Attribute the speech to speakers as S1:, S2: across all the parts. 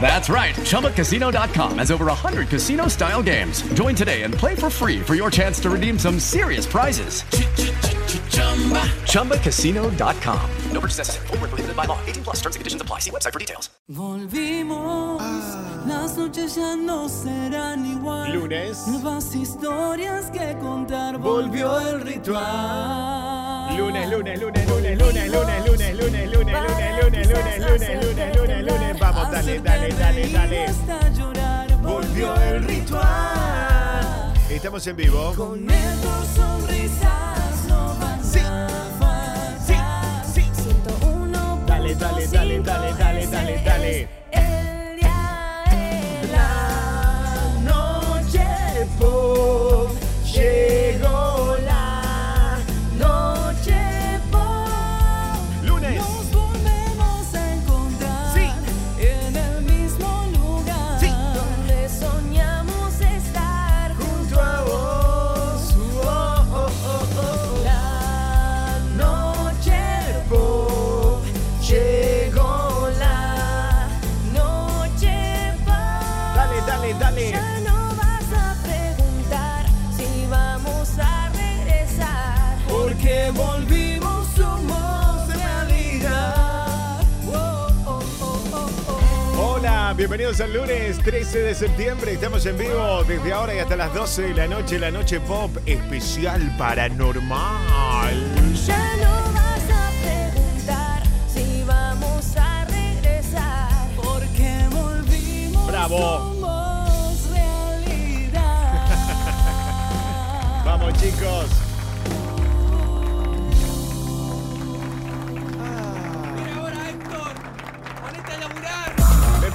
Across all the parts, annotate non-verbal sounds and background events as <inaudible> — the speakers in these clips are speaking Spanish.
S1: That's right. ChumbaCasino.com has over 100 casino style games. Join today and play for free for your chance to redeem some serious prizes. ChumbaCasino.com.
S2: No purchase necessary. Void were prohibited by law. 18 plus. Terms and conditions apply. See website for details.
S3: Volvimos, las noches ya no serán igual.
S4: Lunes.
S3: Nuevas historias que contar. Volvió el ritual.
S4: Lunes, lunes, lunes, lunes, lunes, lunes, lunes, lunes, lunes, lunes, lunes, lunes, lunes, lunes, lunes, lunes. Vamos, dale, dale, dale, dale.
S3: Volvió el ritual.
S4: Estamos en vivo.
S3: Con tus sonrisas no van a faltar. 101.5
S4: Dale, dale, dale, dale, dale, dale, dale.
S3: El día en la noche pop.
S4: Bienvenidos al lunes 13 de septiembre. Estamos en vivo desde ahora y hasta las 12 de la noche, la noche pop especial paranormal.
S3: Ya no vas a preguntar si vamos a regresar. Porque volvimos,
S4: Bravo.
S3: somos realidad. <laughs>
S4: Vamos, chicos.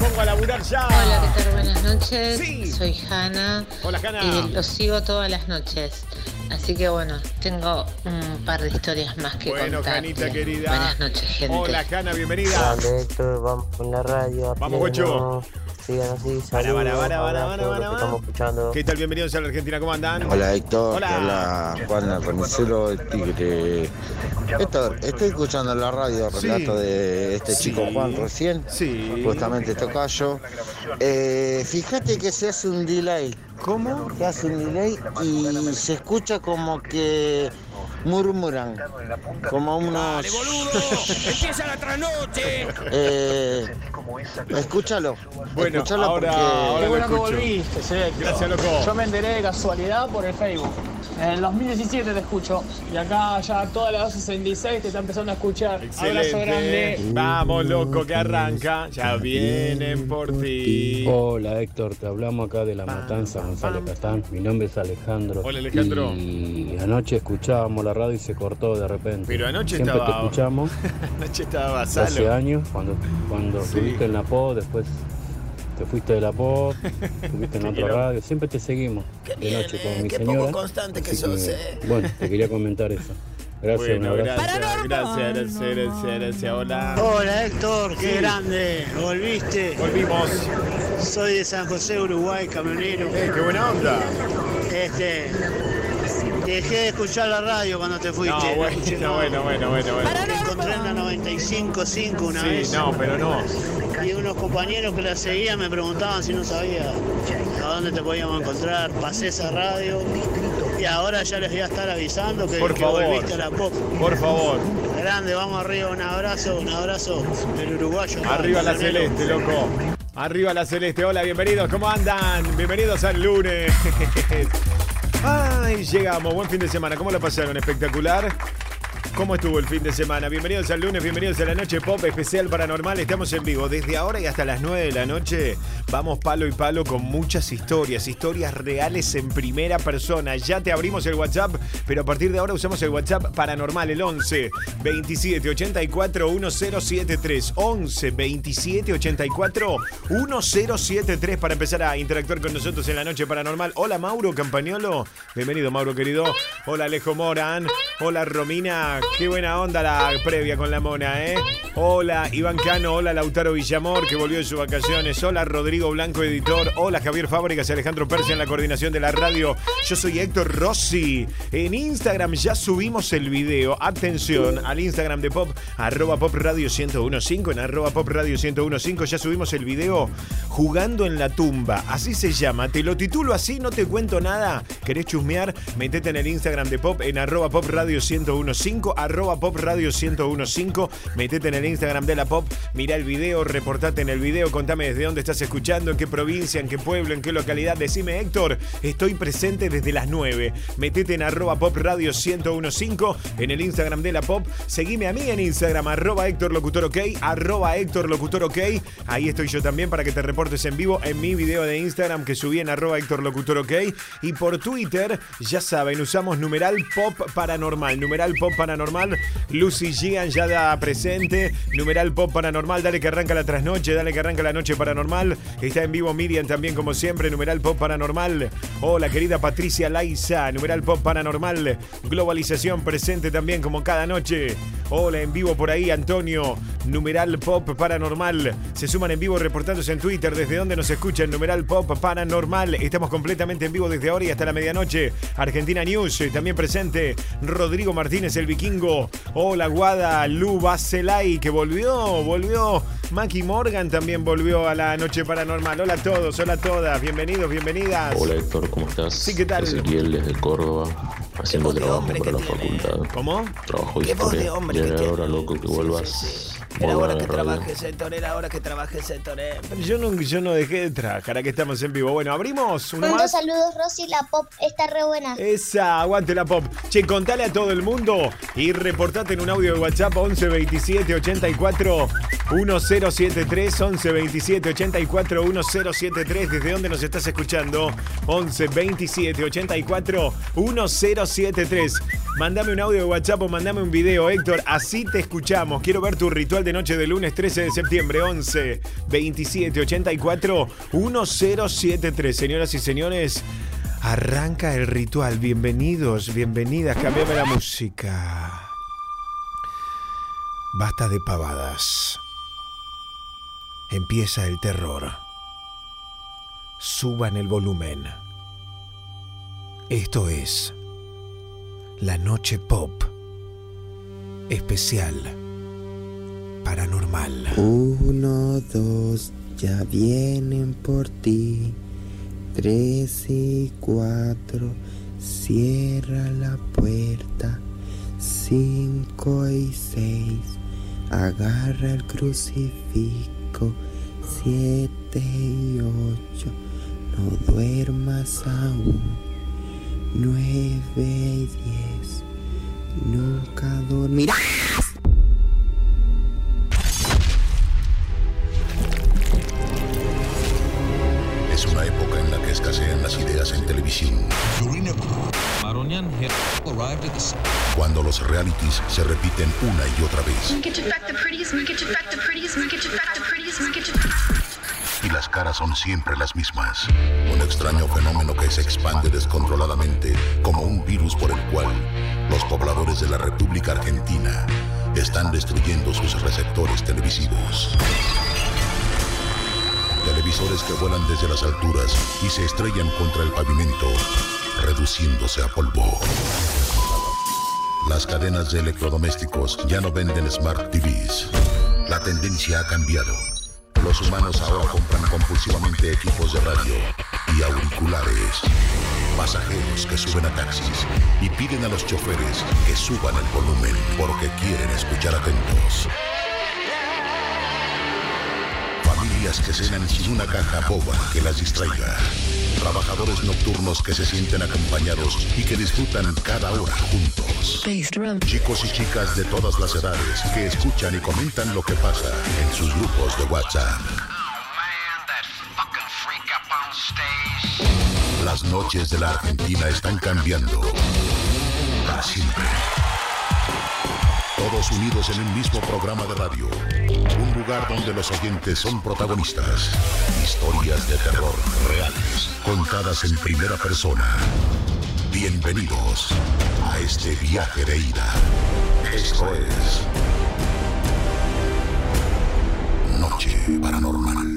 S4: Pongo a laburar ya.
S5: Hola, ¿qué tal? Buenas noches.
S4: Sí.
S5: Soy Hanna.
S4: Hola, Hanna.
S5: Y los sigo todas las noches. Así que bueno, tengo un par de historias más que
S4: Bueno,
S5: contar.
S4: Janita querida.
S5: Buenas noches, gente.
S4: Hola, Hanna, bienvenida.
S6: Dale, Héctor, vamos con la radio.
S4: Vamos.
S6: Sigan así,
S4: Para,
S6: saludos.
S4: para, para, para, para, para,
S6: estamos escuchando.
S4: ¿Qué tal? Bienvenidos a la Argentina, ¿cómo andan?
S7: Hola Héctor,
S4: Hola.
S7: Juan el Remisero del Tigre. Héctor, estoy escuchando en la radio el
S4: Sí.
S7: relato de este
S4: Sí.
S7: chico Juan recién,
S4: Sí.
S7: justamente Tocayo. Eh, fíjate que se hace un delay,
S4: ¿Cómo?
S7: se hace un delay y se escucha como que murmuran, como unos...
S8: ¡Empieza la trasnoche!
S7: Eh, escúchalo,
S4: Bueno,
S7: escúchalo
S4: ahora,
S7: porque...
S4: ahora lo
S9: bueno que volviste, Selecto.
S4: Gracias, loco.
S9: Yo me enteré de casualidad por el Facebook. En el 2017 te escucho. Y acá ya todas las 266 te está empezando a escuchar. Abrazo grande.
S4: Vamos, loco, que arranca. Ya vienen por ti.
S10: Hola Héctor, te hablamos acá de la matanza González Catán. Mi nombre es Alejandro.
S4: Hola, Alejandro.
S10: Y anoche escuchábamos la radio y se cortó de repente.
S4: Pero anoche
S10: Siempre
S4: estaba-
S10: te escuchamos. <laughs>
S4: Anoche estaba
S10: hace
S4: Salo.
S10: años, cuando, cuando
S4: Sí.
S10: estuviste en la PO, después te fuiste de la PO, estuviste en <laughs> otra radio. Siempre te seguimos de noche con mi
S8: qué
S10: señora.
S8: poco constante que sos, eh.
S10: Bueno, te quería comentar eso. Gracias,
S4: Bueno, gracias, gracias, gracias, gracias, gracias. Hola.
S11: Hola Héctor, qué
S4: Sí.
S11: grande, volviste.
S4: Volvimos.
S11: Soy de San José, Uruguay, camionero.
S4: Eh, qué buena onda.
S11: Este, dejé de escuchar la radio cuando te fuiste.
S4: No, bueno, <laughs> no, bueno, bueno, bueno, bueno.
S11: Te encontré en la 95.5 una
S4: Sí,
S11: vez.
S4: no, pero no.
S11: Y unos compañeros que la seguían me preguntaban si no sabía a dónde te podíamos encontrar. Pasé esa radio y ahora ya les voy a estar avisando que,
S4: Por
S11: que
S4: favor.
S11: volviste a la pop.
S4: Por favor.
S11: Grande, vamos arriba, un abrazo, un abrazo del uruguayo.
S4: Arriba la celeste, loco. Arriba la celeste. Hola, bienvenidos. ¿Cómo andan? Bienvenidos al lunes. <laughs> Ay, llegamos. Buen fin de semana. ¿Cómo la pasaron? Espectacular. ¿Cómo estuvo el fin de semana? Bienvenidos al lunes, bienvenidos a la noche pop especial paranormal. Estamos en vivo desde ahora y hasta las 9 de la noche. Vamos palo y palo con muchas historias, historias reales en primera persona. Ya te abrimos el WhatsApp, pero a partir de ahora usamos el WhatsApp paranormal, el 11 27 84 1073. 11 27 84 1073 para empezar a interactuar con nosotros en la noche paranormal. Hola Mauro Campañolo. Bienvenido Mauro querido. Hola Alejo Moran. Hola Romina. Qué buena onda la previa con la mona, ¿eh? Hola Iván Cano. Hola Lautaro Villamor que volvió de sus vacaciones. Hola Rodrigo Blanco, editor. Hola Javier Fábricas y Alejandro Persia en la coordinación de la radio. Yo soy Héctor Rossi. En Instagram ya subimos el video. Atención al Instagram de Pop, arroba Pop Radio 1015. En arroba Pop Radio 1015 ya subimos el video jugando en la tumba. Así se llama. Te lo titulo así, no te cuento nada. ¿Querés chusmear? Metete en el Instagram de Pop en arroba Pop Radio 1015, arroba Pop Radio 1015. Metete en el Instagram de la Pop, mira el video, reportate en el video, contame desde dónde estás escuchando, en qué provincia, en qué pueblo, en qué localidad. Decime, Héctor, estoy presente desde las 9. Metete en arroba Pop Radio 1015 en el Instagram de la Pop. Seguime a mí en Instagram, arroba Héctor Locutor OK, arroba Héctor Locutor OK. Ahí estoy yo también para que te reportes en vivo en mi video de Instagram que subí en arroba Héctor Locutor OK. Y por Twitter, ya saben, usamos numeral Pop Paranormal. Numeral Pop Paranormal. Lucy Gian ya da presente. Numeral Pop Paranormal. Dale que arranca la trasnoche. Dale que arranca la noche paranormal. Está en vivo Miriam también, como siempre. Numeral Pop Paranormal. Hola, querida Patricia Laiza. Numeral Pop Paranormal. Globalización presente también, como cada noche. Hola, en vivo por ahí, Antonio. Numeral Pop Paranormal. Se suman en vivo reportándose en Twitter desde donde nos escuchan. Numeral Pop Paranormal. Estamos completamente en vivo desde ahora y hasta la medianoche. Argentina News eh, también presente. Rodrigo Martínez, el vikingo. Hola, Guada. Lu Bacelay, que volvió, volvió. Maki Morgan también volvió a la noche paranormal. Hola a todos, hola a todas. Bienvenidos, bienvenidas.
S12: Hola Héctor, ¿cómo estás?
S4: Sí, ¿qué tal?
S12: Ezequiel desde Córdoba, haciendo trabajo para la facultad.
S4: ¿Cómo?
S12: Trabajo de
S13: Qué voz de
S12: historia.
S13: hombre
S12: Ya
S13: que
S12: era
S13: tiene.
S12: hora, loco, que vuelvas.
S13: Era hora que trabajes, Héctor, era hora que trabajes, Héctor. eh.
S4: Pero yo no, yo no dejé de trabajar, aquí estamos en vivo. Bueno, abrimos uno más.
S14: saludos, Rosy, la pop está re buena.
S4: Esa, aguante la pop. Che, contale a todo el mundo y reportate en un audio de WhatsApp 11 27 84 1073 11 27 84 1073 desde dónde nos estás escuchando 11 27 84 1073 Mándame un audio de WhatsApp o mandame un video, Héctor, así te escuchamos. Quiero ver tu ritual de noche de lunes 13 de septiembre 11 27 84 1073 Señoras y señores, Arranca el ritual. Bienvenidos, bienvenidas. Cambiame la música. Basta de pavadas. Empieza el terror. Suban el volumen. Esto es la noche pop especial paranormal.
S15: Uno, dos, ya vienen por ti. Tres y cuatro, cierra la puerta. Cinco y seis, agarra el crucifijo. Siete y ocho, no duermas aún. Nueve y diez, nunca dormirás.
S16: Cuando los realities se repiten una y otra vez. Y las caras son siempre las mismas. Un extraño fenómeno que se expande descontroladamente como un virus por el cual los pobladores de la República Argentina están destruyendo sus receptores televisivos. Televisores que vuelan desde las alturas y se estrellan contra el pavimento, reduciéndose a polvo. Las cadenas de electrodomésticos ya no venden Smart TVs. La tendencia ha cambiado. Los humanos ahora compran compulsivamente equipos de radio y auriculares. Pasajeros que suben a taxis y piden a los choferes que suban el volumen porque quieren escuchar atentos. Familias que cenan sin una caja boba que las distraiga. Trabajadores nocturnos que se sienten acompañados y que disfrutan cada hora juntos. Chicos y chicas de todas las edades que escuchan y comentan lo que pasa en sus grupos de WhatsApp. Las noches de la Argentina están cambiando para siempre. Todos unidos en un mismo programa de radio. Un lugar donde los oyentes son protagonistas. Historias de terror reales, contadas en primera persona. Bienvenidos a este viaje de ida. Esto es Noche Paranormal.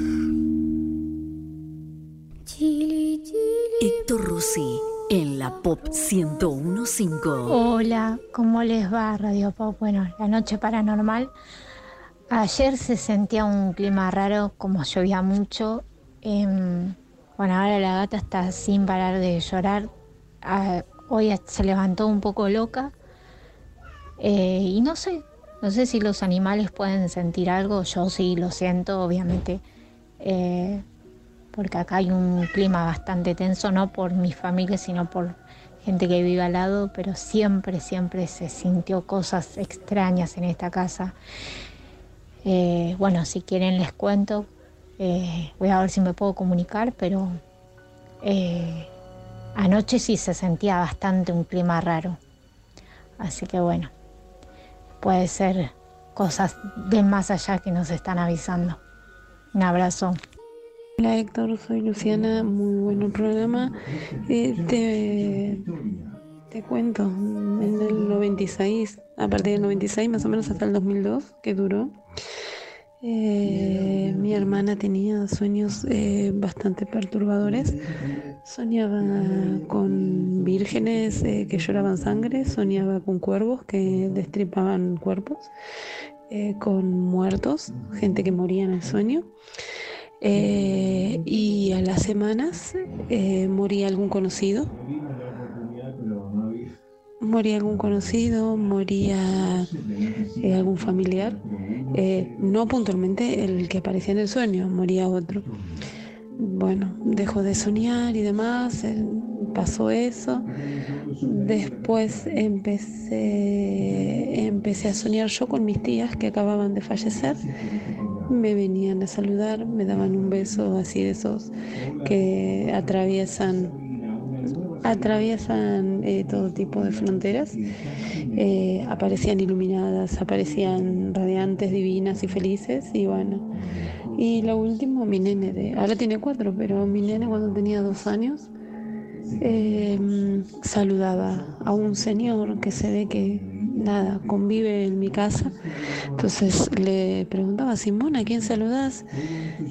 S17: Héctor Rossi en la Pop 1015.
S18: Hola, ¿cómo les va Radio Pop? Bueno, la noche paranormal. Ayer se sentía un clima raro, como llovía mucho. Em, bueno, ahora la gata está sin parar de llorar. Ah, hoy se levantó un poco loca. Eh, y no sé, no sé si los animales pueden sentir algo. Yo sí lo siento, obviamente. Eh, porque acá hay un clima bastante tenso, no por mi familia, sino por gente que vive al lado, pero siempre, siempre se sintió cosas extrañas en esta casa. Eh, bueno, si quieren les cuento, eh, voy a ver si me puedo comunicar, pero eh, anoche sí se sentía bastante un clima raro. Así que bueno, puede ser cosas de más allá que nos están avisando. Un abrazo.
S19: Hola Héctor, soy Luciana, muy bueno programa. Eh, te, te cuento, en el 96, a partir del 96 más o menos hasta el 2002 que duró, eh, mi hermana tenía sueños eh, bastante perturbadores. Soñaba con vírgenes que lloraban sangre, soñaba con cuervos que destripaban cuerpos, con muertos, gente que moría en el sueño. Eh, y a las semanas eh, moría algún conocido. Moría algún conocido, moría eh, algún familiar. no puntualmente el que aparecía en el sueño, moría otro. Bueno, dejó de soñar y demás, pasó eso. Después empecé, empecé a soñar yo con mis tías que acababan de fallecer me venían a saludar, me daban un beso así de esos que atraviesan atraviesan eh, todo tipo de fronteras, eh, aparecían iluminadas, aparecían radiantes, divinas y felices y bueno. Y lo último, mi nene, de, ahora tiene cuatro, pero mi nene cuando tenía dos años eh, saludaba a un señor que se ve que nada, convive en mi casa. Entonces le preguntaba, Simón, ¿a quién saludás?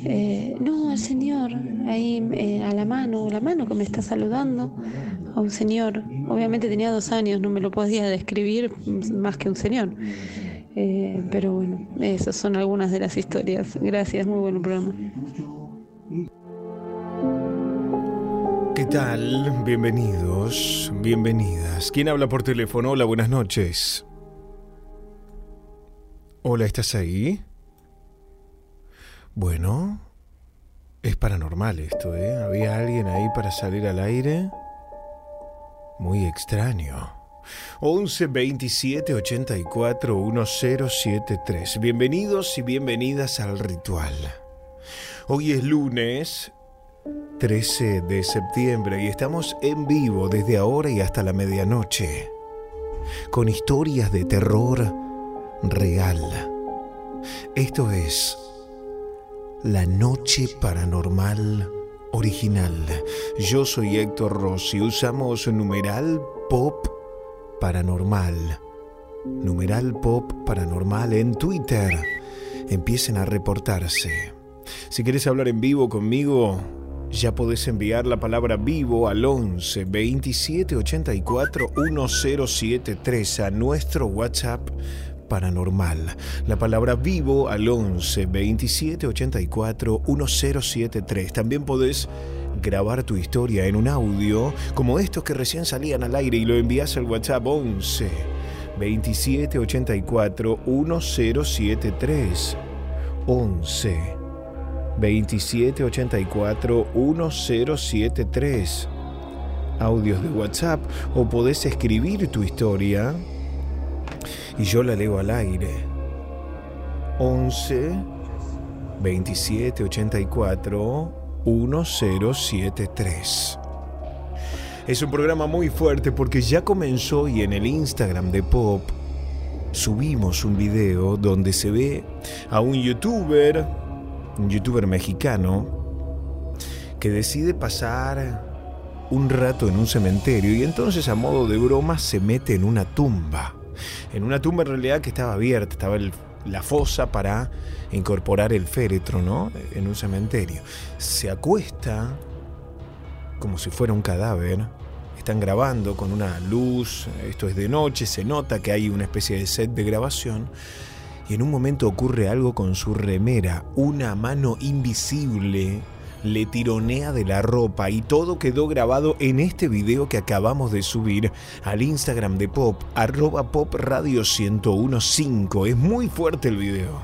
S19: Eh, no, al señor, ahí eh, a la mano, la mano que me está saludando, a un señor. Obviamente tenía dos años, no me lo podía describir más que un señor. Eh, pero bueno, esas son algunas de las historias. Gracias, muy buen programa.
S4: ¿Qué tal? Bienvenidos, bienvenidas. ¿Quién habla por teléfono? Hola, buenas noches. Hola, ¿estás ahí? Bueno, es paranormal esto, ¿eh? ¿Había alguien ahí para salir al aire? Muy extraño. 11 27 84 1073. Bienvenidos y bienvenidas al ritual. Hoy es lunes 13 de septiembre y estamos en vivo desde ahora y hasta la medianoche, con historias de terror real. Esto es La Noche Paranormal Original. Yo soy Héctor Rossi, usamos numeral pop paranormal. Numeral pop paranormal en Twitter. Empiecen a reportarse. Si quieres hablar en vivo conmigo, ya podés enviar la palabra vivo al 11 27 84 1073 a nuestro WhatsApp paranormal. La palabra vivo al 11 27 84 1073. También podés grabar tu historia en un audio como estos que recién salían al aire y lo envías al WhatsApp 11 27 84 1073. 11 2784 1073. Audios de WhatsApp o podés escribir tu historia y yo la leo al aire. 11 27 84 1073. Es un programa muy fuerte porque ya comenzó y en el Instagram de Pop subimos un video donde se ve a un youtuber, un youtuber mexicano, que decide pasar un rato en un cementerio y entonces a modo de broma se mete en una tumba. En una tumba en realidad que estaba abierta, estaba el- la fosa para incorporar el féretro, ¿no? En un cementerio. Se acuesta como si fuera un cadáver. Están grabando con una luz, esto es de noche, se nota que hay una especie de set de grabación. Y en un momento ocurre algo con su remera. Una mano invisible le tironea de la ropa y todo quedó grabado en este video que acabamos de subir al Instagram de Pop, arroba Pop Radio 1015. Es muy fuerte el video.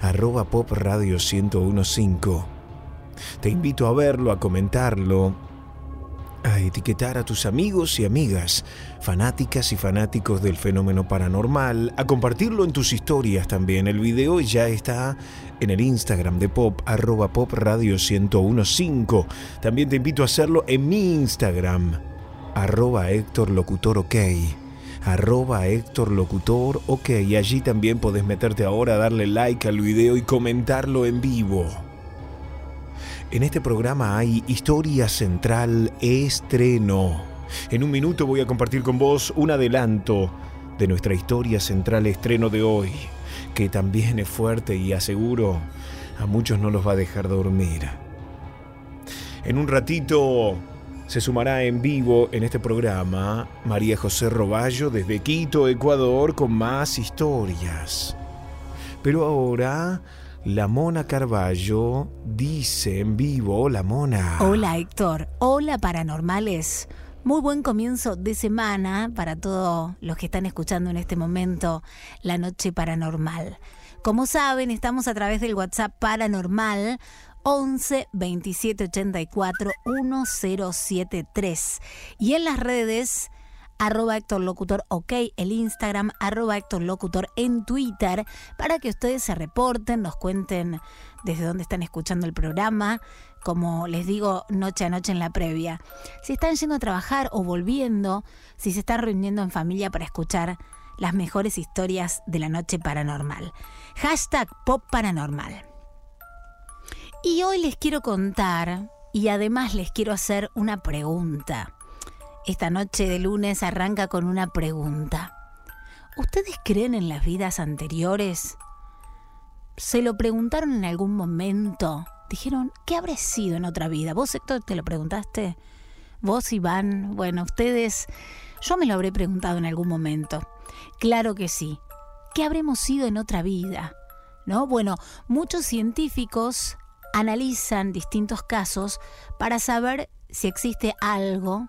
S4: Arroba Pop Radio 1015. Te invito a verlo, a comentarlo, a etiquetar a tus amigos y amigas, fanáticas y fanáticos del fenómeno paranormal, a compartirlo en tus historias también. El video ya está en el Instagram de Pop, arroba Pop Radio 1015. También te invito a hacerlo en mi Instagram, arroba Héctor Locutor OK. Arroba Héctor Locutor OK. Y allí también podés meterte ahora, darle like al video y comentarlo en vivo. En este programa hay Historia Central Estreno. En un minuto voy a compartir con vos un adelanto de nuestra Historia Central Estreno de hoy, que también es fuerte y aseguro a muchos no los va a dejar dormir. En un ratito se sumará en vivo en este programa María José Roballo desde Quito, Ecuador, con más historias. Pero ahora la Mona Carballo dice en vivo, hola Mona.
S20: Hola Héctor, hola paranormales. Muy buen comienzo de semana para todos los que están escuchando en este momento la noche paranormal. Como saben, estamos a través del WhatsApp paranormal 11 27 84 1073 y en las redes arroba Héctor Locutor OK, el Instagram, arroba Héctor Locutor en Twitter, para que ustedes se reporten, nos cuenten desde dónde están escuchando el programa, como les digo, noche a noche en la previa. Si están yendo a trabajar o volviendo, si se están reuniendo en familia para escuchar las mejores historias de la noche paranormal. Hashtag Pop Paranormal. Y hoy les quiero contar, y además les quiero hacer una pregunta. Esta noche de lunes arranca con una pregunta. ¿Ustedes creen en las vidas anteriores? ¿Se lo preguntaron en algún momento? Dijeron, ¿qué habré sido en otra vida? ¿Vos, Héctor, te lo preguntaste? ¿Vos, Iván? Bueno, ustedes, yo me lo habré preguntado en algún momento. Claro que sí. ¿Qué habremos sido en otra vida? ¿No? Bueno, muchos científicos analizan distintos casos para saber si existe algo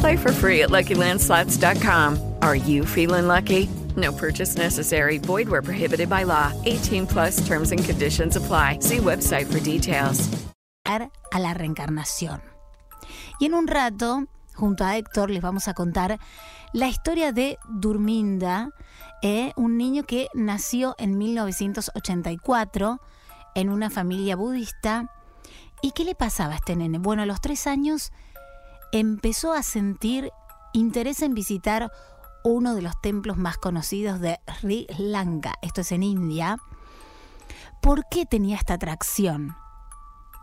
S21: Play for free at LuckyLandSlots.com. Are you feeling lucky? No purchase necessary. Void where prohibited by law. 18 plus terms and conditions apply. See website for details.
S20: a la reencarnación. Y en un rato, junto a Héctor, les vamos a contar la historia de Durminda, eh, un niño que nació en 1984 en una familia budista. ¿Y qué le pasaba a este nene? Bueno, a los tres años empezó a sentir interés en visitar uno de los templos más conocidos de Sri Lanka, esto es en India. ¿Por qué tenía esta atracción?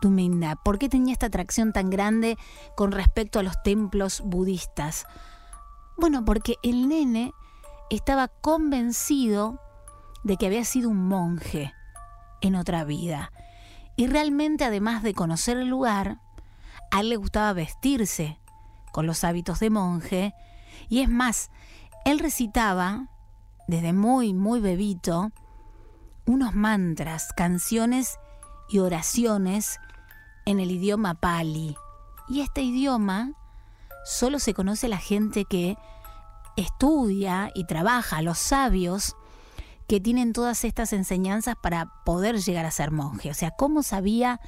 S20: Tuminda, ¿por qué tenía esta atracción tan grande con respecto a los templos budistas? Bueno, porque el nene estaba convencido de que había sido un monje en otra vida. Y realmente, además de conocer el lugar, a él le gustaba vestirse con los hábitos de monje. Y es más, él recitaba desde muy, muy bebito, unos mantras, canciones y oraciones en el idioma pali. Y este idioma solo se conoce la gente que estudia y trabaja, los sabios que tienen todas estas enseñanzas para poder llegar a ser monje. O sea, ¿cómo sabía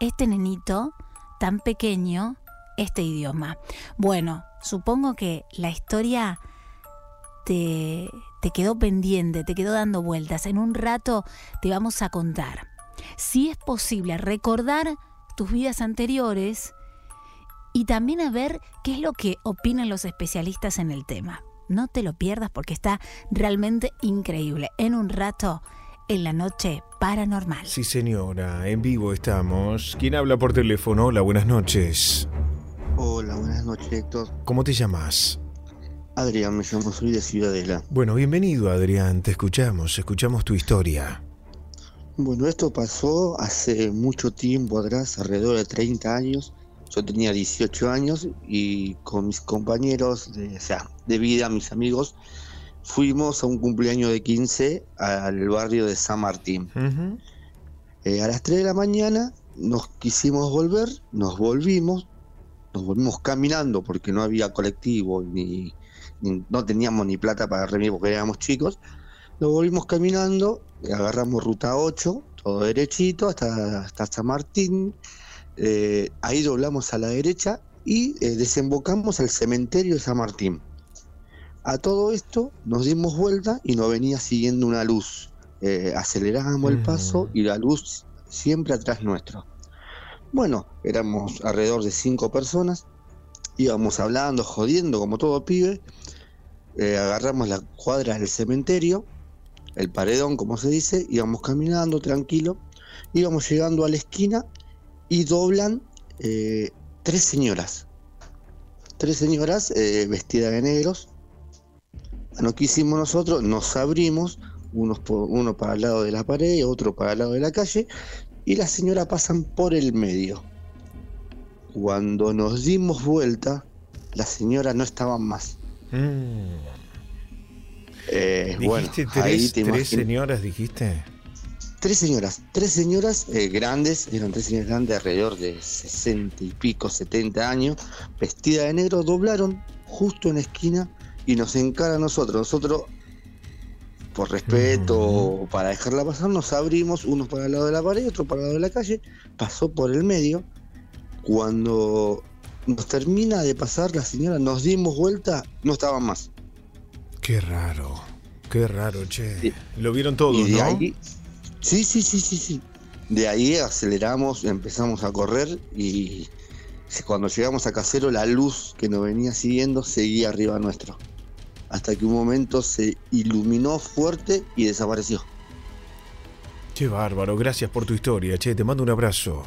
S20: este nenito tan pequeño este idioma? Bueno, supongo que la historia te, te quedó pendiente, te quedó dando vueltas. En un rato te vamos a contar. Si es posible recordar tus vidas anteriores y también a ver qué es lo que opinan los especialistas en el tema. No te lo pierdas porque está realmente increíble. En un rato, en la noche paranormal.
S4: Sí, señora, en vivo estamos. ¿Quién habla por teléfono? Hola, buenas noches.
S22: Hola, buenas noches, Héctor.
S4: ¿Cómo te llamas?
S22: Adrián, me llamo, soy de Ciudadela.
S4: Bueno, bienvenido, Adrián. Te escuchamos, escuchamos tu historia.
S22: Bueno, esto pasó hace mucho tiempo atrás, alrededor de 30 años. Yo tenía 18 años y con mis compañeros de, o sea, de vida, mis amigos, fuimos a un cumpleaños de 15 al barrio de San Martín. Eh, a las 3 de la mañana nos quisimos volver, nos volvimos, nos volvimos caminando porque no había colectivo ni, ni- no teníamos ni plata para remir porque éramos chicos. Nos volvimos caminando, agarramos ruta 8, todo derechito hasta, hasta San Martín. Eh, ahí doblamos a la derecha y eh, desembocamos al cementerio de San Martín. A todo esto nos dimos vuelta y nos venía siguiendo una luz. Eh, acelerábamos el paso y la luz siempre atrás nuestro. Bueno, éramos alrededor de cinco personas, íbamos hablando, jodiendo como todo pibe. Eh, agarramos la cuadra del cementerio, el paredón, como se dice, íbamos caminando tranquilo, íbamos llegando a la esquina y doblan eh, tres señoras. Tres señoras eh, vestidas de negros. Bueno, ¿qué hicimos nosotros? Nos abrimos, unos por- uno para el lado de la pared, otro para el lado de la calle, y las señoras pasan por el medio. Cuando nos dimos vuelta, las señoras no estaban más. Eh, bueno,
S4: ¿Dijiste
S22: ahí
S4: tres,
S22: te
S4: tres señoras, dijiste?
S22: Tres señoras, tres señoras eh, grandes, eran tres señoras grandes alrededor de 60 y pico, 70 años, vestidas de negro, doblaron justo en la esquina y nos encara a nosotros. Nosotros, por respeto, para dejarla pasar, nos abrimos, uno para el lado de la pared, otro para el lado de la calle, pasó por el medio. Cuando nos termina de pasar la señora, nos dimos vuelta, no estaban más.
S4: Qué raro, qué raro, che. Lo vieron todos,
S22: Y de
S4: ¿no?
S22: ahí- sí, sí, sí, sí, sí. De ahí aceleramos, empezamos a correr y cuando llegamos a Casero la luz que nos venía siguiendo seguía arriba nuestro. Hasta que un momento se iluminó fuerte y desapareció.
S4: Qué bárbaro, gracias por tu historia, che. Te mando un abrazo.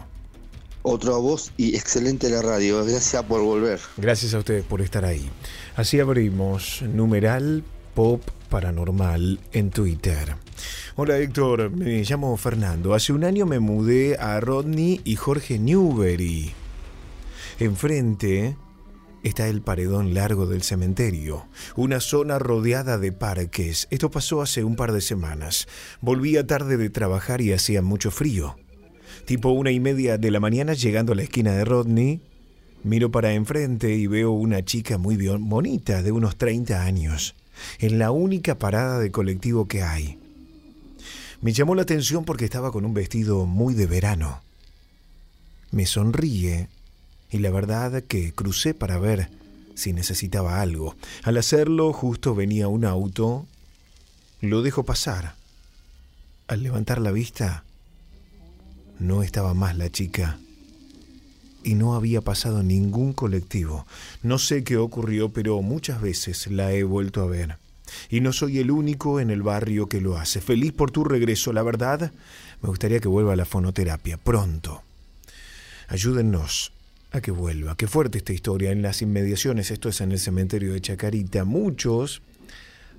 S22: Otra voz y excelente la radio. Gracias por volver.
S4: Gracias a ustedes por estar ahí. Así abrimos numeral pop paranormal en Twitter. Hola Héctor, me llamo Fernando. Hace un año me mudé a Rodney y Jorge Newbery. Enfrente está el paredón largo del cementerio, una zona rodeada de parques. Esto pasó hace un par de semanas. Volvía tarde de trabajar y hacía mucho frío. Tipo una y media de la mañana llegando a la esquina de Rodney, miro para enfrente y veo una chica muy bonita de unos 30 años, en la única parada de colectivo que hay. Me llamó la atención porque estaba con un vestido muy de verano. Me sonríe y la verdad que crucé para ver si necesitaba algo. Al hacerlo justo venía un auto, lo dejo pasar. Al levantar la vista, no estaba más la chica y no había pasado ningún colectivo. No sé qué ocurrió, pero muchas veces la he vuelto a ver. Y no soy el único en el barrio que lo hace. Feliz por tu regreso, la verdad. Me gustaría que vuelva a la fonoterapia pronto. Ayúdennos a que vuelva. Qué fuerte esta historia. En las inmediaciones, esto es en el cementerio de Chacarita, muchos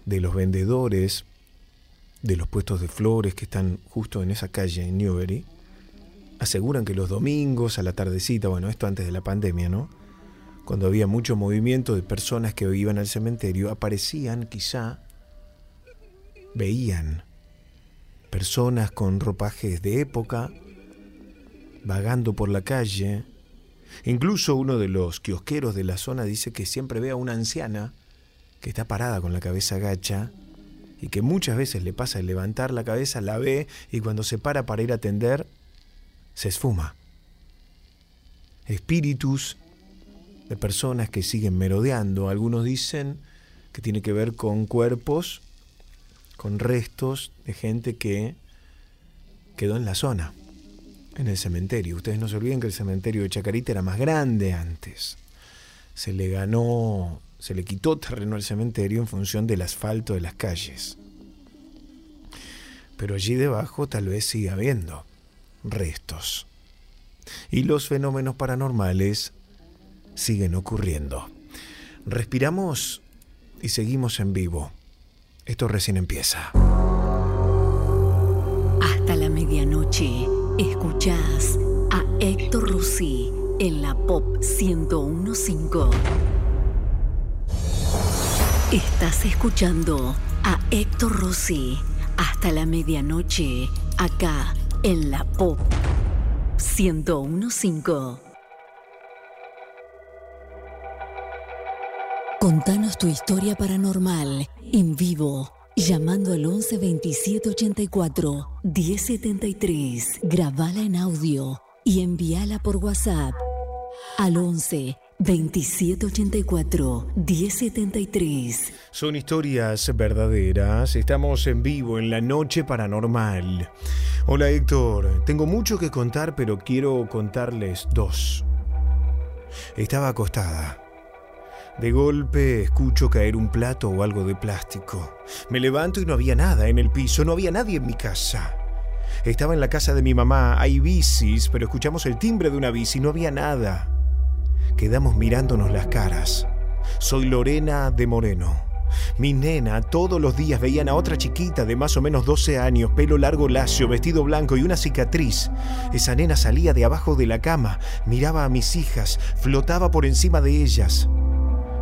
S4: de los vendedores de los puestos de flores que están justo en esa calle en Newbery, aseguran que los domingos a la tardecita, bueno, esto antes de la pandemia, ¿no? Cuando había mucho movimiento de personas que iban al cementerio, aparecían quizá veían personas con ropajes de época vagando por la calle. Incluso uno de los kiosqueros de la zona dice que siempre ve a una anciana que está parada con la cabeza gacha y que muchas veces le pasa el levantar la cabeza, la ve y cuando se para para ir a atender, se esfuma. Espíritus de personas que siguen merodeando. Algunos dicen que tiene que ver con cuerpos, con restos de gente que quedó en la zona, en el cementerio. Ustedes no se olviden que el cementerio de Chacarita era más grande antes. Se le ganó, se le quitó terreno al cementerio en función del asfalto de las calles. Pero allí debajo tal vez siga habiendo restos. Y los fenómenos paranormales siguen ocurriendo. Respiramos y seguimos en vivo. Esto recién empieza.
S17: Hasta la medianoche, escuchás a Héctor Rossi en la Pop 1015. Estás escuchando a Héctor Rossi hasta la medianoche, acá en la Pop 1015. Contanos tu historia paranormal en vivo, llamando al 11 27 84 1073. Grabala en audio y envíala por WhatsApp al 11 27 84 1073.
S4: Son historias verdaderas. Estamos en vivo en la noche paranormal. Hola Héctor, tengo mucho que contar, pero quiero contarles dos. Estaba acostada. De golpe escucho caer un plato o algo de plástico. Me levanto y no había nada en el piso, no había nadie en mi casa. Estaba en la casa de mi mamá, hay bicis, pero escuchamos el timbre de una bici, no había nada. Quedamos mirándonos las caras. Soy Lorena de Moreno. Mi nena todos los días veían a otra chiquita de más o menos 12 años, pelo largo lacio, vestido blanco y una cicatriz. Esa nena salía de abajo de la cama, miraba a mis hijas, flotaba por encima de ellas.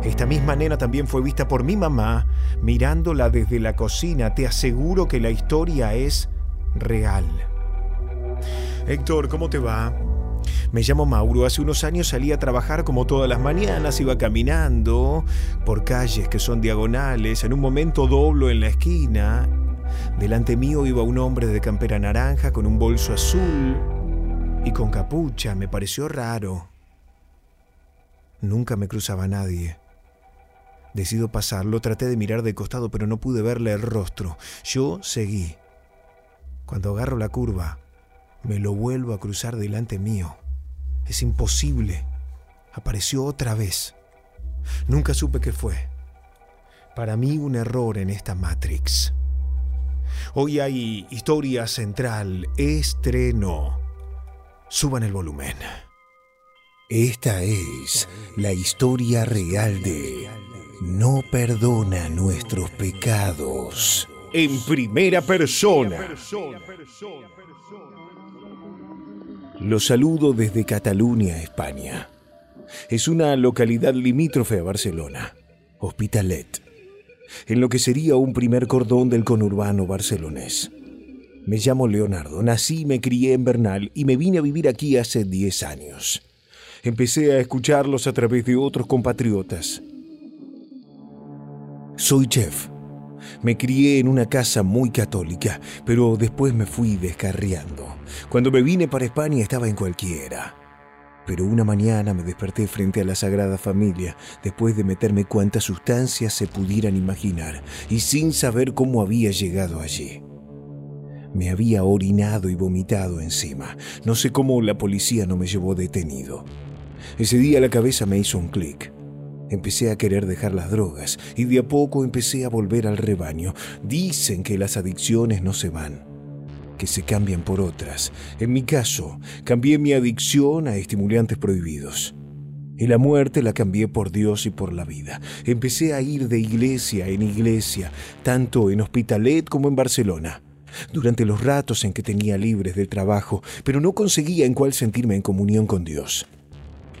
S4: Esta misma nena también fue vista por mi mamá mirándola desde la cocina. Te aseguro que la historia es real. Héctor, ¿cómo te va? Me llamo Mauro. Hace unos años salí a trabajar como todas las mañanas. Iba caminando por calles que son diagonales. En un momento doblo en la esquina. Delante mío iba un hombre de campera naranja con un bolso azul y con capucha. Me pareció raro. Nunca me cruzaba nadie. Decido pasarlo, traté de mirar de costado, pero no pude verle el rostro. Yo seguí. Cuando agarro la curva, me lo vuelvo a cruzar delante mío. Es imposible. Apareció otra vez. Nunca supe qué fue. Para mí un error en esta Matrix. Hoy hay historia central, estreno. Suban el volumen.
S23: Esta es la historia real de No perdona nuestros pecados.
S4: En primera persona. Los saludo desde Cataluña, España. Es una localidad limítrofe a Barcelona, Hospitalet, en lo que sería un primer cordón del conurbano barcelonés. Me llamo Leonardo, nací y me crié en Bernal y me vine a vivir aquí hace 10 años. Empecé a escucharlos a través de otros compatriotas. Soy chef. Me crié en una casa muy católica, pero después me fui descarriando. Cuando me vine para España estaba en cualquiera. Pero una mañana me desperté frente a la Sagrada Familia, después de meterme cuantas sustancias se pudieran imaginar, y sin saber cómo había llegado allí. Me había orinado y vomitado encima. No sé cómo la policía no me llevó detenido. Ese día la cabeza me hizo un clic. Empecé a querer dejar las drogas y de a poco empecé a volver al rebaño. Dicen que las adicciones no se van, que se cambian por otras. En mi caso, cambié mi adicción a estimulantes prohibidos. Y la muerte la cambié por Dios y por la vida. Empecé a ir de iglesia en iglesia, tanto en Hospitalet como en Barcelona, durante los ratos en que tenía libres del trabajo, pero no conseguía en cuál sentirme en comunión con Dios.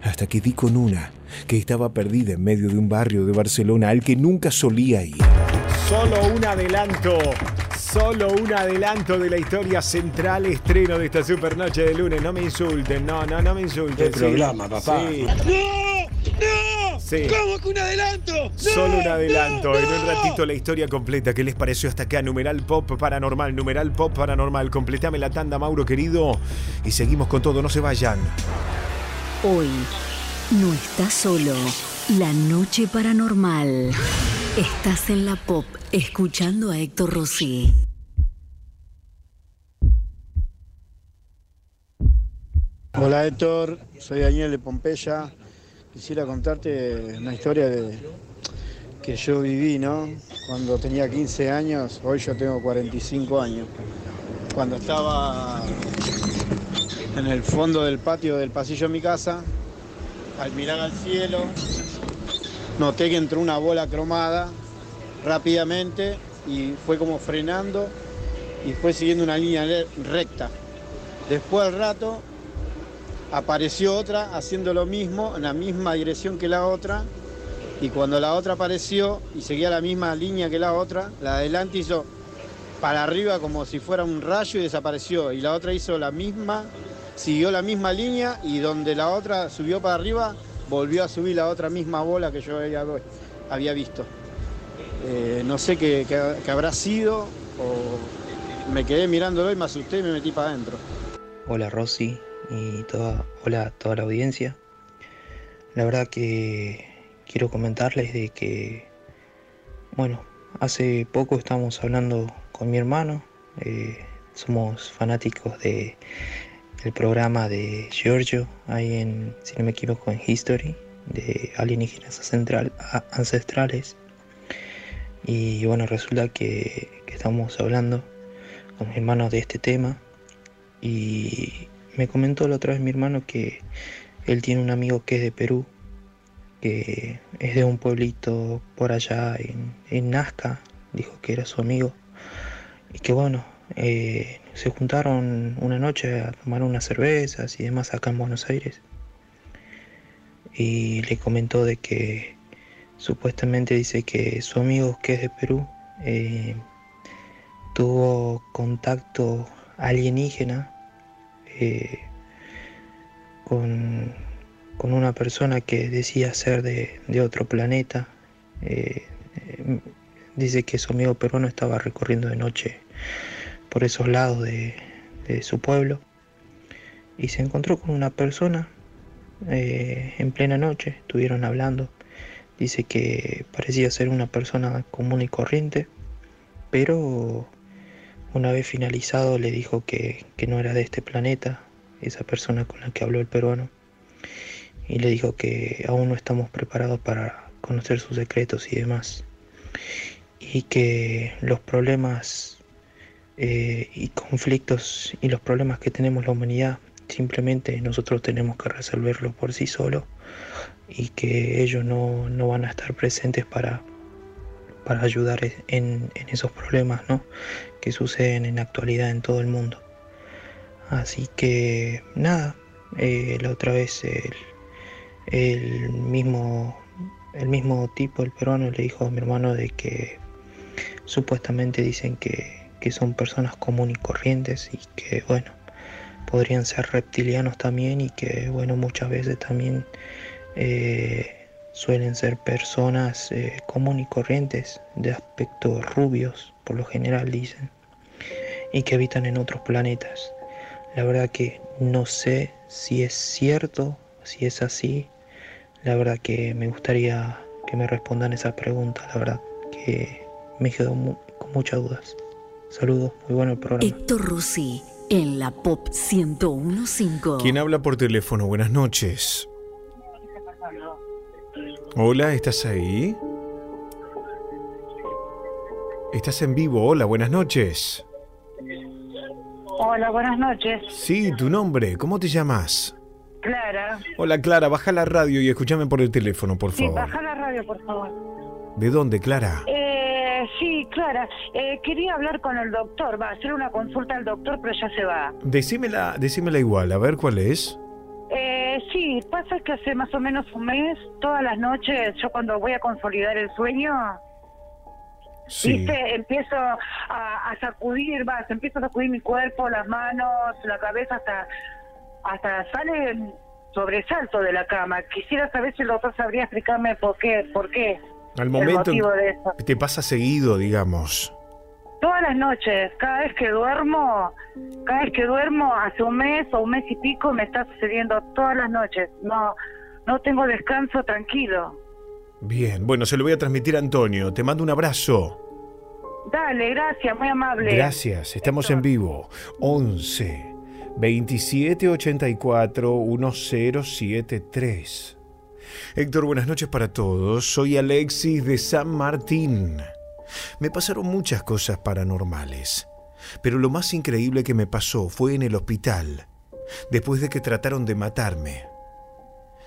S4: Hasta que di con una que estaba perdida en medio de un barrio de Barcelona al que nunca solía ir. Solo un adelanto. Solo un adelanto de la historia central estreno de esta super noche de lunes. No me insulten, no, no, no me insulten.
S8: El programa, papá.
S4: Sí.
S8: ¡No! ¡No!
S4: Sí.
S8: ¿Cómo que un adelanto? ¡No!
S4: Solo un adelanto.
S8: ¡No!
S4: En un ratito la historia completa. ¿Qué les pareció hasta acá? Numeral pop paranormal, numeral pop paranormal. Completame la tanda, Mauro querido. Y seguimos con todo. No se vayan.
S17: Hoy no estás solo. La noche paranormal. Estás en la pop escuchando a Héctor Rossi.
S24: Hola Héctor, soy Daniel de Pompeya. Quisiera contarte una historia que yo viví, ¿no? Cuando tenía 15 años, hoy yo tengo 45 años. Cuando estaba en el fondo del patio del pasillo de mi casa, al mirar al cielo, noté que entró una bola cromada rápidamente y fue como frenando y fue siguiendo una línea recta. Después al rato apareció otra haciendo lo mismo, en la misma dirección que la otra, y cuando la otra apareció y seguía la misma línea que la otra, la de adelante hizo para arriba como si fuera un rayo y desapareció, y la otra hizo la misma, siguió la misma línea y donde la otra subió para arriba, volvió a subir la otra misma bola que yo había, había visto. Eh, no sé qué, qué- habrá sido, o me quedé mirándolo y me asusté y me metí para adentro.
S25: Hola Rosy y toda, hola a toda la audiencia. La verdad que quiero comentarles de que, bueno, hace poco estábamos hablando con mi hermano, eh, somos fanáticos de el programa de Giorgio, ahí en, si no me equivoco, en History, de alienígenas ancestrales. Y bueno, resulta que, estamos hablando con mi hermano de este tema y me comentó la otra vez mi hermano que él tiene un amigo que es de Perú, que es de un pueblito por allá en, en Nazca, dijo que era su amigo, y que bueno, eh, se juntaron una noche a tomar unas cervezas y demás acá en Buenos Aires. Y le comentó de que supuestamente dice que su amigo que es de Perú eh, tuvo contacto alienígena eh, con, con una persona que decía ser de, de otro planeta. Eh, dice que su amigo peruano estaba recorriendo de noche por esos lados de, su pueblo y se encontró con una persona eh, en plena noche, estuvieron hablando. Dice que parecía ser una persona común y corriente, pero una vez finalizado le dijo que, que no era de este planeta, esa persona con la que habló el peruano, y le dijo que aún no estamos preparados para conocer sus secretos y demás, y que los problemas eh, y conflictos y los problemas que tenemos la humanidad simplemente nosotros tenemos que resolverlos por sí solos y que ellos no, no van a estar presentes para, para ayudar en, en esos problemas ¿no? que suceden en la actualidad en todo el mundo. Así que nada, eh, la otra vez el, el mismo el mismo tipo, el peruano, le dijo a mi hermano de que supuestamente dicen que, que son personas comunes y corrientes y que bueno, podrían ser reptilianos también y que bueno, muchas veces también eh, suelen ser personas eh, comunes y corrientes de aspecto rubios, por lo general dicen, y que habitan en otros planetas. La verdad que no sé si es cierto, si es así. La verdad que me gustaría que me respondan esa pregunta, la verdad que me quedo con muchas dudas. Saludos, muy bueno el programa.
S17: Héctor Rossi en la Pop 1015.
S4: ¿Quién habla por teléfono? Buenas noches. Hola, ¿estás ahí? Estás en vivo. Hola, buenas noches.
S26: Hola, buenas noches.
S4: Sí, tu nombre. ¿Cómo te llamas?
S26: Clara.
S4: Hola, Clara. Baja la radio y escúchame por el teléfono, por
S26: Sí,
S4: favor.
S26: baja la radio, por favor.
S4: ¿De dónde, Clara?
S26: Eh, sí, Clara. Eh, quería hablar con el doctor. Va a hacer una consulta al doctor, pero ya se va.
S4: Decímela, decímela igual. A ver cuál es.
S26: Eh, sí, pasa que hace más o menos un mes, todas las noches, yo cuando voy a consolidar el sueño,
S4: Sí.
S26: ¿Viste? Empiezo a, a sacudir, vas, empiezo a sacudir mi cuerpo, las manos, la cabeza, hasta, hasta sale sobresalto de la cama. Quisiera saber si el doctor sabría explicarme por qué, por qué.
S4: Al
S26: el
S4: momento
S26: motivo de eso.
S4: te pasa seguido, digamos.
S26: Todas las noches, cada vez que duermo, cada vez que duermo, hace un mes o un mes y pico, me está sucediendo todas las noches. No, no tengo descanso tranquilo.
S4: Bien, bueno, se lo voy a transmitir a Antonio. Te mando un abrazo.
S26: Dale, gracias, muy amable.
S4: Gracias, estamos en vivo. 11 27 84 1073. Héctor, buenas noches para todos. Soy Alexis de San Martín. Me pasaron muchas cosas paranormales, pero lo más increíble que me pasó fue en el hospital, después de que trataron de matarme.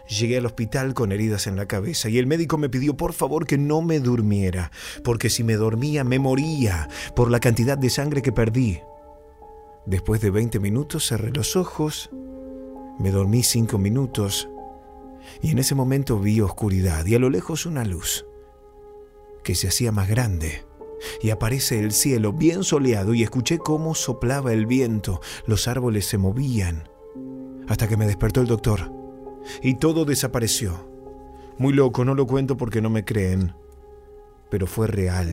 S4: Llegué al hospital con heridas en la cabeza y el médico me pidió por favor que no me durmiera, porque si me dormía me moría por la cantidad de sangre que perdí. Después de 20 minutos cerré los ojos, me dormí 5 minutos y en ese momento vi oscuridad y a lo lejos una luz que se hacía más grande. Y aparece el cielo bien soleado y escuché cómo soplaba el viento, los árboles se movían, hasta que me despertó el doctor y todo desapareció. Muy loco, no lo cuento porque no me creen, pero fue real.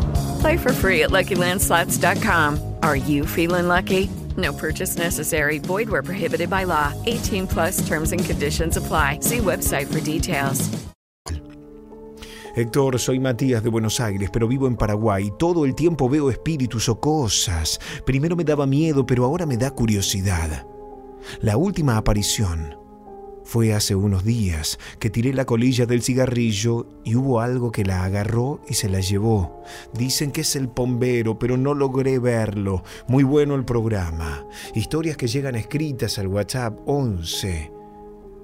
S21: Play for free at LuckyLandSlots.com. Are you feeling lucky? No purchase necessary. Void where prohibited by law. 18 plus terms and conditions apply. See website for details.
S4: Héctor, soy Matías de Buenos Aires, pero vivo en Paraguay. Todo el tiempo veo espíritus o cosas. Primero me daba miedo, pero ahora me da curiosidad. La última aparición fue hace unos días que tiré la colilla del cigarrillo y hubo algo que la agarró y se la llevó. Dicen que es el bombero, pero no logré verlo. Muy bueno el programa. Historias que llegan escritas al WhatsApp 11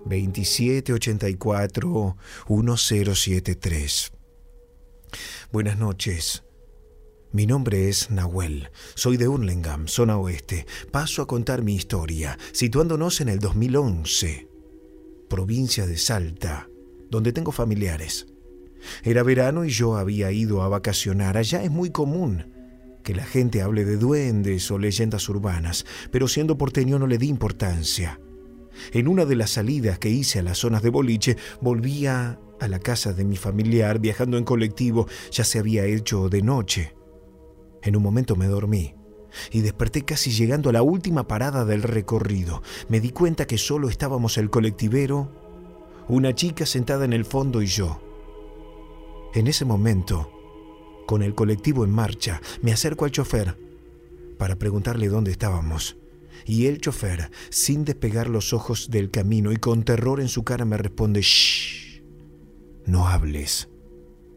S4: 2784 1073. Buenas noches. Mi nombre es Nahuel. Soy de Hurlingham, zona oeste. Paso a contar mi historia, situándonos en el 2011, provincia de Salta, donde tengo familiares. Era verano y yo había ido a vacacionar. Allá es muy común que la gente hable de duendes o leyendas urbanas, pero siendo porteño no le di importancia. En una de las salidas que hice a las zonas de boliche, volvía a la casa de mi familiar viajando en colectivo, ya se había hecho de noche. En un momento me dormí y desperté casi llegando a la última parada del recorrido. Me di cuenta que solo estábamos el colectivero, una chica sentada en el fondo y yo. En ese momento, con el colectivo en marcha, me acerco al chofer para preguntarle dónde estábamos. Y el chofer, sin despegar los ojos del camino y con terror en su cara, me responde, Shh, no hables.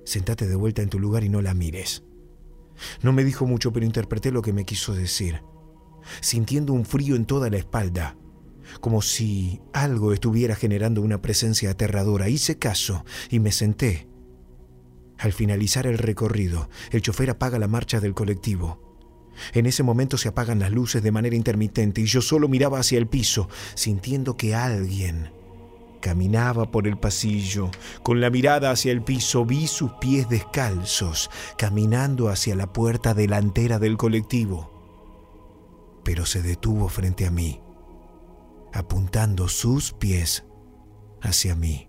S4: Sentate de vuelta en tu lugar y no la mires. No me dijo mucho, pero interpreté lo que me quiso decir, sintiendo un frío en toda la espalda, como si algo estuviera generando una presencia aterradora. Hice caso y me senté. Al finalizar el recorrido, el chofer apaga la marcha del colectivo. En ese momento se apagan las luces de manera intermitente y yo solo miraba hacia el piso, sintiendo que alguien caminaba por el pasillo. Con la mirada hacia el piso vi sus pies descalzos, caminando hacia la puerta delantera del colectivo. Pero se detuvo frente a mí, apuntando sus pies hacia mí.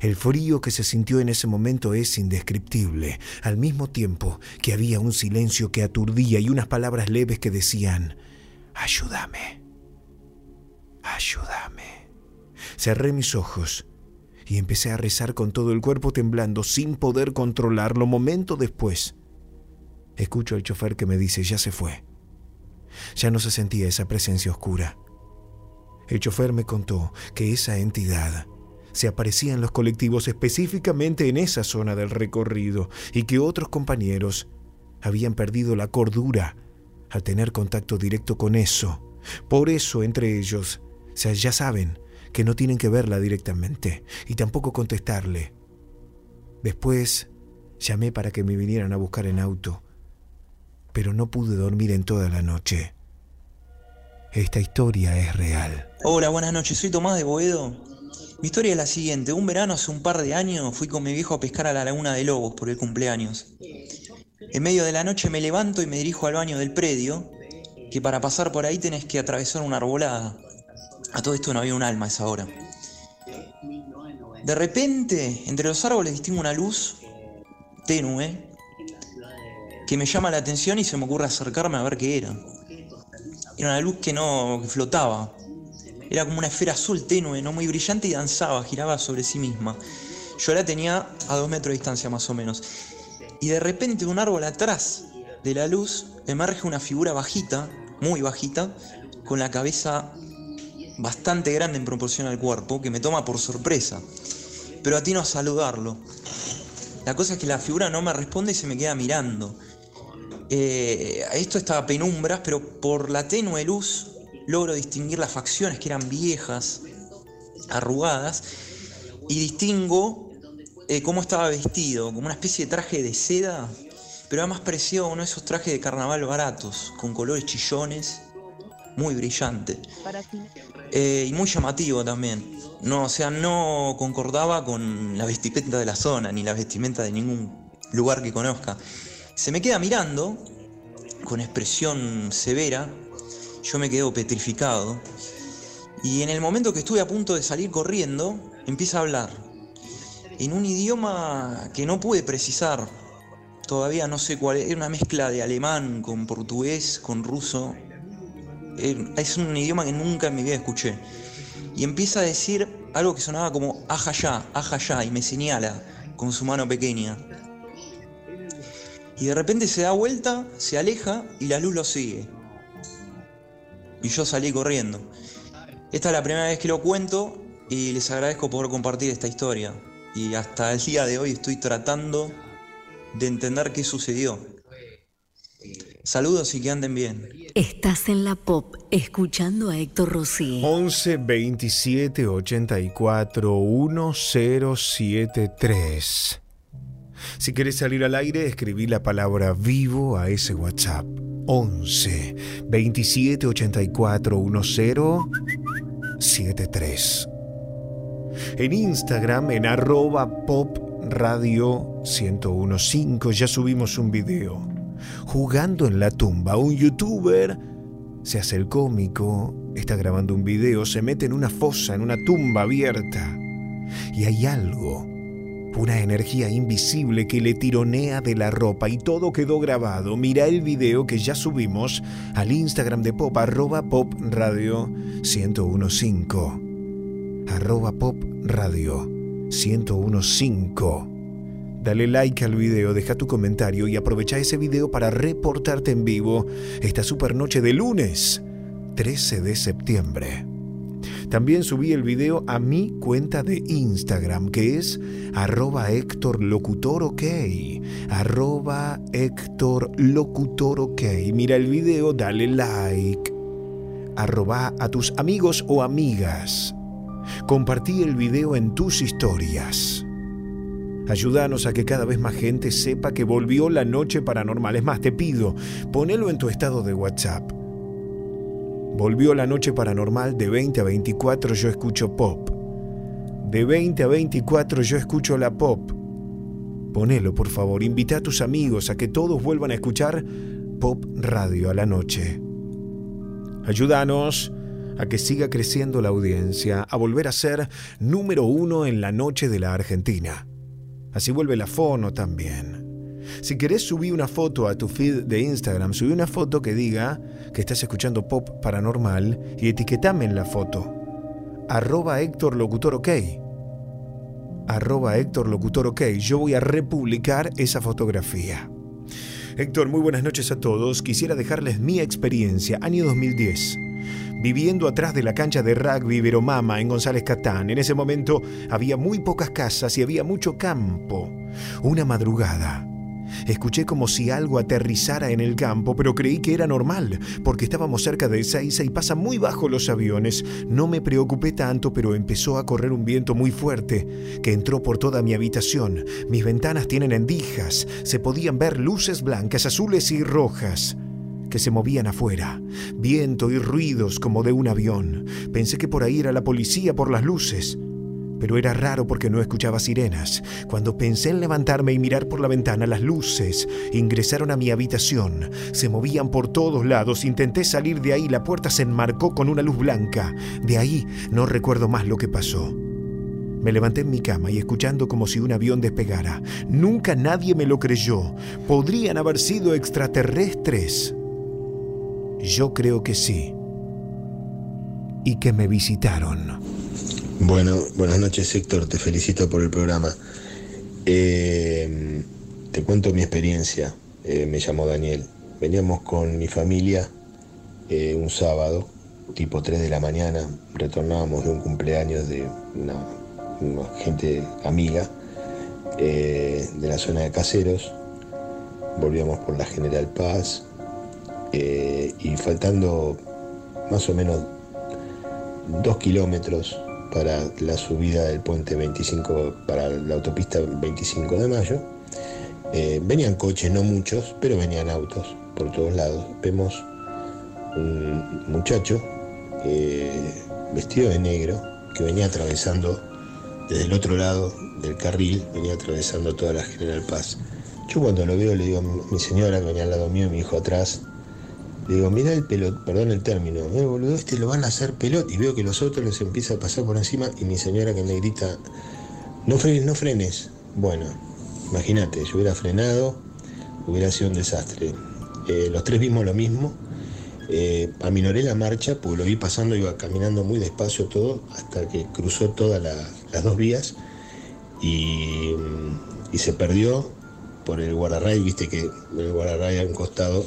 S4: El frío que se sintió en ese momento es indescriptible, al mismo tiempo que había un silencio que aturdía y unas palabras leves que decían, ayúdame, ayúdame. Cerré mis ojos y empecé a rezar con todo el cuerpo temblando sin poder controlarlo. Momento después, escucho al chofer que me dice, ya se fue. Ya no se sentía esa presencia oscura. El chofer me contó que esa entidad se aparecía en los colectivos específicamente en esa zona del recorrido y que otros compañeros habían perdido la cordura al tener contacto directo con eso. Por eso entre ellos, ya saben que no tienen que verla directamente y tampoco contestarle. Después llamé para que me vinieran a buscar en auto, pero no pude dormir en toda la noche. Esta historia es real.
S27: Hola, buenas noches. Soy Tomás de Boedo. Mi historia es la siguiente. Un verano hace un par de años fui con mi viejo a pescar a la laguna de Lobos por el cumpleaños. En medio de la noche me levanto y me dirijo al baño del predio, que para pasar por ahí tenés que atravesar una arbolada. A todo esto no había un alma a esa hora. De repente, entre los árboles distingo una luz tenue que me llama la atención y se me ocurre acercarme a ver qué era. Era una luz que no flotaba. Era como una esfera azul tenue, no muy brillante y danzaba, giraba sobre sí misma. Yo la tenía a dos metros de distancia más o menos. Y de repente un árbol atrás de la luz emerge una figura bajita, muy bajita, con la cabeza bastante grande en proporción al cuerpo, que me toma por sorpresa. Pero atino a saludarlo. La cosa es que la figura no me responde y se me queda mirando. Eh, esto estaba a penumbras, pero por la tenue luz logro distinguir las facciones que eran viejas, arrugadas, y distingo eh, cómo estaba vestido, como una especie de traje de seda, pero además parecía uno de esos trajes de carnaval baratos, con colores chillones, muy brillante. Eh, y muy llamativo también. No, o sea, no concordaba con la vestimenta de la zona, ni la vestimenta de ningún lugar que conozca. Se me queda mirando, con expresión severa, yo me quedo petrificado, y en el momento que estuve a punto de salir corriendo, empieza a hablar, en un idioma que no pude precisar, todavía no sé cuál, era una mezcla de alemán con portugués, con ruso, es un idioma que nunca en mi vida escuché. Y empieza a decir algo que sonaba como aja ya, aja ya, y me señala con su mano pequeña. Y de repente se da vuelta, se aleja y la luz lo sigue. Y yo salí corriendo. Esta es la primera vez que lo cuento y les agradezco por compartir esta historia. Y hasta el día de hoy estoy tratando de entender qué sucedió. Saludos y que anden bien.
S17: Estás en la pop escuchando a Héctor Rossi.
S4: 11 27 84 1073. Si querés salir al aire, escribí la palabra vivo a ese WhatsApp. 11 27 84 1073. En Instagram, en arroba pop radio 1015, ya subimos un video jugando en la tumba. Un youtuber se hace el cómico, está grabando un video, se mete en una fosa, en una tumba abierta. Y hay algo, una energía invisible que le tironea de la ropa y todo quedó grabado. Mira el video que ya subimos al Instagram de Pop, arroba Pop Radio 1015. Arroba Pop Radio 1015. Dale like al video, deja tu comentario y aprovecha ese video para reportarte en vivo esta super noche de lunes 13 de septiembre. También subí el video a mi cuenta de Instagram que es arroba Héctor Locutor OK. Arroba Héctor Locutor OK. Mira el video, dale like. Arroba a tus amigos o amigas. Compartí el video en tus historias. Ayúdanos a que cada vez más gente sepa que volvió la noche paranormal. Es más, te pido, ponelo en tu estado de WhatsApp. Volvió la noche paranormal de 20 a 24 yo escucho pop. De 20 a 24 yo escucho la pop. Ponelo, por favor. Invita a tus amigos a que todos vuelvan a escuchar Pop Radio a la noche. Ayúdanos a que siga creciendo la audiencia, a volver a ser número uno en la noche de la Argentina. Así vuelve la fono también. Si querés subir una foto a tu feed de Instagram, subí una foto que diga que estás escuchando pop paranormal y etiquetame en la foto. Arroba Héctor Locutor OK. arroba Héctor Locutor OK. Yo voy a republicar esa fotografía. Héctor, muy buenas noches a todos. Quisiera dejarles mi experiencia, año 2010. Viviendo atrás de la cancha de rugby Veromama en González Catán. En ese momento había muy pocas casas y había mucho campo. Una madrugada. Escuché como si algo aterrizara en el campo, pero creí que era normal, porque estábamos cerca de Ezeiza y pasa muy bajo los aviones. No me preocupé tanto, pero empezó a correr un viento muy fuerte, que entró por toda mi habitación. Mis ventanas tienen endijas, se podían ver luces blancas, azules y rojas que se movían afuera, viento y ruidos como de un avión. Pensé que por ahí era la policía por las luces, pero era raro porque no escuchaba sirenas. Cuando pensé en levantarme y mirar por la ventana, las luces ingresaron a mi habitación, se movían por todos lados, intenté salir de ahí, la puerta se enmarcó con una luz blanca. De ahí no recuerdo más lo que pasó. Me levanté en mi cama y escuchando como si un avión despegara. Nunca nadie me lo creyó. ¿Podrían haber sido extraterrestres? Yo creo que sí. Y que me visitaron.
S28: Bueno, buenas noches Héctor, te felicito por el programa. Eh, te cuento mi experiencia, Eh, me llamo Daniel. Veníamos con mi familia eh, un sábado, tipo 3 de la mañana, retornábamos de un cumpleaños de una, una gente amiga de la zona de Caseros, volvíamos por la General Paz eh, y faltando más o menos dos kilómetros para la subida del puente 25, para la autopista 25 de mayo. Eh, venían coches, no muchos, pero venían autos por todos lados. Vemos un muchacho eh, vestido de negro que venía atravesando desde el otro lado del carril, venía atravesando toda la General Paz. Yo cuando lo veo le digo a mi señora que venía al lado mío y mi hijo atrás, digo, mira el pelot, perdón el término, eh, boludo, este lo van a hacer pelot y veo que los otros les empieza a pasar por encima y mi señora que me grita, no frenes, no frenes. Bueno, imagínate, yo hubiera frenado, hubiera sido un desastre. Eh, los tres vimos lo mismo, eh, aminoré la marcha porque lo vi pasando, iba caminando muy despacio todo hasta que cruzó todas la- las dos vías y, se perdió por el guardarray, viste que el guardarray a un costado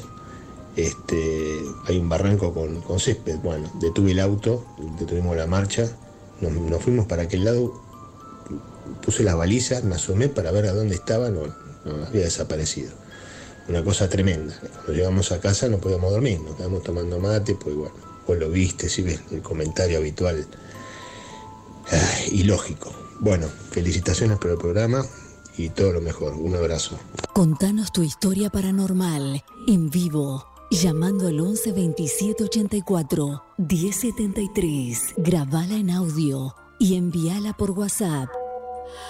S28: este, hay un barranco con, con césped. Bueno, detuve el auto, detuvimos la marcha, nos, fuimos para aquel lado, puse las balizas, me asomé para ver a dónde estaba, no, había desaparecido. Una cosa tremenda. Cuando llegamos a casa no podíamos dormir, nos quedamos tomando mate, pues bueno, vos lo viste, si ves el comentario habitual ay, ilógico. Bueno, felicitaciones por el programa y todo lo mejor. Un abrazo.
S17: Contanos tu historia paranormal en vivo. Llamando al 11 27 84 1073. Grabala en audio y envíala por WhatsApp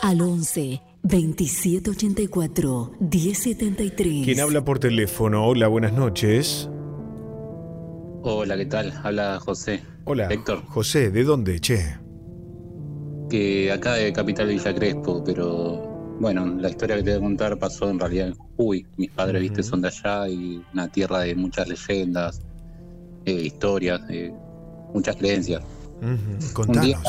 S17: al 11 27 84 1073.
S4: ¿Quién habla por teléfono? Hola, buenas noches.
S29: Hola, ¿qué tal? Habla José.
S4: Hola.
S29: Héctor,
S4: José, ¿de dónde, che?
S29: que acá de Capital Villa Crespo, pero bueno, la historia que te voy a contar pasó en realidad en Jujuy. Mis padres, viste, son de allá y una tierra de muchas leyendas, eh, historias, eh, muchas creencias.
S4: Ujú,
S29: Un día,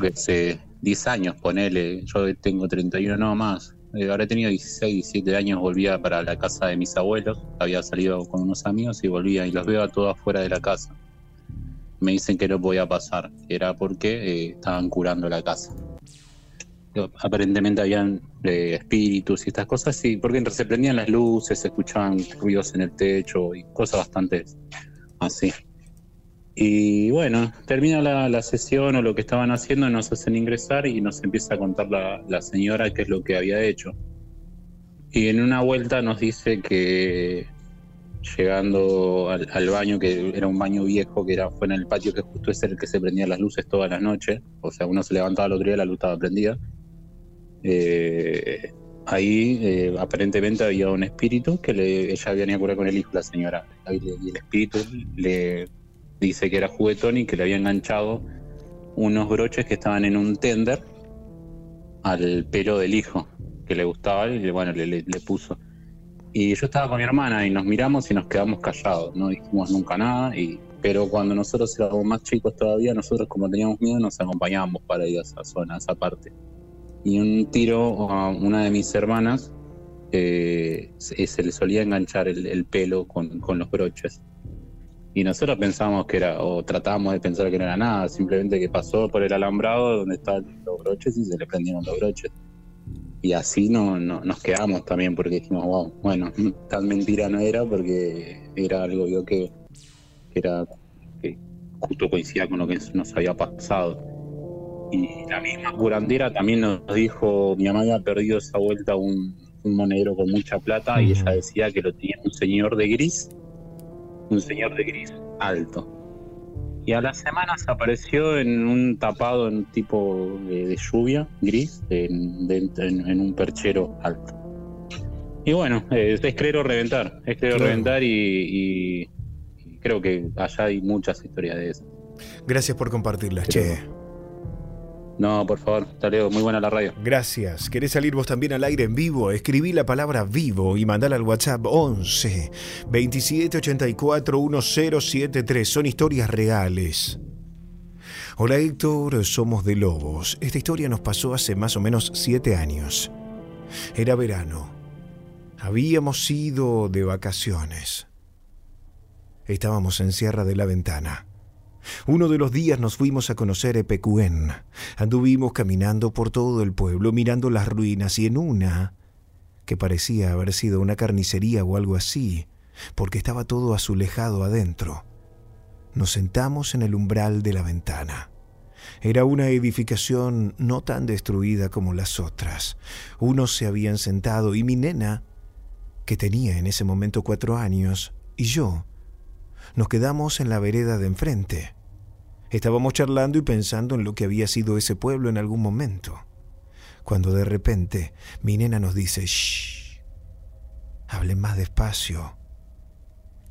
S29: hace 10 años, ponele, yo tengo 31 no más. Eh, ahora he tenido 16, 17 años, volvía para la casa de mis abuelos, había salido con unos amigos y volvía y los veo a todos afuera de la casa. Me dicen que no podía pasar, era porque eh, estaban curando la casa. Aparentemente habían eh, espíritus y estas cosas, sí, porque se prendían las luces, se escuchaban ruidos en el techo y cosas bastante así. Y bueno, termina la, la sesión o lo que estaban haciendo, nos hacen ingresar y nos empieza a contar la, la señora qué es lo que había hecho. Y en una vuelta nos dice que llegando al, al baño, que era un baño viejo, que era, fue en el patio, que justo es el que se prendían las luces todas las noches, o sea, uno se levantaba el otro día, la luz estaba prendida. Eh, ahí eh, aparentemente había un espíritu que le, ella venía a curar con el hijo, la señora, y el espíritu le dice que era juguetón y que le había enganchado unos broches que estaban en un tender al pelo del hijo, que le gustaba y bueno, le- le puso. Y yo estaba con mi hermana y nos miramos y nos quedamos callados, no dijimos nunca nada, y, pero cuando nosotros éramos más chicos todavía, nosotros como teníamos miedo nos acompañábamos para ir a esa zona, a esa parte. Y un tiro a una de mis hermanas eh, se, se le solía enganchar el, el pelo con, con los broches. Y nosotros pensábamos que era, o tratábamos de pensar que no era nada, simplemente que pasó por el alambrado donde estaban los broches y se le prendieron los broches. Y así no, no- nos quedamos también porque dijimos, wow, bueno, <laughs> tan mentira no era porque era algo yo, que, que era que justo coincidía con lo que nos había pasado. Y la misma curandera también nos dijo, mi mamá había perdido esa vuelta un, un monedero con mucha plata y ella decía que lo tenía un señor de gris, un señor de gris alto. Y a las semanas apareció en un tapado en tipo de, de lluvia, gris, en, de- en- en un perchero alto. Y bueno, es creer o reventar, es creer o
S4: Claro.
S29: reventar y, creo que allá hay muchas historias de eso.
S4: Gracias por compartirlas, che.
S29: No, por favor, luego, muy buena la radio.
S4: Gracias. ¿Querés salir vos también al aire en vivo? Escribí la palabra vivo y mandala al WhatsApp 11 27 84 1073. Son historias reales. Hola Héctor, somos de Lobos. Esta historia nos pasó hace más o menos siete años. Era verano. Habíamos ido de vacaciones. Estábamos en Sierra de la Ventana. Uno de los días nos fuimos a conocer Epecuén. Anduvimos caminando por todo el pueblo, mirando las ruinas y en una, que parecía haber sido una carnicería o algo así, porque estaba todo azulejado adentro, nos sentamos en el umbral de la ventana. Era una edificación no tan destruida como las otras. Unos se habían sentado y mi nena, que tenía en ese momento cuatro años, y yo, nos quedamos en la vereda de enfrente. Estábamos charlando y pensando en lo que había sido ese pueblo en algún momento. Cuando de repente mi nena nos dice, shh, hablen más despacio,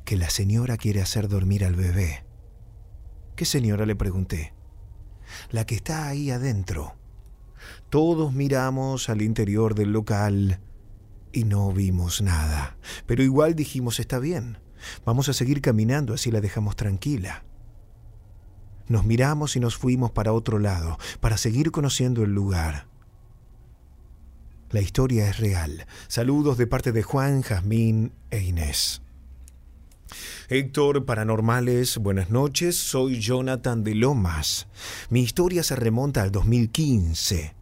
S4: que la señora quiere hacer dormir al bebé. ¿Qué señora? le pregunté. La que está ahí adentro. Todos miramos al interior del local y no vimos nada. Pero igual dijimos, está bien, vamos a seguir caminando, así la dejamos tranquila. Nos miramos y nos fuimos para otro lado, para seguir conociendo el lugar. La historia es real. Saludos de parte de Juan, Jazmín e Inés. Héctor Paranormales, buenas noches. Soy Jonathan de Lomas. Mi historia se remonta al 2015.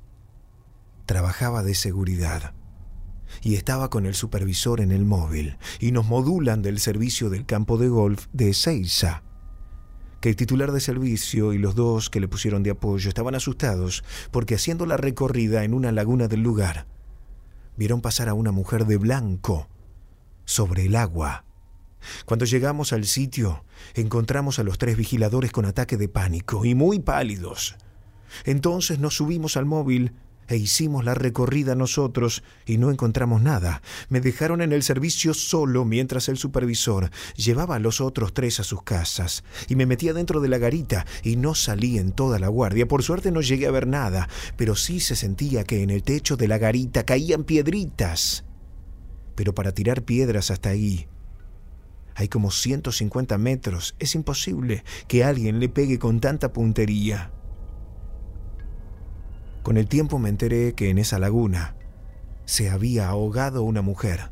S4: Trabajaba de seguridad y estaba con el supervisor en el móvil y nos modulan del servicio del campo de golf de Ezeiza. Que el titular de servicio y los dos que le pusieron de apoyo estaban asustados porque haciendo la recorrida en una laguna del lugar, vieron pasar a una mujer de blanco sobre el agua. Cuando llegamos al sitio, encontramos a los tres vigiladores con ataque de pánico y muy pálidos. Entonces nos subimos al móvil e hicimos la recorrida nosotros y no encontramos nada. Me dejaron en el servicio solo mientras el supervisor llevaba a los otros tres a sus casas y me metía dentro de la garita y no salí en toda la guardia. Por suerte no llegué a ver nada, pero sí se sentía que en el techo de la garita caían piedritas. Pero para tirar piedras hasta ahí hay como 150 metros. Es imposible que alguien le pegue con tanta puntería. Con el tiempo me enteré que en esa laguna se había ahogado una mujer.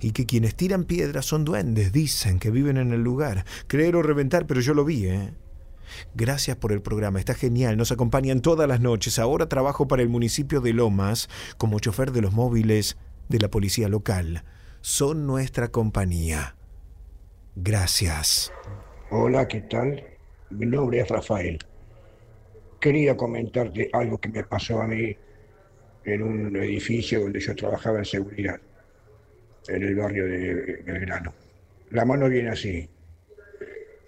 S4: Y que quienes tiran piedras son duendes, dicen que viven en el lugar. Creer o reventar, pero yo lo vi, ¿eh? Gracias por el programa, está genial, nos acompañan todas las noches. Ahora trabajo para el municipio de Lomas como chofer de los móviles de la policía local. Son nuestra compañía. Gracias.
S30: Hola, ¿qué tal? Mi nombre es Rafael. Quería comentarte algo que me pasó a mí en un edificio donde yo trabajaba en seguridad, en el barrio de Belgrano. La mano viene así.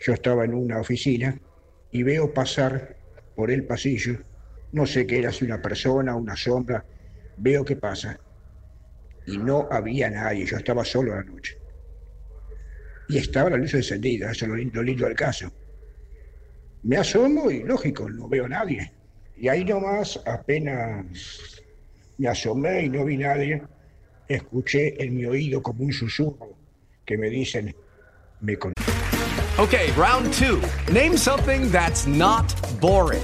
S30: Yo estaba en una oficina y veo pasar por el pasillo, no sé qué era, si una persona, una sombra, veo que pasa. Y no había nadie, yo estaba solo la noche. Y estaba la luz encendida, eso es lo lindo, lo lindo del caso. Me asomo y lógico, no veo a nadie. Y ahí nomás, apenas me asomé y no vi nadie, escuché en mi oído como un susurro que me dicen, me con...
S31: Okay, round two. Name something that's not boring.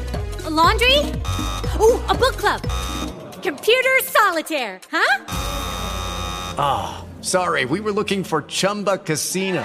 S32: laundry? Ooh, a book club. Computer solitaire, huh?
S33: Ah, sorry, we were looking for Chumba Casino.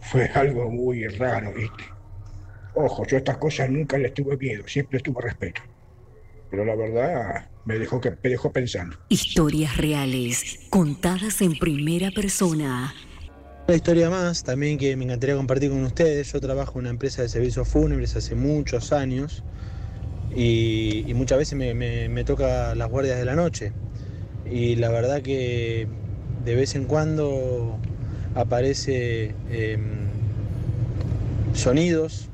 S30: fue algo muy raro, ¿viste? Ojo, yo a estas cosas nunca les tuve miedo, siempre tuve respeto. Pero la verdad me dejó, que, me dejó pensando.
S34: Historias reales, contadas en primera persona.
S35: Una historia más también que me encantaría compartir con ustedes. Yo trabajo en una empresa de servicios fúnebres hace muchos años y, y muchas veces me, me- me toca las guardias de la noche. Y la verdad que de vez en cuando aparece em, sonidos,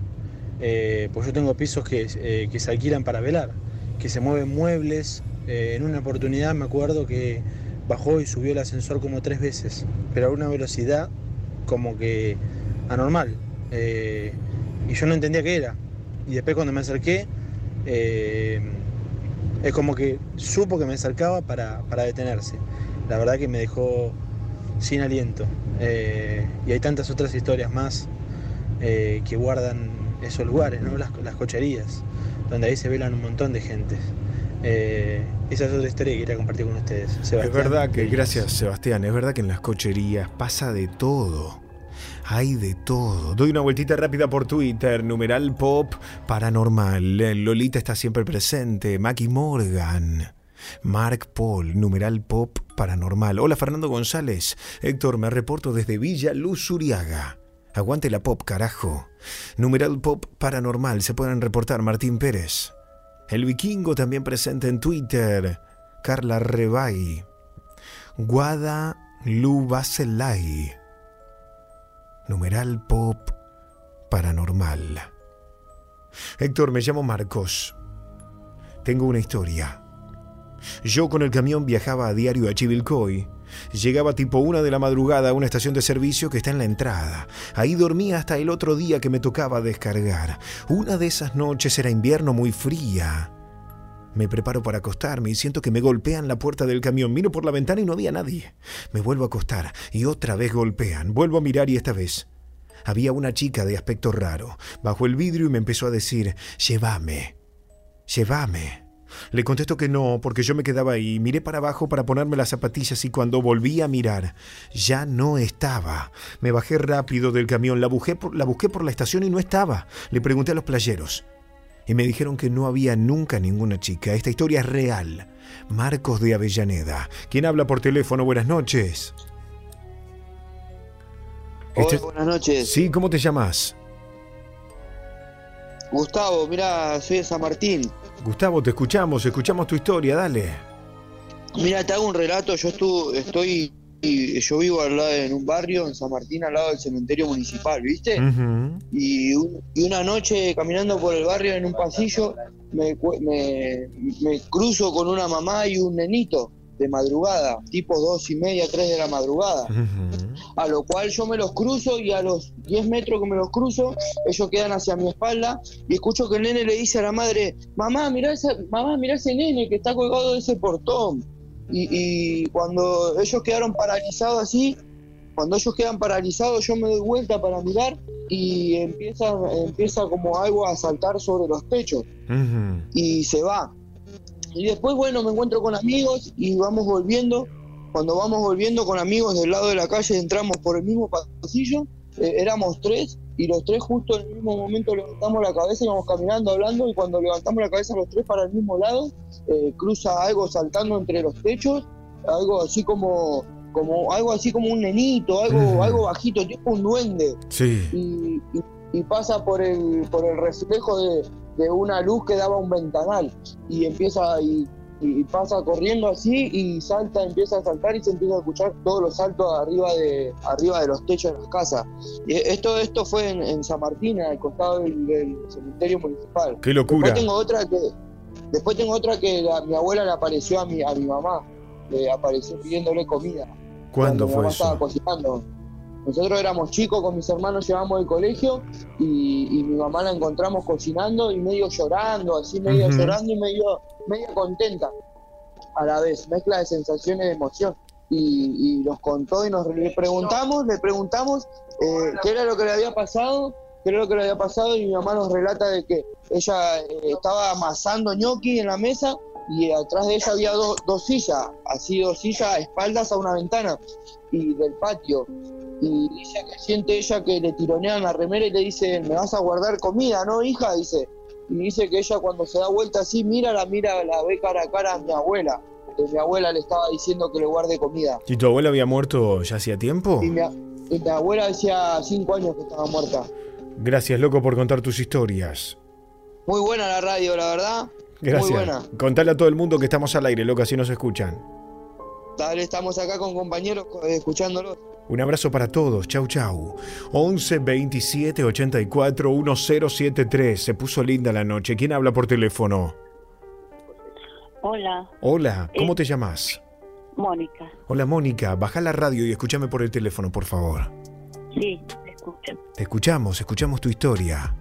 S35: eh, pues yo tengo pisos que, eh, que se alquilan para velar, que se mueven muebles. Eh, en una oportunidad me acuerdo que bajó y subió el ascensor como tres veces, pero a una velocidad como que anormal. Eh, y yo no entendía qué era. Y después cuando me acerqué, es como que supo que me acercaba para, para detenerse. La verdad que me dejó sin aliento. Eh, y hay tantas otras historias más eh, que guardan esos lugares, ¿no? las, las cocherías, donde ahí se velan un montón de gente. Eh, esa es otra historia que quería compartir con ustedes.
S4: Es
S35: Sebastián.
S4: verdad que, gracias Sebastián, es verdad que en las cocherías pasa de todo. Hay de todo. Doy una vueltita rápida por Twitter. Numeral pop paranormal. Lolita está siempre presente. Mackie Morgan. Mark Paul, numeral pop paranormal. Hola Fernando González. Héctor, me reporto desde Villa Luz Uriaga. Aguante la pop, carajo. Numeral pop paranormal. Se pueden reportar Martín Pérez. El vikingo también presente en Twitter. Carla Rebay. Guada Lubacelay. Numeral pop paranormal. Héctor, me llamo Marcos. Tengo una historia. Yo con el camión viajaba a diario a Chivilcoy. Llegaba tipo una de la madrugada a una estación de servicio que está en la entrada. Ahí dormía hasta el otro día que me tocaba descargar. Una de esas noches era invierno muy fría. Me preparo para acostarme y siento que me golpean la puerta del camión. Miro por la ventana y no había nadie. Me vuelvo a acostar y otra vez golpean. Vuelvo a mirar y esta vez había una chica de aspecto raro. Bajo el vidrio y me empezó a decir, llévame, llévame. Le contesto que no, porque yo me quedaba ahí. Miré para abajo para ponerme las zapatillas y cuando volví a mirar, ya no estaba. Me bajé rápido del camión, la busqué por la, busqué por la estación y no estaba. Le pregunté a los playeros y me dijeron que no había nunca ninguna chica. Esta historia es real. Marcos de Avellaneda. ¿Quién habla por teléfono? Buenas noches.
S36: Hola,
S4: Este-
S36: buenas noches.
S4: Sí, ¿cómo te llamas?
S36: Gustavo, mira, soy de San Martín.
S4: Gustavo, te escuchamos, escuchamos tu historia, dale.
S36: Mira, te hago un relato. Yo estu- estoy, yo vivo al lado en un barrio en San Martín, al lado del cementerio municipal, ¿viste? Y, un- y una noche caminando por el barrio en un pasillo, me- me cruzo con una mamá y un nenito de madrugada, tipo dos y media, tres de la madrugada. A lo cual yo me los cruzo y a los 10 metros que me los cruzo, ellos quedan hacia mi espalda y escucho que el nene le dice a la madre, mamá, mirá, esa, mamá, mirá ese nene que está colgado de ese portón. Y, y cuando ellos quedaron paralizados así, cuando ellos quedan paralizados, yo me doy vuelta para mirar y empieza, empieza como algo a saltar sobre los techos y se va. Y después, bueno, me encuentro con amigos y vamos volviendo. Cuando vamos volviendo con amigos del lado de la calle, entramos por el mismo pasillo. eh, éramos tres y los tres justo en el mismo momento levantamos la cabeza, íbamos caminando, hablando y cuando levantamos la cabeza los tres para el mismo lado, eh, cruza algo saltando entre los techos, algo así como como algo así como un nenito, algo, algo bajito, tipo un duende.
S4: Sí.
S36: Y, y- y pasa por el, por el reflejo de, de una luz que daba un ventanal. Y empieza y, y pasa corriendo así y salta, empieza a saltar y se empieza a escuchar todos los saltos arriba de, arriba de los techos de las casas. Y esto, esto fue en, en San Martín, al costado del, del cementerio municipal.
S4: Qué locura.
S36: Después tengo otra que, después tengo otra que la- mi abuela le apareció a mi, a mi mamá, le apareció pidiéndole comida.
S4: ¿Cuándo
S36: cuando mi
S4: fue
S36: mamá
S4: eso?
S36: estaba cocinando. Nosotros éramos chicos con mis hermanos, llevamos del colegio y, y mi mamá la encontramos cocinando y medio llorando, así medio llorando y medio, medio contenta a la vez, mezcla de sensaciones de emoción. Y, y nos contó y nos le preguntamos, le preguntamos eh, qué era lo que le había pasado, qué era lo que le había pasado y mi mamá nos relata de que ella eh, estaba amasando ñoqui en la mesa y atrás de ella había dos- dos sillas, así dos sillas a espaldas a una ventana y del patio. Y dice que siente ella que le tironean la remera y le dice, me vas a guardar comida, ¿no, hija? Dice. Y dice que ella cuando se da vuelta así, mira, la mira, la ve cara a cara a mi abuela. Que mi abuela le estaba diciendo que le guarde comida.
S4: ¿Y tu abuela había muerto ya hacía tiempo?
S36: Y mi, a- y mi abuela decía cinco años que estaba muerta.
S4: Gracias, loco, por contar tus historias.
S36: Muy buena la radio, la verdad.
S4: Gracias.
S36: Muy buena.
S4: Contale a todo el mundo que estamos al aire, loco, así nos escuchan.
S36: Dale, estamos acá con compañeros eh, escuchándolo.
S4: Un abrazo para todos. Chau, chau. 11 27 84 1073. Se puso linda la noche. ¿Quién habla por teléfono?
S37: Hola,
S4: Hola, ¿cómo
S37: Eh.
S4: te llamas?
S37: Mónica.
S4: Hola, Mónica. Baja la radio y escúchame por el teléfono, por favor.
S37: Sí, te escucho.
S4: Te escuchamos, escuchamos tu historia.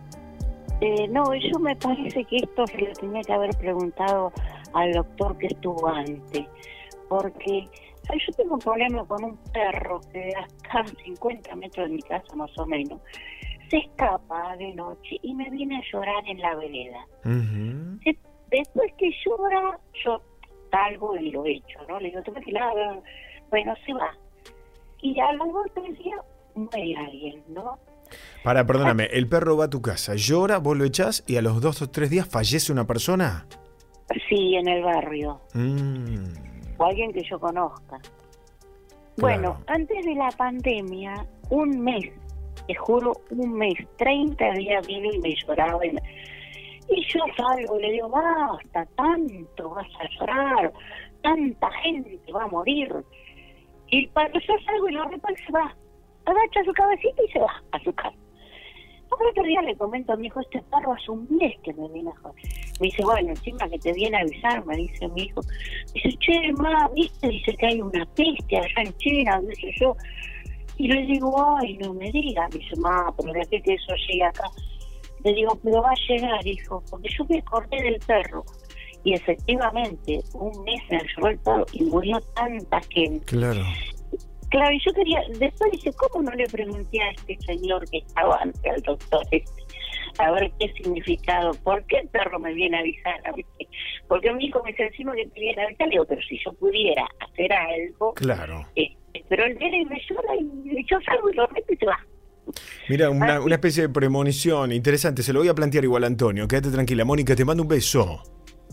S37: Eh, no, yo me parece que esto se lo tenía que haber preguntado al doctor que estuvo antes. Porque yo tengo un problema con un perro que acá a 50 metros de mi casa más o menos se escapa de noche y me viene a llorar en la vereda. De- Después que llora, yo salgo y lo echo, ¿no? Le digo, toma que la Bueno, se va. Y a los dos tres días muere alguien, ¿no?
S4: Para, perdóname, el perro va a tu casa, llora, vos lo echás y a los dos o tres días fallece una persona.
S37: Sí, en el barrio.
S4: Mm,
S37: O alguien que yo conozca. Bueno, antes de la pandemia, un mes, te juro, un mes, 30 días vino y me lloraba. Y, me- y yo salgo y le digo, basta, tanto vas a llorar, tanta gente va a morir. Y cuando yo salgo y lo reparo, se va, agacha su cabecita y se va a su casa. Ahora otro día le comento a mi hijo, este perro hace un mes que me viene a joder. Me dice, bueno, encima que te viene a avisar, me dice mi hijo. Dice, che, ma, viste, dice que hay una peste allá en China, dice yo. Y le digo, ay, no me digas. Me dice, ma, pero de aquí que eso llegue acá. Le digo, pero va a llegar, hijo, porque yo me corté del perro. Y efectivamente, un mes me ayudó el perro y murió tanta gente.
S4: claro.
S37: Claro, y yo quería, después dice, ¿cómo no le pregunté a este señor que estaba ante al doctor este, a ver qué significado, por qué el perro me viene a avisar? a mí? Porque mi hijo me dice encima que te viene a avisar, le digo, pero si yo pudiera hacer algo,
S4: Claro.
S37: eh, pero él viene y me llora y yo salgo y lo meto y se va.
S4: Mira, una, una especie de premonición interesante. Se lo voy a plantear igual a Antonio. Quédate tranquila. Mónica, te mando un beso.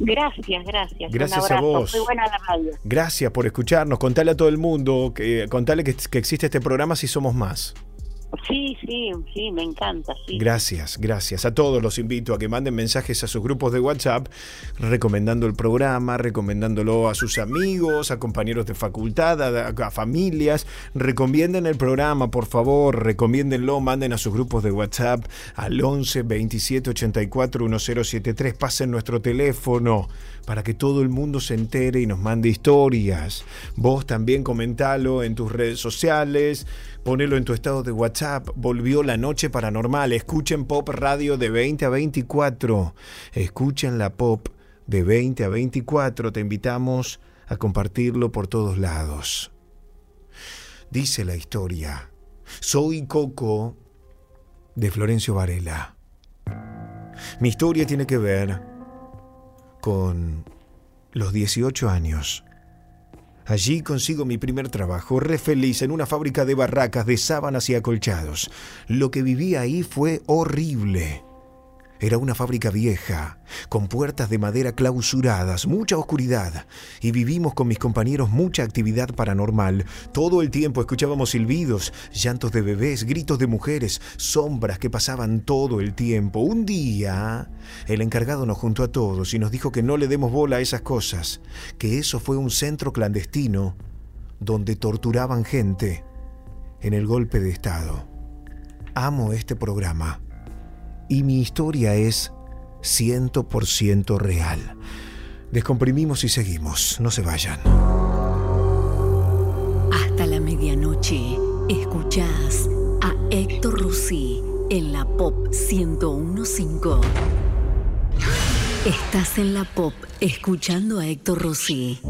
S37: Gracias, gracias.
S4: Gracias a vos.
S37: Muy buena la radio.
S4: Gracias por escucharnos. Contale a todo el mundo, que, contale que, que existe este programa si somos más.
S37: Sí, sí, sí, me encanta.
S4: Gracias, gracias. A todos los invito a que manden mensajes a sus grupos de WhatsApp recomendando el programa, recomendándolo a sus amigos, a compañeros de facultad, a, a familias. Recomienden el programa, por favor, recomiéndenlo, manden a sus grupos de WhatsApp al 11 27 84 1073. Pasen nuestro teléfono para que todo el mundo se entere y nos mande historias. Vos también comentalo en tus redes sociales, ponelo en tu estado de WhatsApp. Volvió la noche paranormal. Escuchen Pop Radio de 20 a 24. Escuchen la Pop de 20 a 24. Te invitamos a compartirlo por todos lados. Dice la historia. Soy Coco de Florencio Varela. Mi historia tiene que ver con los 18 años. Allí consigo mi primer trabajo, re feliz, en una fábrica de barracas, de sábanas y acolchados. Lo que viví ahí fue horrible. Era una fábrica vieja, con puertas de madera clausuradas, mucha oscuridad, y vivimos con mis compañeros mucha actividad paranormal. Todo el tiempo escuchábamos silbidos, llantos de bebés, gritos de mujeres, sombras que pasaban todo el tiempo. Un día, el encargado nos juntó a todos y nos dijo que no le demos bola a esas cosas, que eso fue un centro clandestino donde torturaban gente en el golpe de Estado. Amo este programa y mi historia es 100% real. Descomprimimos y seguimos, no se vayan.
S34: Hasta la medianoche, escuchás a Héctor Rossi en la Pop 1015. Estás en la Pop escuchando a Héctor Rossi.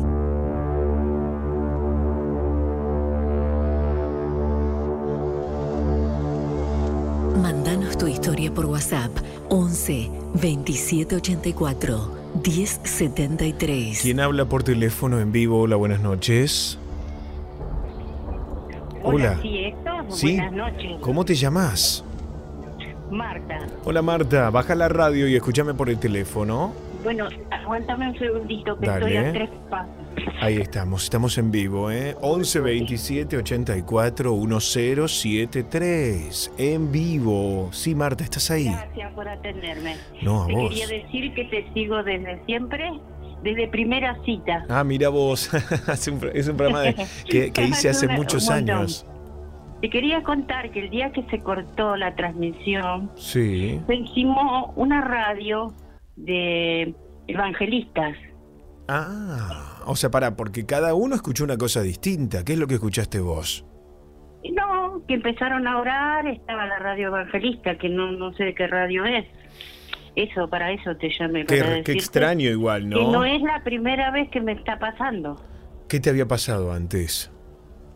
S34: Mándanos tu historia por WhatsApp 11 2784 1073.
S4: ¿Quién habla por teléfono en vivo? Hola, buenas noches. Hola.
S26: sí, Héctor.
S4: Sí.
S26: Buenas noches.
S4: ¿Cómo te llamas?
S26: Marta.
S4: Hola Marta, baja la radio y escúchame por el teléfono.
S26: Bueno, aguántame un segundito que
S4: Dale.
S26: estoy a tres pasos.
S4: Ahí estamos, estamos en vivo, ¿eh? 11 27 84 1073. En vivo. Sí, Marta, ¿estás ahí?
S26: Gracias por atenderme.
S4: No, a
S26: Te
S4: vos.
S26: quería decir que te sigo desde siempre, desde primera cita.
S4: Ah, mira vos. <laughs> es, un, pro- es un programa de- que, <laughs> que hice hace muchos años.
S26: Te quería contar que el día que se cortó la transmisión,
S4: Sí.
S26: se hicimos una radio de evangelistas.
S4: Ah, o sea, para, porque cada uno escuchó una cosa distinta. ¿Qué es lo que escuchaste vos?
S26: No, que empezaron a orar, estaba la radio evangelista, que no, no sé de qué radio es. Eso, para eso te llamé.
S4: Qué, extraño igual,
S26: Que no
S4: ¿no?
S26: es la primera vez que me está pasando.
S4: ¿Qué te había pasado antes?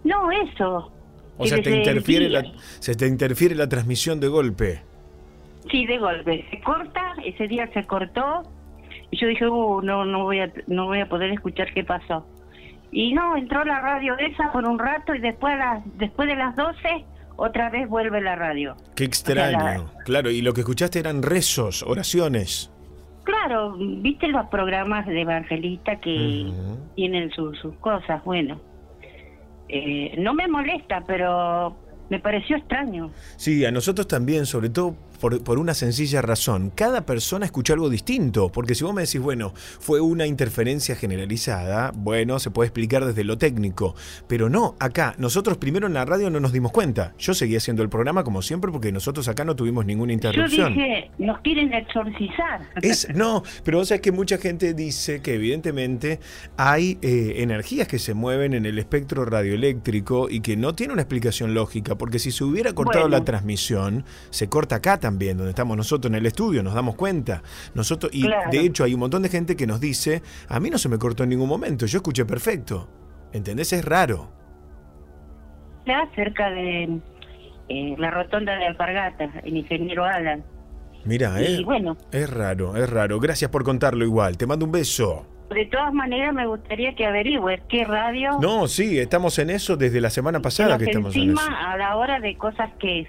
S26: No, eso.
S4: O sea, te interfiere la, se te interfiere la transmisión de golpe.
S26: Sí, de golpe. Se corta, ese día se cortó. Y yo dije, uh, no, no voy a, no voy a poder escuchar qué pasó. Y no, entró la radio esa por un rato y después, a las- después de las 12, otra vez vuelve la radio.
S4: Qué extraño. Claro, y lo que escuchaste eran rezos, oraciones.
S26: Claro, viste los programas de evangelista que tienen sus, sus cosas, bueno. Eh, no me molesta, pero me pareció extraño.
S4: Sí, a nosotros también, sobre todo por, por una sencilla razón. Cada persona escucha algo distinto, porque si vos me decís, bueno, fue una interferencia generalizada, bueno, se puede explicar desde lo técnico, pero no, acá, nosotros primero en la radio no nos dimos cuenta. Yo seguía haciendo el programa como siempre porque nosotros acá no tuvimos ninguna
S26: Yo
S4: interrupción.
S26: dije, nos quieren exorcizar.
S4: Es, no, pero o sea que mucha gente dice que evidentemente hay eh, energías que se mueven en el espectro radioeléctrico y que no tiene una explicación lógica, porque si se hubiera cortado
S26: Bueno.
S4: la transmisión, se corta acá también, donde estamos nosotros en el estudio, nos damos cuenta. Nosotros, y
S26: Claro.
S4: de hecho hay un montón de gente que nos dice, a mí no se me cortó en ningún momento, yo escuché perfecto. ¿Entendés? Es raro.
S26: Está cerca de eh, la rotonda de Alpargata, el ingeniero Alan.
S4: Mira,
S26: Y
S4: eh,
S26: bueno.
S4: es raro, es raro. Gracias por contarlo igual. Te mando un beso.
S26: De todas maneras, me gustaría que averigües qué radio
S4: No, sí, estamos en eso desde la semana pasada que estamos en eso.
S26: encima a la hora de cosas que,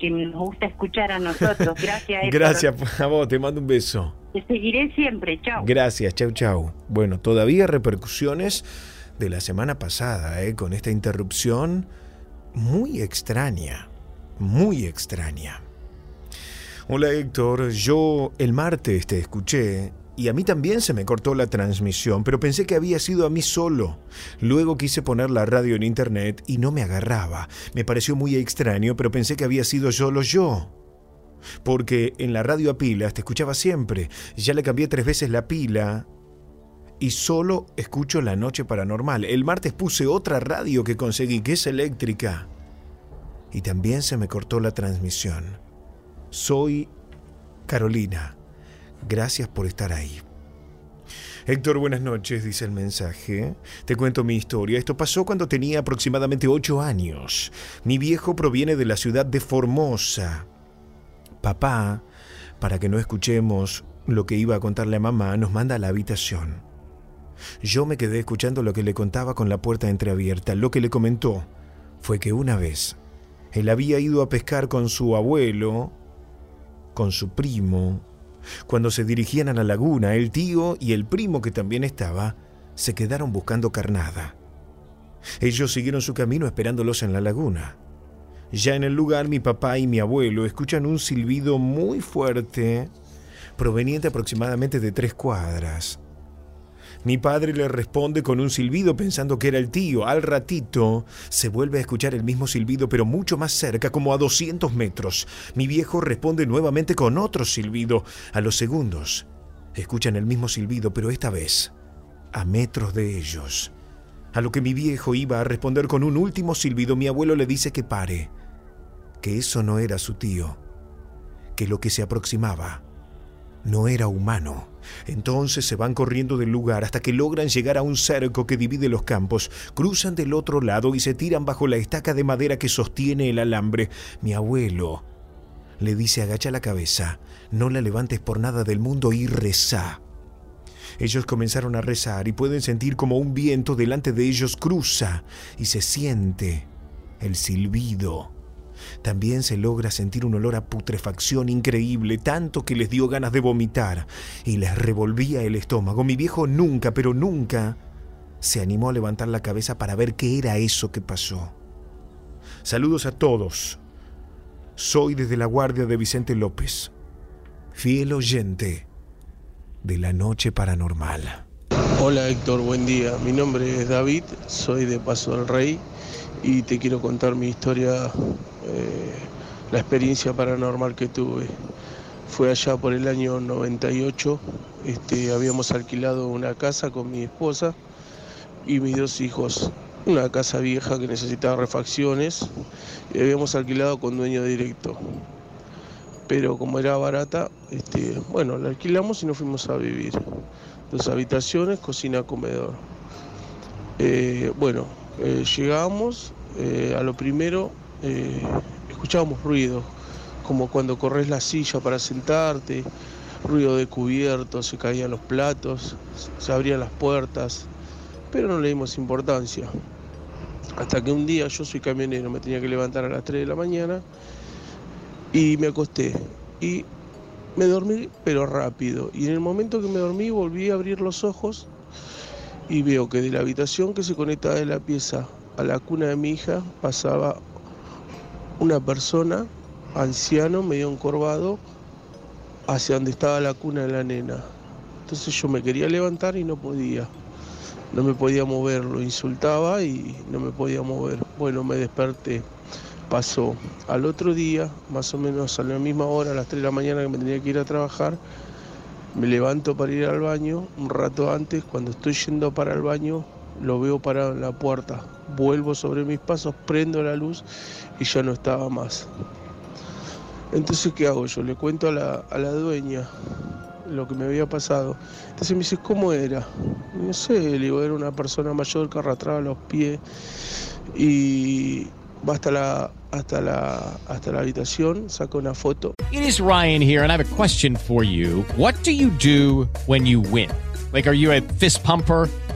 S26: que nos gusta escuchar a nosotros. Gracias. Héctor.
S4: Gracias a vos, te mando un beso.
S26: Te seguiré siempre. Chao.
S4: Gracias, chau chau. Bueno, todavía repercusiones de la semana pasada, ¿eh? con esta interrupción muy extraña, muy extraña. Hola Héctor, yo el martes te escuché y a mí también se me cortó la transmisión, pero pensé que había sido a mí solo. Luego quise poner la radio en internet y no me agarraba. Me pareció muy extraño, pero pensé que había sido solo yo. Porque en la radio a pilas te escuchaba siempre. Ya le cambié tres veces la pila y solo escucho la noche paranormal. El martes puse otra radio que conseguí, que es eléctrica. Y también se me cortó la transmisión. Soy Carolina. Gracias por estar ahí. Héctor, buenas noches, dice el mensaje. Te cuento mi historia. Esto pasó cuando tenía aproximadamente ocho años. Mi viejo proviene de la ciudad de Formosa. Papá, para que no escuchemos lo que iba a contarle a mamá, nos manda a la habitación. Yo me quedé escuchando lo que le contaba con la puerta entreabierta. Lo que le comentó fue que una vez él había ido a pescar con su abuelo, con su primo Cuando se dirigían a la laguna, el tío y el primo que también estaba se quedaron buscando carnada. Ellos siguieron su camino esperándolos en la laguna. Ya en el lugar mi papá y mi abuelo escuchan un silbido muy fuerte proveniente aproximadamente de tres cuadras. Mi padre le responde con un silbido pensando que era el tío. Al ratito se vuelve a escuchar el mismo silbido pero mucho más cerca, como a 200 metros. Mi viejo responde nuevamente con otro silbido. A los segundos escuchan el mismo silbido pero esta vez a metros de ellos. A lo que mi viejo iba a responder con un último silbido, mi abuelo le dice que pare, que eso no era su tío, que lo que se aproximaba no era humano. Entonces se van corriendo del lugar hasta que logran llegar a un cerco que divide los campos, cruzan del otro lado y se tiran bajo la estaca de madera que sostiene el alambre. Mi abuelo le dice agacha la cabeza, no la levantes por nada del mundo y reza. Ellos comenzaron a rezar y pueden sentir como un viento delante de ellos cruza y se siente el silbido. También se logra sentir un olor a putrefacción increíble, tanto que les dio ganas de vomitar y les revolvía el estómago. Mi viejo nunca, pero nunca, se animó a levantar la cabeza para ver qué era eso que pasó. Saludos a todos. Soy desde la Guardia de Vicente López, fiel oyente de la noche paranormal.
S38: Hola Héctor, buen día. Mi nombre es David, soy de Paso del Rey y te quiero contar mi historia, eh, la experiencia paranormal que tuve. Fue allá por el año 98, este, habíamos alquilado una casa con mi esposa y mis dos hijos, una casa vieja que necesitaba refacciones y habíamos alquilado con dueño directo pero como era barata, este, bueno, la alquilamos y nos fuimos a vivir. Dos habitaciones, cocina, comedor. Eh, bueno, eh, llegamos, a lo primero escuchábamos ruidos, como cuando corres la silla para sentarte, ruido de cubiertos, se caían los platos, se abrían las puertas, pero no le dimos importancia. Hasta que un día yo soy camionero, me tenía que levantar a las 3 de la mañana y me acosté y me dormí, pero rápido. Y en el momento que me dormí volví a abrir los ojos y veo que de la habitación que se conecta de la pieza a la cuna de mi hija pasaba una persona, anciano, medio encorvado, hacia donde estaba la cuna de la nena. Entonces yo me quería levantar y no podía. No me podía mover, lo insultaba y no me podía mover. Bueno, me desperté pasó al otro día, más o menos a la misma hora, a las 3 de la mañana que me tenía que ir a trabajar, me levanto para ir al baño, un rato antes, cuando estoy yendo para el baño, lo veo parado en la puerta, vuelvo sobre mis pasos, prendo la luz y ya no estaba más. Entonces, ¿qué hago? Yo le cuento a la, a la dueña lo que me había pasado. Entonces me dice, ¿cómo era? No sé, le digo, era una persona mayor que arrastraba los pies y va hasta la, hasta la, hasta la habitación, saca una foto.
S39: It is Ryan here, and I have a question for you. What do you do when you win? Like, are you a fist pumper?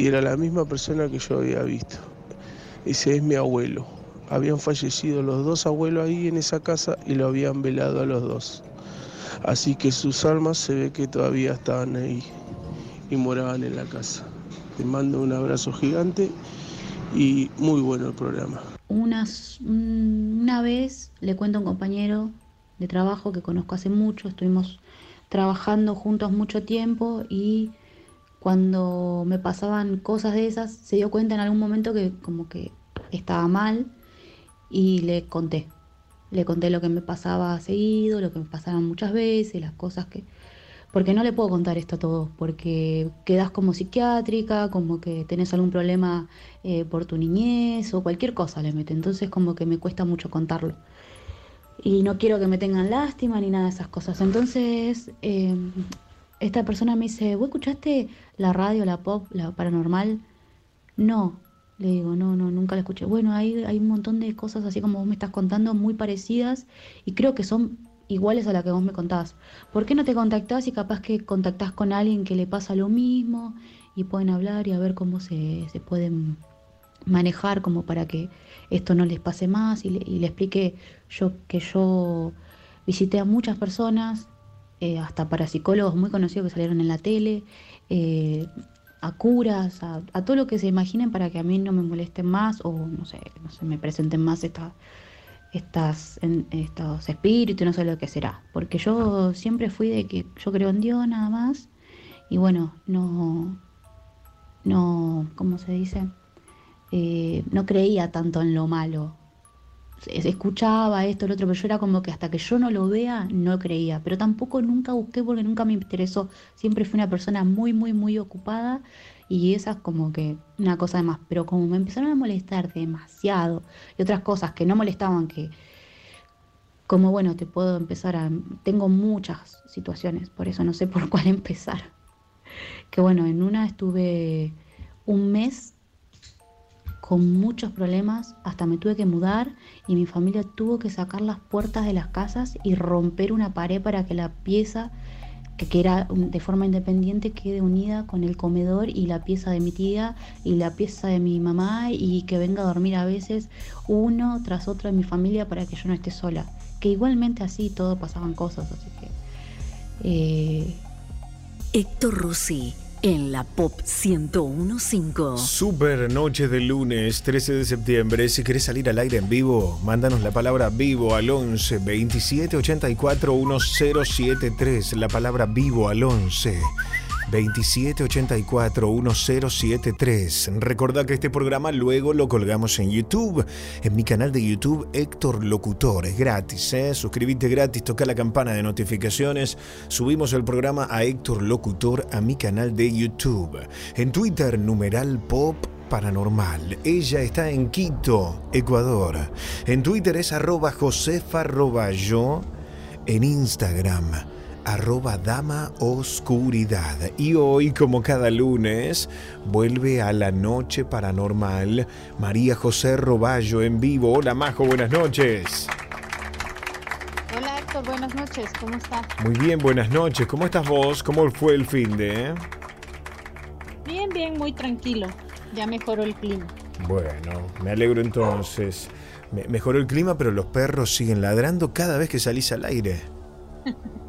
S38: Y era la misma persona que yo había visto. Ese es mi abuelo. Habían fallecido los dos abuelos ahí en esa casa y lo habían velado a los dos. Así que sus almas se ve que todavía estaban ahí y moraban en la casa. Te mando un abrazo gigante y muy bueno el programa.
S40: Unas, una vez le cuento a un compañero de trabajo que conozco hace mucho, estuvimos
S41: trabajando juntos mucho tiempo y cuando me pasaban cosas de esas, se dio cuenta en algún momento que como que estaba mal y le conté. Le conté lo que me pasaba seguido, lo que me pasaban muchas veces, las cosas que... Porque no le puedo contar esto a todos, porque quedas como psiquiátrica, como que tenés algún problema eh, por tu niñez o cualquier cosa le mete. Entonces como que me cuesta mucho contarlo. Y no quiero que me tengan lástima ni nada de esas cosas. Entonces eh, esta persona me dice, ¿vos escuchaste la radio, la pop, la paranormal? No, le digo, no, no, nunca la escuché. Bueno, hay, hay un montón de cosas así como vos me estás contando, muy parecidas, y creo que son iguales a la que vos me contás. ¿Por qué no te contactás y capaz que contactás con alguien que le pasa lo mismo y pueden hablar y a ver cómo se, se pueden manejar como para que esto no les pase más? Y le, y le yo que yo visité a muchas personas, eh, hasta parapsicólogos muy conocidos que salieron en la tele, eh, a curas, a, todo lo que se imaginen para que a mí no me molesten más o no sé, no se me presenten más esta- estas, estos espíritus, no sé lo que será. Porque yo siempre fui de que yo creo en Dios nada más y bueno, no, no, ¿cómo se dice? Eh, no creía tanto en lo malo. Escuchaba esto, lo otro, pero yo era como que hasta que yo no lo vea, no creía. Pero tampoco nunca busqué porque nunca me interesó. Siempre fui una persona muy, muy, muy ocupada y esa es como que una cosa de más. Pero como me empezaron a molestar demasiado y otras cosas que no molestaban, que como bueno, te puedo empezar a... Tengo muchas situaciones, por eso no sé por <laughs> cuál empezar. Que bueno, en una estuve un mes con muchos problemas, hasta me tuve que mudar y mi familia tuvo que sacar las puertas de las casas y romper una pared para que la pieza, que, era de forma independiente, quede unida con el comedor y la pieza de mi tía y la pieza de mi mamá y que venga a dormir a veces uno tras otro de mi familia para que yo no esté sola. Que igualmente así todo pasaban cosas, así que... eh,
S17: Héctor Rossi en la Pop 1015.
S4: Super noche de lunes 13 de septiembre. Si querés salir al aire en vivo, mándanos la palabra vivo al 11 27 84 1073. La palabra vivo al 11 27 84 1073. Recordá que este programa luego lo colgamos en YouTube, en mi canal de YouTube Héctor Locutor. Es gratis, ¿eh? Suscribite gratis, toca la campana de notificaciones. Subimos el programa a Héctor Locutor a mi canal de YouTube. En Twitter, numeral pop paranormal. Ella está en Quito, Ecuador. En Twitter es arroba josefa arroba. En Instagram, arroba dama oscuridad. Y hoy, como cada lunes, vuelve a la noche paranormal María José Roballo en vivo. Hola Majo, buenas noches.
S42: Hola Héctor, buenas noches, ¿cómo estás?
S4: Muy bien, buenas noches. ¿Cómo estás vos? ¿Cómo fue el fin de? eh?
S42: Bien, bien, muy tranquilo. Ya mejoró el clima.
S4: Bueno, me alegro entonces. Me- mejoró el clima, pero los perros siguen ladrando cada vez que salís al aire. <laughs>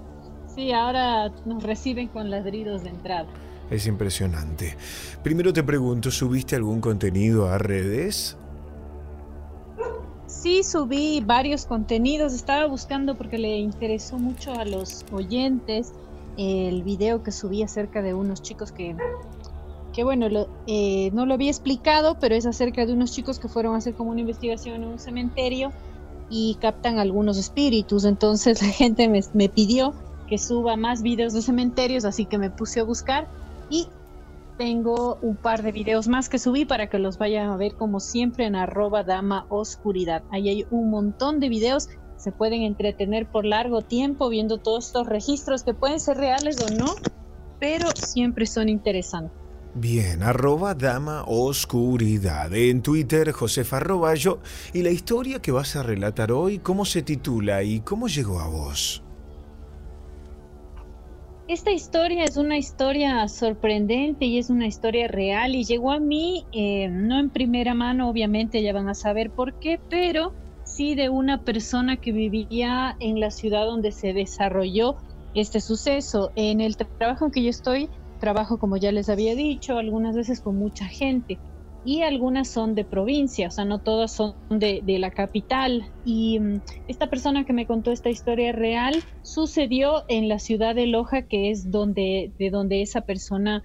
S42: Sí, ahora nos reciben con ladridos de entrada.
S4: Es impresionante. Primero te pregunto, ¿subiste algún contenido a redes?
S42: Sí, subí varios contenidos. Estaba buscando porque le interesó mucho a los oyentes el video que subí acerca de unos chicos que, que bueno, lo- eh, no lo había explicado, pero es acerca de unos chicos que fueron a hacer como una investigación en un cementerio y captan algunos espíritus. Entonces <laughs> la gente me, me pidió que suba más videos de cementerios, así que me puse a buscar y tengo un par de videos más que subí para que los vayan a ver como siempre en arroba dama oscuridad. Ahí hay un montón de videos, se pueden entretener por largo tiempo viendo todos estos registros que pueden ser reales o no, pero siempre son interesantes.
S4: Bien, arroba dama oscuridad. En Twitter, Josefa Roballo. ¿Y la historia que vas a relatar hoy, cómo se titula y cómo llegó a vos?
S42: Esta historia es una historia sorprendente y es una historia real y llegó a mí eh, no en primera mano, obviamente ya van a saber por qué, pero sí de una persona que vivía en la ciudad donde se desarrolló este suceso. En el tra- trabajo en que yo estoy, trabajo como ya les había dicho, algunas veces con mucha gente y algunas son de provincia, o sea, no todas son de, la capital. Y mm, esta persona que me contó esta historia real sucedió en la ciudad de Loja, que es donde, de donde esa persona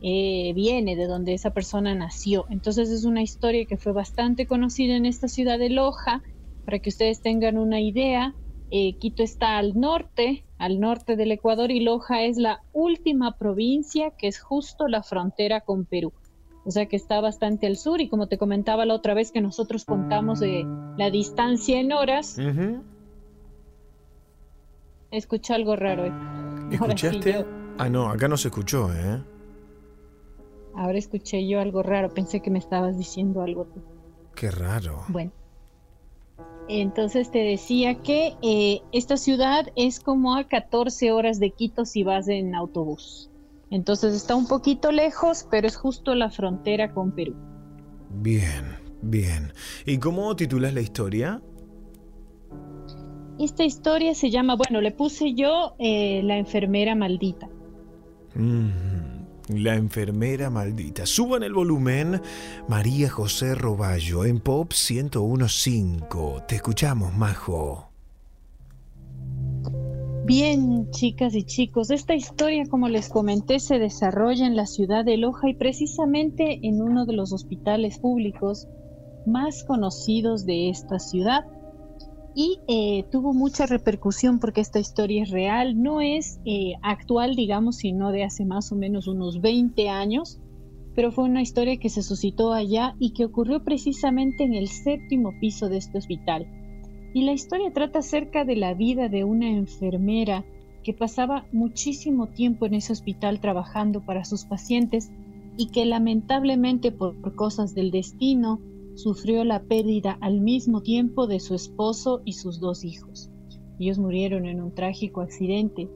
S42: eh, viene, de donde esa persona nació. Entonces es una historia que fue bastante conocida en esta ciudad de Loja. Para que ustedes tengan una idea, eh, Quito está al norte, al norte del Ecuador, y Loja es la última provincia que es justo la frontera con Perú o sea que está bastante al sur y como te comentaba la otra vez que nosotros contamos de la distancia en horas, escuché algo raro. eh. Sí
S4: ¿Escuchaste?
S42: yo-
S4: Ah, no, acá no se escuchó, ¿eh?
S42: ahora escuché yo algo raro, pensé que me estabas diciendo algo tú.
S4: Qué raro.
S42: Bueno. Entonces te decía que eh, esta ciudad es como a 14 horas de Quito si vas en autobús. Entonces está un poquito lejos, pero es justo la frontera con Perú.
S4: Bien, bien. ¿Y cómo titulas la historia?
S42: Esta historia se llama, bueno, le puse yo eh, La enfermera maldita.
S4: Mm, La enfermera maldita. Suban el volumen. María José Roballo en Pop 1015. Te escuchamos, Majo.
S42: Bien, chicas y chicos, esta historia, como les comenté, se desarrolla en la ciudad de Loja y precisamente en uno de los hospitales públicos más conocidos de esta ciudad. Y eh, tuvo mucha repercusión porque esta historia es real, no es eh, actual, digamos, sino de hace más o menos unos 20 años, pero fue una historia que se suscitó allá y que ocurrió precisamente en el séptimo piso de este hospital. Y la historia trata acerca de la vida de una enfermera que pasaba muchísimo tiempo en ese hospital trabajando para sus pacientes y que lamentablemente por, cosas del destino sufrió la pérdida al mismo tiempo de su esposo y sus dos hijos. Ellos murieron en un trágico accidente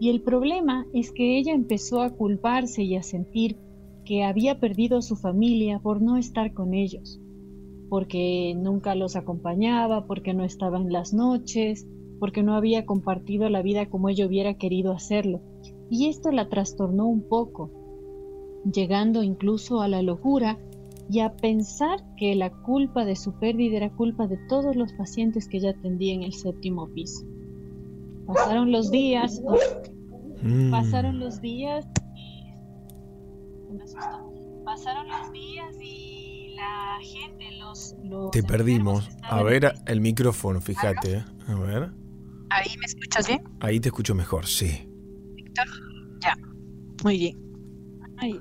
S42: y el problema es que ella empezó a culparse y a sentir que había perdido a su familia por no estar con ellos porque nunca los acompañaba, porque no estaba en las noches, porque no había compartido la vida como ella hubiera querido hacerlo. Y esto la trastornó un poco, llegando incluso a la locura y a pensar que la culpa de su pérdida era culpa de todos los pacientes que ella atendía en el séptimo piso. Pasaron los días,
S4: Mm.
S42: pasaron los días, y- me asustó. pasaron los días y la gente, los, los
S4: Te perdimos. A ver el micrófono, fíjate. ¿eh? A ver.
S42: ¿Ahí me escuchas bien?
S4: Ahí te escucho mejor, sí.
S42: Víctor? Ya, muy bien. Ahí.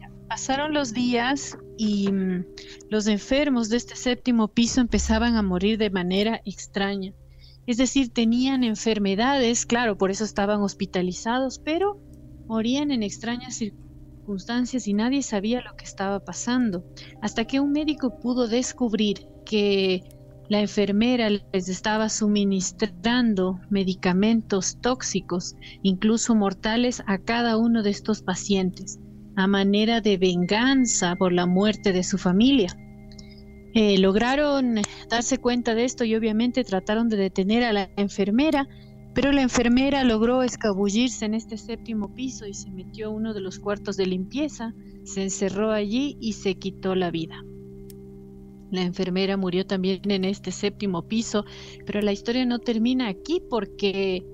S42: Ya. Pasaron los días y mm, los enfermos de este séptimo piso empezaban a morir de manera extraña. Es decir, tenían enfermedades, claro, por eso estaban hospitalizados, pero morían en extrañas circunstancias y nadie sabía lo que estaba pasando. Hasta que un médico pudo descubrir que la enfermera les estaba suministrando medicamentos tóxicos, incluso mortales, a cada uno de estos pacientes, a manera de venganza por la muerte de su familia. Eh, lograron darse cuenta de esto y obviamente trataron de detener a la enfermera, pero la enfermera logró escabullirse en este séptimo piso y se metió a uno de los cuartos de limpieza, se encerró allí y se quitó la vida. La enfermera murió también en este séptimo piso, pero la historia no termina aquí porque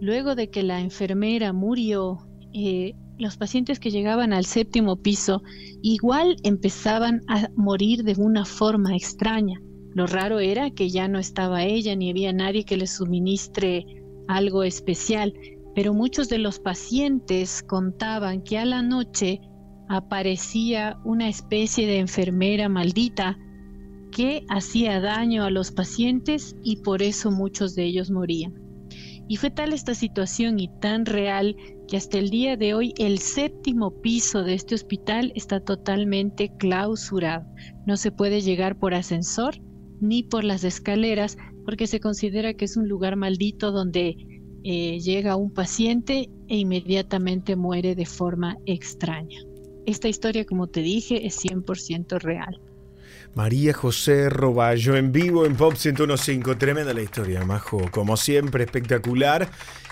S42: luego de que la enfermera murió, eh, los pacientes que llegaban al séptimo piso igual empezaban a morir de una forma extraña. Lo raro era que ya no estaba ella ni había nadie que les suministre algo especial, pero muchos de los pacientes contaban que a la noche aparecía una especie de enfermera maldita que hacía daño a los pacientes y por eso muchos de ellos morían. Y fue tal esta situación y tan real que hasta el día de hoy el séptimo piso de este hospital está totalmente clausurado. No se puede llegar por ascensor ni por las escaleras porque se considera que es un lugar maldito donde eh, llega un paciente e inmediatamente muere de forma extraña. Esta historia, como te dije, es 100% real.
S4: María José Roballo en vivo en Pop 1015. Tremenda la historia, Majo. Como siempre, espectacular.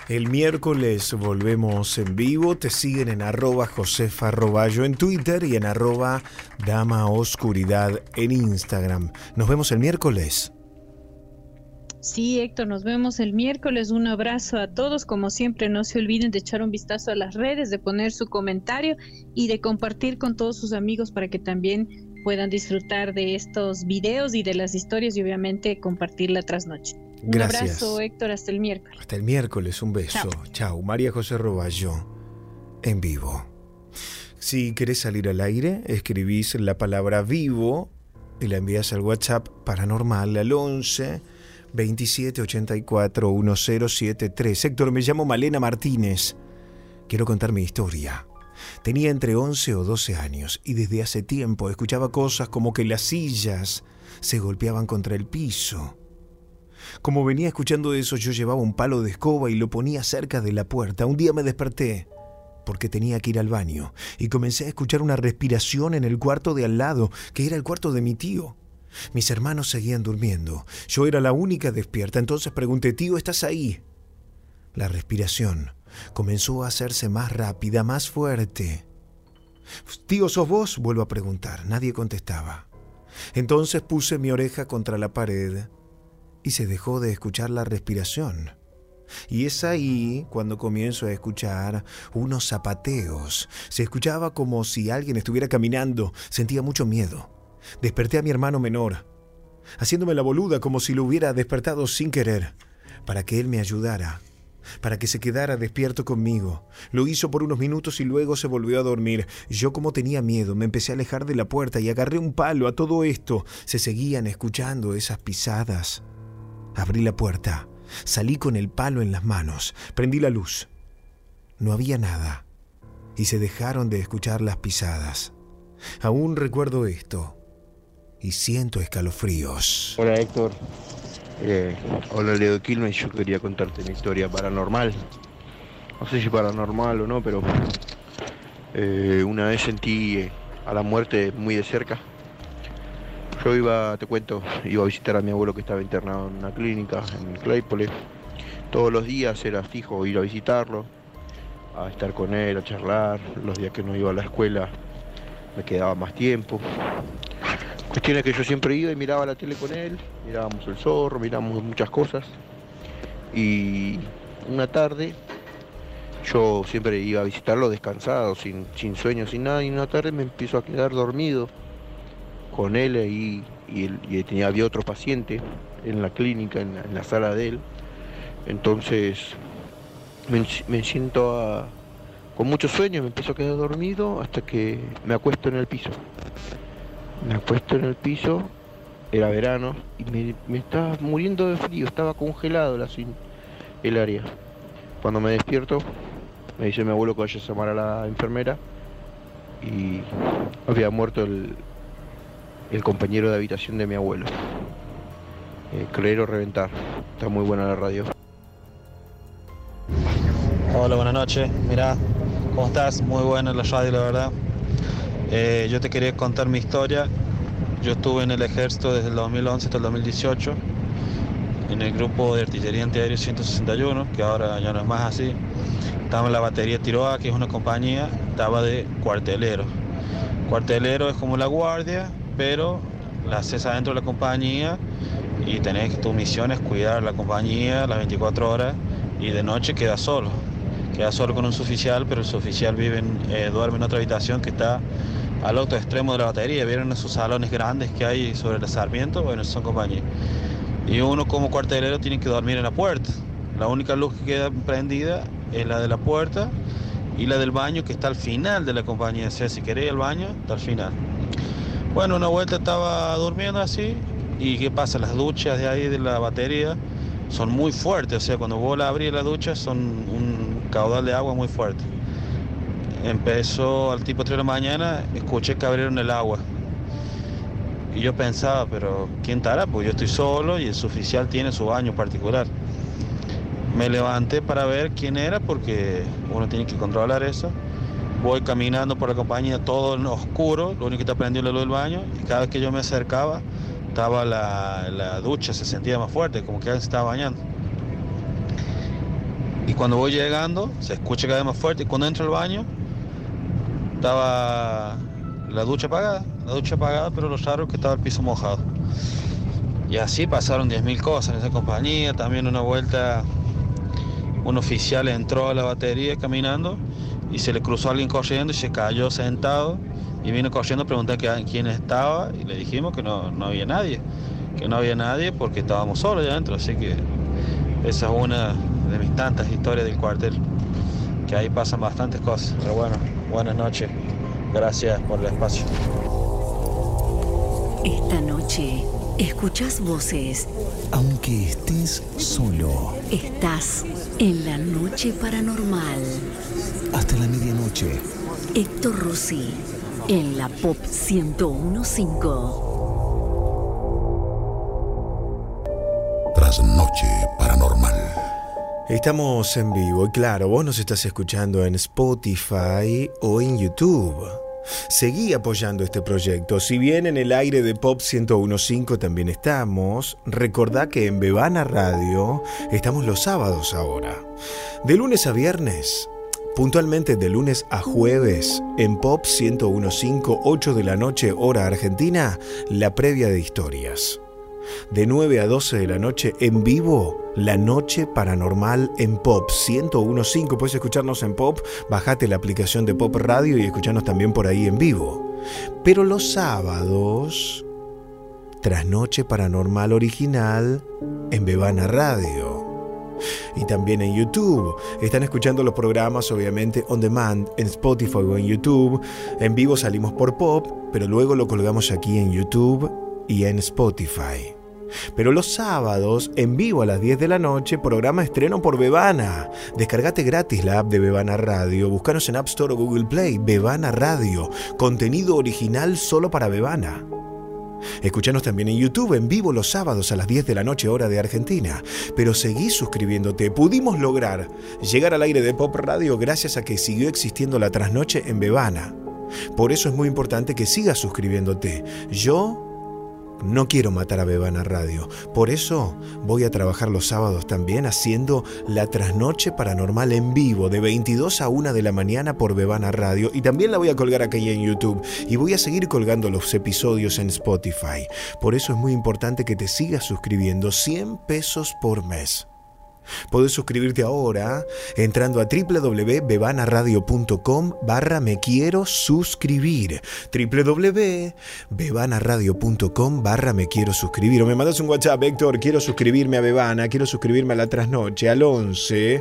S4: El miércoles volvemos en vivo. Te siguen en arroba Josefa Roballo en Twitter y en arroba Dama Oscuridad en Instagram. Nos vemos el miércoles.
S42: Sí, Héctor, nos vemos el miércoles. Un abrazo a todos. Como siempre, no se olviden de echar un vistazo a las redes, de poner su comentario y de compartir con todos sus amigos para que también puedan disfrutar de estos videos y de las historias y obviamente compartir la trasnoche. Un
S4: Gracias.
S42: abrazo, Héctor, hasta el miércoles.
S4: Hasta el miércoles, un beso. Chao. María José Roballo, en vivo. Si querés salir al aire, escribís la palabra vivo y la envías al WhatsApp paranormal al 11 27 84 1073. Héctor, me llamo Malena Martínez. Quiero contar mi historia. Tenía entre 11 o 12 años y desde hace tiempo escuchaba cosas como que las sillas se golpeaban contra el piso. Como venía escuchando eso, yo llevaba un palo de escoba y lo ponía cerca de la puerta. Un día me desperté porque tenía que ir al baño y comencé a escuchar una respiración en el cuarto de al lado, que era el cuarto de mi tío. Mis hermanos seguían durmiendo. Yo era la única despierta, entonces pregunté, tío, ¿estás ahí? La respiración comenzó a hacerse más rápida, más fuerte. Tío, ¿sos vos? Vuelvo a preguntar. Nadie contestaba. Entonces puse mi oreja contra la pared y se dejó de escuchar la respiración. Y es ahí cuando comienzo a escuchar unos zapateos. Se escuchaba como si alguien estuviera caminando. Sentía mucho miedo. Desperté a mi hermano menor, haciéndome la boluda como si lo hubiera despertado sin querer, para que él me ayudara, para que se quedara despierto conmigo. Lo hizo por unos minutos y luego se volvió a dormir. Yo como tenía miedo, me empecé a alejar de la puerta y agarré un palo. A todo esto se seguían escuchando esas pisadas. Abrí la puerta, salí con el palo en las manos, prendí la luz. No había nada y se dejaron de escuchar las pisadas. Aún recuerdo esto y siento escalofríos.
S43: Hola Héctor, Eh, hola Leo Quilmes, yo quería contarte mi historia paranormal. No sé si paranormal o no, pero eh, una vez sentí eh, a la muerte muy de cerca. Yo iba, te cuento, iba a visitar a mi abuelo que estaba internado en una clínica en Claypole. Todos los días era fijo ir a visitarlo, a estar con él, a charlar. Los días que no iba a la escuela me quedaba más tiempo. Cuestión es que yo siempre iba y miraba la tele con él, mirábamos el zorro, mirábamos muchas cosas. Y una tarde yo siempre iba a visitarlo descansado, sin, sin sueño, sin nada, y una tarde me empiezo a quedar dormido con él y, y tenía, había otro paciente en la clínica, en la, sala de él. Entonces me, siento con mucho sueño, me empiezo a quedar dormido hasta que me acuesto en el piso. Me acuesto en el piso, era verano, y me, estaba muriendo de frío, estaba congelado el área. Cuando me despierto, me dice mi abuelo que vaya a llamar a la enfermera y había muerto el, compañero de habitación de mi abuelo. Eh, creer o reventar. Está muy buena la radio.
S40: Hola, buenas noches. Mira, ¿cómo estás? Muy buena la radio, la verdad. Eh, yo te quería contar mi historia. Yo estuve en el ejército desde el 2011 hasta el 2018, en el grupo de artillería antiaéreo 161, que ahora ya no es más así. Estaba en la batería Tiroa, que es una compañía, estaba de cuartelero. Cuartelero es como la guardia, pero la haces adentro de la compañía y tenés que tu misión es cuidar la compañía las 24 horas y de noche quedas solo. Quedas solo con un suboficial, pero el suboficial vive en, eh, duerme en otra habitación que está al otro extremo de la batería. ¿Vieron esos salones grandes que hay sobre el Sarmiento? Bueno, son compañías. Y uno como cuartelero tiene que dormir en la puerta. La única luz que queda prendida es la de la puerta y la del baño que está al final de la compañía. O sea, si queréis el baño, está al final. Bueno, una vuelta estaba durmiendo así y ¿qué pasa? Las duchas de ahí de la batería son muy fuertes, o sea, cuando vos la abrís la ducha son un caudal de agua muy fuerte. Empezó al tipo 3 de la mañana, escuché que abrieron el agua. Y yo pensaba, pero ¿quién estará? Pues yo estoy solo y el suboficial tiene su baño particular. Me levanté para ver quién era porque uno tiene que controlar eso. Voy caminando por la compañía todo en oscuro, lo único que está prendido la luz del baño y cada vez que yo me acercaba estaba la, la ducha, se sentía más fuerte, como que alguien se estaba bañando. Y cuando voy llegando, se escucha cada vez más fuerte. Y cuando entro al baño, estaba la ducha apagada. La ducha apagada, pero lo raro que estaba el piso mojado. Y así pasaron 10.000 cosas en esa compañía. También una vuelta, un oficial entró a la batería caminando y se le cruzó a alguien corriendo y se cayó sentado. Y vino corriendo a preguntar quién estaba y le dijimos que no, no había nadie. Que no había nadie porque estábamos solos allá adentro. Así que esa es una de mis tantas historias del cuartel. Que ahí pasan bastantes cosas. Pero bueno, buenas noches. Gracias por el espacio.
S17: Esta noche escuchas voces.
S44: Aunque estés solo,
S17: Estás en la noche paranormal.
S44: hasta la medianoche.
S17: Héctor Rossi en la Pop 1015.
S4: Estamos en vivo y claro, vos nos estás escuchando en Spotify o en YouTube. Seguí apoyando este proyecto. Si bien en el aire de Pop 1015 también estamos, recordá que en Bebana Radio estamos los sábados ahora. De lunes a viernes, puntualmente de lunes a jueves, en Pop 1015, 8 de la noche, hora argentina, la previa de historias. De 9 a 12 de la noche en vivo, la noche paranormal en Pop 1015. Puedes escucharnos en Pop, bajate la aplicación de Pop Radio y escucharnos también por ahí en vivo. Pero los sábados, Trasnoche Paranormal Original en Bebana Radio. Y también en YouTube. Están escuchando los programas obviamente on demand en Spotify o en YouTube. En vivo salimos por Pop, pero luego lo colgamos aquí en YouTube y en Spotify. Pero los sábados, en vivo a las 10 de la noche, programa estreno por Bebana. Descargate gratis la app de Bebana Radio. Búscanos en App Store o Google Play. Bebana Radio. Contenido original solo para Bebana. Escuchanos también en YouTube en vivo los sábados a las 10 de la noche hora de Argentina. Pero seguí suscribiéndote. Pudimos lograr llegar al aire de Pop Radio gracias a que siguió existiendo la trasnoche en Bebana. Por eso es muy importante que sigas suscribiéndote. Yo no quiero matar a Bebana Radio. Por eso voy a trabajar los sábados también haciendo la trasnoche paranormal en vivo de 22 a 1 de la mañana por Bebana Radio y también la voy a colgar aquí en YouTube y voy a seguir colgando los episodios en Spotify. Por eso es muy importante que te sigas suscribiendo 100 pesos por mes. Puedes suscribirte ahora entrando a www.bebanaradio.com barra me quiero suscribir. www.bebanaradio.com barra me quiero suscribir. O me mandas un WhatsApp, Héctor, quiero suscribirme a Bebana, quiero suscribirme a la trasnoche al 11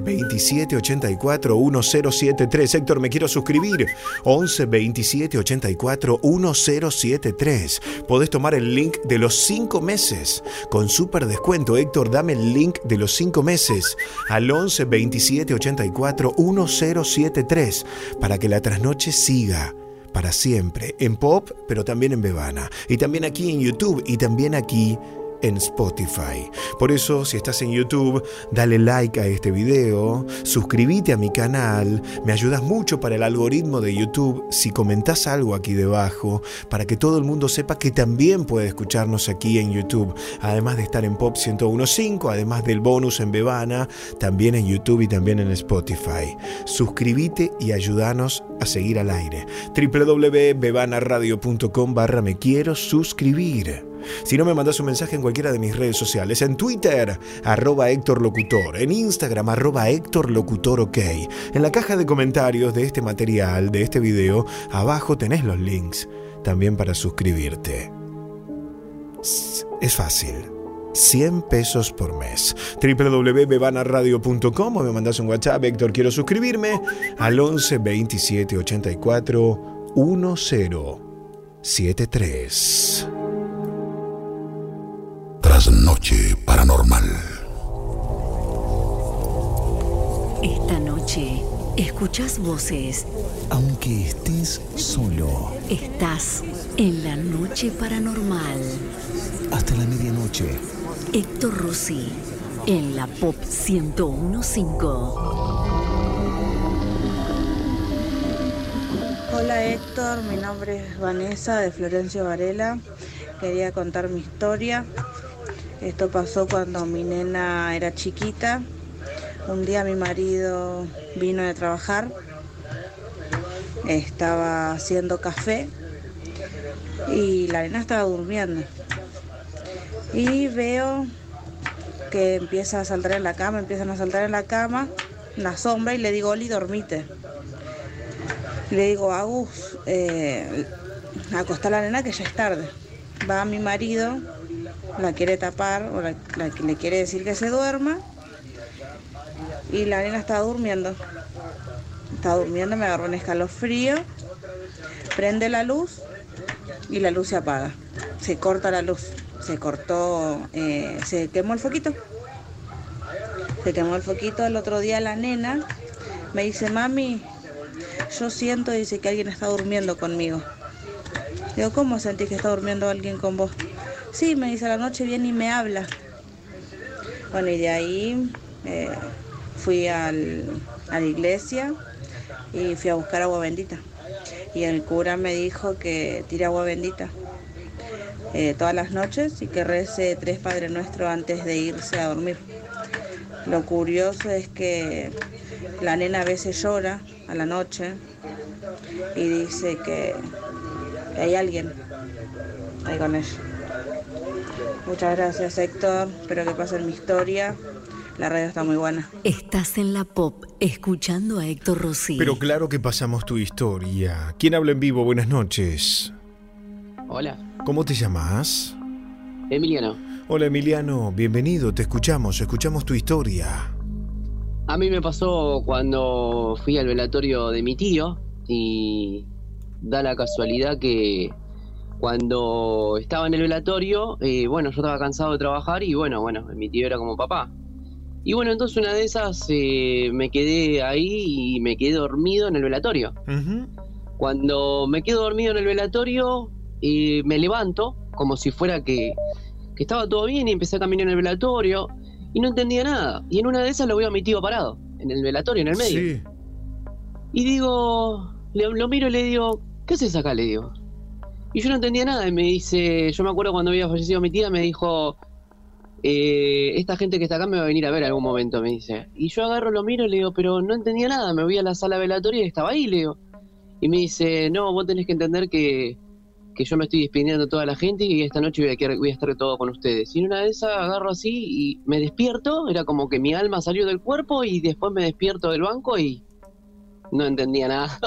S4: 27 84 1073. Héctor, me quiero suscribir. 11 27 84 1073. Podés tomar el link de los 5 meses con súper descuento. Héctor, dame el link de los 5 meses al 11 27 84 1073 para que la trasnoche siga para siempre en Pop, pero también en Bebana. Y también aquí en YouTube y también aquí en Spotify. Por eso, si estás en YouTube, dale like a este video, suscríbete a mi canal, me ayudas mucho para el algoritmo de YouTube si comentás algo aquí debajo, para que todo el mundo sepa que también puede escucharnos aquí en YouTube, además de estar en Pop 1015, además del bonus en Bebana, también en YouTube y también en Spotify. Suscríbete y ayúdanos a seguir al aire. www.bebanaradio.com barra me quiero suscribir. Si no me mandas un mensaje en cualquiera de mis redes sociales, en Twitter, arroba Héctor Locutor, en Instagram, arroba Héctor Locutor OK. En la caja de comentarios de este material, de este video, abajo tenés los links también para suscribirte. Es fácil. 100 pesos por mes. www.bebanaradio.com o me mandas un WhatsApp, Héctor, quiero suscribirme al 11 27 84 1073.
S45: Trasnoche paranormal.
S17: Esta noche escuchas voces.
S44: Aunque estés solo,
S17: Estás en la noche paranormal.
S44: hasta la medianoche.
S17: Héctor Rossi en la Pop 1015.
S46: Hola Héctor, mi nombre es Vanessa de Florencio Varela. Quería contar mi historia. Esto pasó cuando mi nena era chiquita. Un día mi marido vino de trabajar, estaba haciendo café y la nena estaba durmiendo. Y veo que empieza a saltar en la cama, empiezan a saltar en la cama, una sombra y le digo, Oli, dormite. Le digo, Agus, eh, acostá a la nena que ya es tarde. Va mi marido, la quiere tapar o la- le quiere decir que se duerma y la nena estaba durmiendo. Estaba durmiendo, me agarró un escalofrío, prende la luz y la luz se apaga. Se corta la luz. Se cortó, eh, se quemó el foquito. Se quemó el foquito. El otro día la nena me dice, mami, yo siento, dice que alguien está durmiendo conmigo. Digo, ¿cómo sentís que está durmiendo alguien con vos? Sí, me dice, a la noche viene y me habla. Bueno, y de ahí eh, fui al- a la iglesia y fui a buscar agua bendita. Y el cura me dijo que tire agua bendita eh, todas las noches y que rece tres Padre Nuestro antes de irse a dormir. Lo curioso es que la nena a veces llora a la noche y dice que, hay alguien ahí con ella. Muchas gracias Héctor, espero que pasen mi historia. La radio está muy buena.
S17: Estás en la pop escuchando a Héctor Rossi.
S4: Pero claro que pasamos tu historia. ¿Quién habla en vivo? Buenas noches.
S47: Hola,
S4: ¿Cómo te llamas?
S47: Emiliano.
S4: Hola Emiliano, bienvenido, te escuchamos, escuchamos tu historia.
S47: A mí me pasó cuando fui al velatorio de mi tío y da la casualidad que cuando estaba en el velatorio, eh, bueno, yo estaba cansado de trabajar y bueno, bueno, mi tío era como papá. Y bueno, entonces una de esas eh, me quedé ahí y me quedé dormido en el velatorio. Cuando me quedo dormido en el velatorio, eh, me levanto como si fuera que, que estaba todo bien y empecé a caminar en el velatorio y no entendía nada. Y en una de esas lo veo a mi tío parado, en el velatorio, en el medio.
S4: Sí.
S47: Y digo, le- lo miro y le digo, ¿qué haces acá? Le digo. Y yo no entendía nada. Y me dice, yo me acuerdo cuando había fallecido mi tía, me dijo, eh, esta gente que está acá me va a venir a ver algún momento, me dice. Y yo agarro, lo miro y le digo, pero no entendía nada. Me voy a la sala velatoria y estaba ahí, le digo. Y me dice, no, vos tenés que entender que, que yo me estoy despidiendo de toda la gente y esta noche voy a, quedar- voy a estar todo con ustedes. Y en una de esas agarro así y me despierto, era como que mi alma salió del cuerpo y después me despierto del banco y no entendía nada.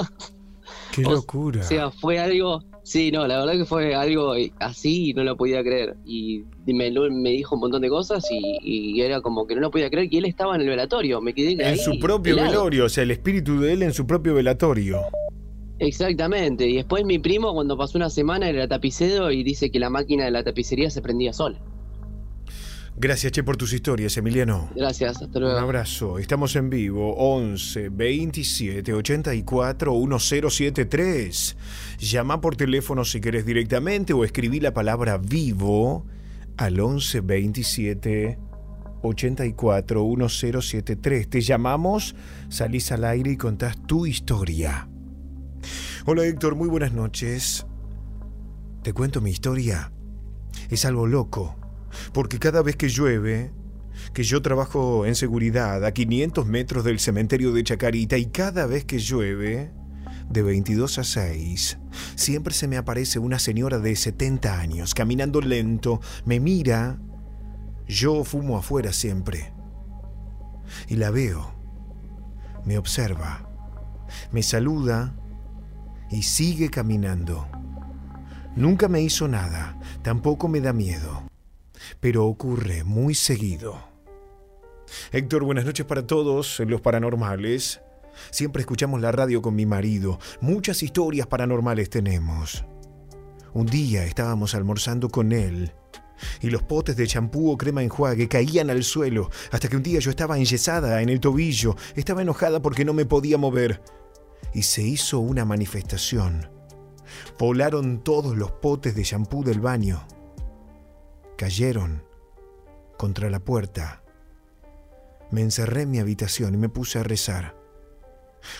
S4: Qué <laughs> locura.
S47: O sea, fue algo, sí, no, la verdad que fue algo así y no lo podía creer. Y me, me dijo un montón de cosas y, y era como que no lo podía creer que él estaba en el velatorio. Me quedé
S4: En
S47: ahí
S4: su propio
S47: helado.
S4: velorio, o sea, el espíritu de él en su propio velatorio.
S47: Exactamente. Y después mi primo, cuando pasó una semana, era tapicero y dice que la máquina de la tapicería se prendía sola.
S4: Gracias, Che, por tus historias, Emiliano.
S47: Gracias, hasta
S4: Un
S47: luego.
S4: abrazo. Estamos en vivo. 11 27 84 1073. Llama por teléfono si querés directamente o escribí la palabra vivo al 11 27 84 1073. Te llamamos, salís al aire y contás tu historia. Hola Héctor, muy buenas noches. Te cuento mi historia. Es algo loco, porque cada vez que llueve, que yo trabajo en seguridad a 500 metros del cementerio de Chacarita y cada vez que llueve, de 22 a 6, siempre se me aparece una señora de 70 años caminando lento, me mira, yo fumo afuera siempre, y la veo, me observa, me saluda y sigue caminando. Nunca me hizo nada, tampoco me da miedo, pero ocurre muy seguido. Héctor, buenas noches para todos los paranormales. Siempre escuchamos la radio con mi marido. Muchas historias paranormales tenemos. Un día estábamos almorzando con él y los potes de champú o crema enjuague caían al suelo hasta que un día yo estaba enyesada en el tobillo, estaba enojada porque no me podía mover y se hizo una manifestación. Volaron todos los potes de champú del baño. Cayeron contra la puerta. Me encerré en mi habitación y me puse a rezar.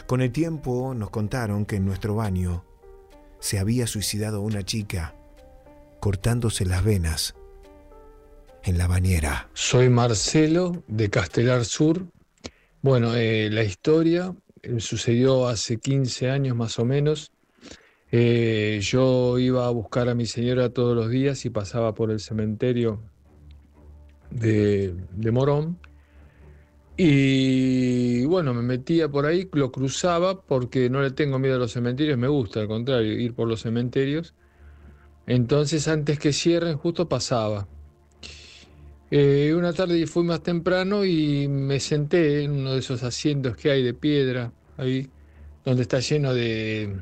S4: Con el tiempo nos contaron que en nuestro baño se había suicidado una chica cortándose las venas en la bañera.
S48: Soy Marcelo de Castelar Sur Bueno, eh, la historia eh, sucedió hace 15 años más o menos. Eh, yo iba a buscar a mi señora todos los días y pasaba por el cementerio de, de Morón. Y bueno, me metía por ahí, lo cruzaba porque no le tengo miedo a los cementerios, me gusta, al contrario, ir por los cementerios. Entonces, antes que cierren, justo pasaba. Eh, una tarde fui más temprano y me senté en uno de esos asientos que hay de piedra, ahí, donde está lleno de,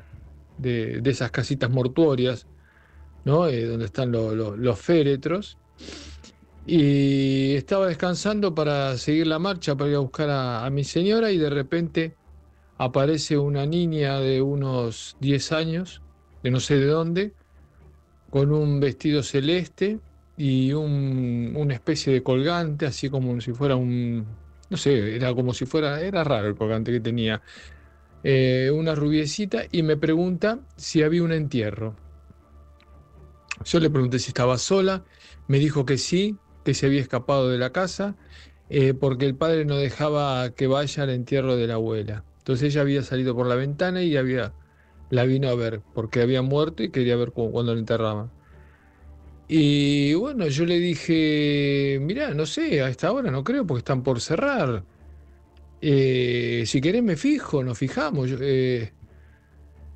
S48: de, esas casitas mortuorias, ¿no? Eh, donde están lo- lo- los féretros. Y estaba descansando para seguir la marcha, para ir a buscar a, a mi señora y de repente aparece una niña de unos 10 años, de no sé de dónde, con un vestido celeste y un- una especie de colgante, así como si fuera un, no sé, era como si fuera, era raro el colgante que tenía, eh, una rubiecita y me pregunta si había un entierro. Yo le pregunté si estaba sola, me dijo que sí, que se había escapado de la casa, eh, porque el padre no dejaba que vaya al entierro de la abuela. Entonces ella había salido por la ventana y había, la vino a ver, porque había muerto y quería ver cu- cuándo la enterraban. Y bueno, yo le dije, mirá, no sé, a esta hora no creo porque están por cerrar. Eh, si querés me fijo, nos fijamos. Eh,